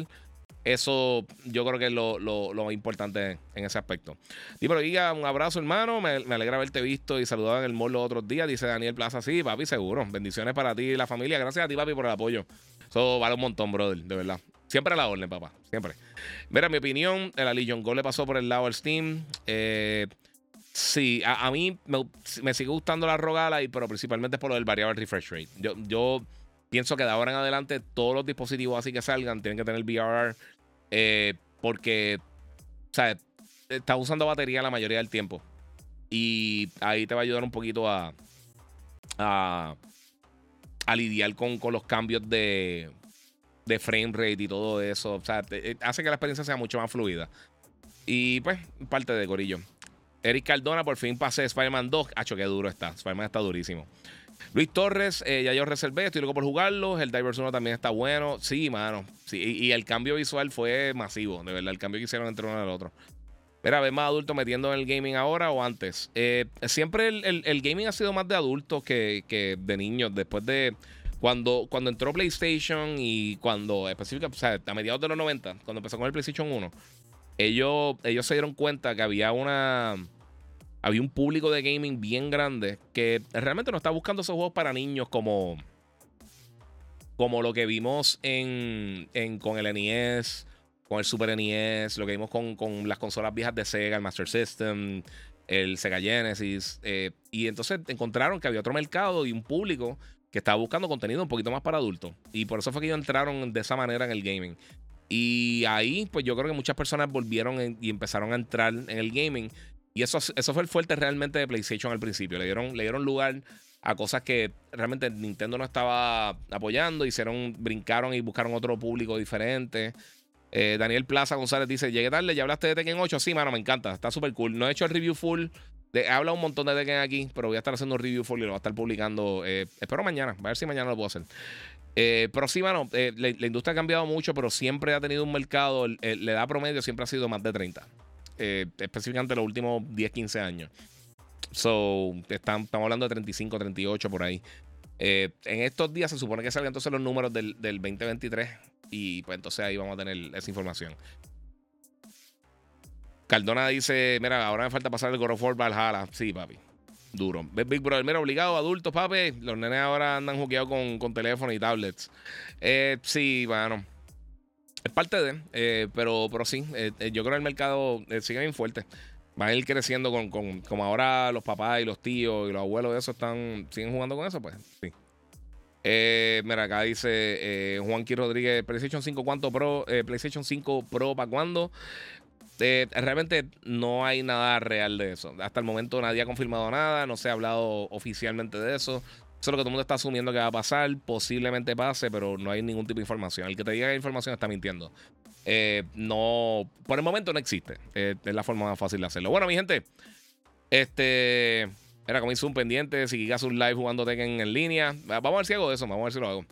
eso yo creo que es lo, lo, importante en ese aspecto. Dímelo, diga un abrazo, hermano. Me, alegra haberte visto y saludado en el mall los otros días. Dice Daniel Plaza. Sí, papi, seguro. Bendiciones para ti y la familia. Gracias a ti, papi, por el apoyo. Eso vale un montón, brother, de verdad. Siempre a la orden, papá. Siempre. Mira, mi opinión, el Legion Go le pasó por el lado del Steam. Eh, sí, a, mí me, sigue gustando la Rogala, pero principalmente por lo del variable refresh rate. Yo, yo pienso que de ahora en adelante todos los dispositivos así que salgan tienen que tener VRR eh, porque, o sea, está usando batería la mayoría del tiempo. Y ahí te va a ayudar un poquito a, a, lidiar con, los cambios de, de frame rate y todo eso. O sea, eh, hace que la experiencia sea mucho más fluida. Y pues, parte de Corillo. Eric Cardona, por fin pasé Spider-Man 2. Hacho, qué duro está. Spider-Man está durísimo. Luis Torres, eh, ya yo reservé, estoy loco por jugarlo. El Divers 1 también está bueno. Sí, mano. Sí, y, el cambio visual fue masivo, de verdad. El cambio que hicieron entre uno el otro. Mira, ¿ves más adultos metiendo en el gaming ahora o antes? Eh, siempre el, gaming ha sido más de adultos que, de niños. Después de cuando, cuando entró PlayStation y cuando, específicamente, o sea, a mediados de los 90, cuando empezó con el PlayStation 1, ellos, ellos se dieron cuenta que había una había un público de gaming bien grande que realmente no está buscando esos juegos para niños como, como lo que vimos en, con el NES, con el Super NES, lo que vimos con, las consolas viejas de Sega, el Master System, el Sega Genesis. Eh, y entonces encontraron que había otro mercado y un público que estaba buscando contenido un poquito más para adultos. Y por eso fue que ellos entraron de esa manera en el gaming. Y ahí, pues yo creo que muchas personas volvieron y empezaron a entrar en el gaming. Y eso, eso fue el fuerte realmente de PlayStation al principio. Le dieron, le dieron lugar a cosas que realmente Nintendo no estaba apoyando. Hicieron, brincaron y buscaron otro público diferente. Eh, Daniel Plaza González dice: Llegué tarde, ya hablaste de Tekken 8. Sí, mano, me encanta. Está súper cool. No he hecho el review full. he hablado un montón de Tekken aquí, pero voy a estar haciendo un review full y lo voy a estar publicando. Eh, espero mañana. A ver si mañana lo puedo hacer. Eh, pero sí, mano, la, industria ha cambiado mucho, pero siempre ha tenido un mercado. la edad promedio siempre ha sido más de 30 eh, específicamente los últimos 10, 15 años. So, estamos hablando de 35, 38 por ahí. Eh, en estos días se supone que salgan entonces los números del, 2023 y pues entonces ahí vamos a tener esa información. Cardona dice, mira, ahora me falta pasar el God of War Valhalla. Sí, papi. Duro. Big Brother, mira, obligado, adultos, papi. Los nenes ahora andan jugueados con, con teléfono y tablets. Eh, sí, bueno. Es parte de, eh, pero, pero sí, eh, eh, yo creo que el mercado sigue bien fuerte. Va a ir creciendo con, con, como ahora los papás y los tíos y los abuelos de eso están, siguen jugando con eso, pues sí. mira, acá dice Juanqui Rodríguez, PlayStation 5, ¿cuánto Pro? PlayStation 5 Pro, ¿para cuándo? realmente no hay nada real de eso. Hasta el momento nadie ha confirmado nada, no se ha hablado oficialmente de eso. Eso es lo que todo el mundo está asumiendo que va a pasar. Posiblemente pase, pero no hay ningún tipo de información. El que te diga que información está mintiendo. Eh, no, por el momento no existe. Eh, es la forma más fácil de hacerlo. Bueno, mi gente, este era como hizo un pendiente. Si quieres un live jugando Tekken en línea, vamos a ver si hago eso. Vamos a ver si lo hago.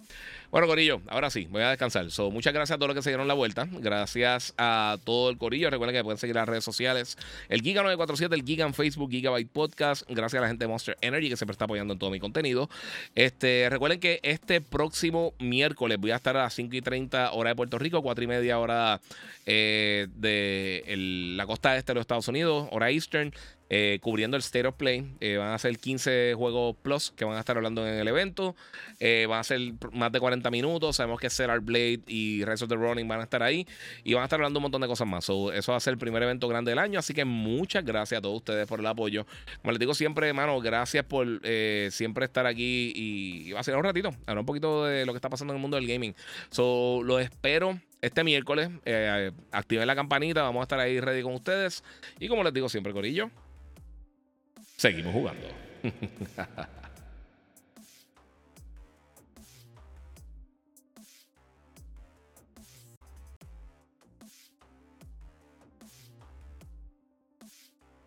Bueno, Corillo, ahora sí, voy a descansar. So, muchas gracias a todos los que se dieron la vuelta. Gracias a todo el Corillo. Recuerden que pueden seguir las redes sociales. El Giga947, el Giga en Facebook, Gigabyte Podcast. Gracias a la gente de Monster Energy que siempre está apoyando en todo mi contenido. Este, recuerden que este próximo miércoles voy a estar a las 5 y 30 hora de Puerto Rico, 4 y media hora eh, de la costa este de los Estados Unidos, hora Eastern. Eh, cubriendo el State of Play. Eh, van a ser 15 juegos plus que van a estar hablando en el evento. Van a ser más de 40 minutos. Sabemos que Art Blade y Rise of the Running van a estar ahí. Y van a estar hablando un montón de cosas más. eso va a ser el primer evento grande del año. Así que muchas gracias a todos ustedes por el apoyo. Como les digo siempre, hermano, gracias por siempre estar aquí. Y, va a ser un ratito. Hablar un poquito de lo que está pasando en el mundo del gaming. So, lo espero este miércoles. activen la campanita. Vamos a estar ahí ready con ustedes. Y como les digo siempre, Corillo seguimos jugando.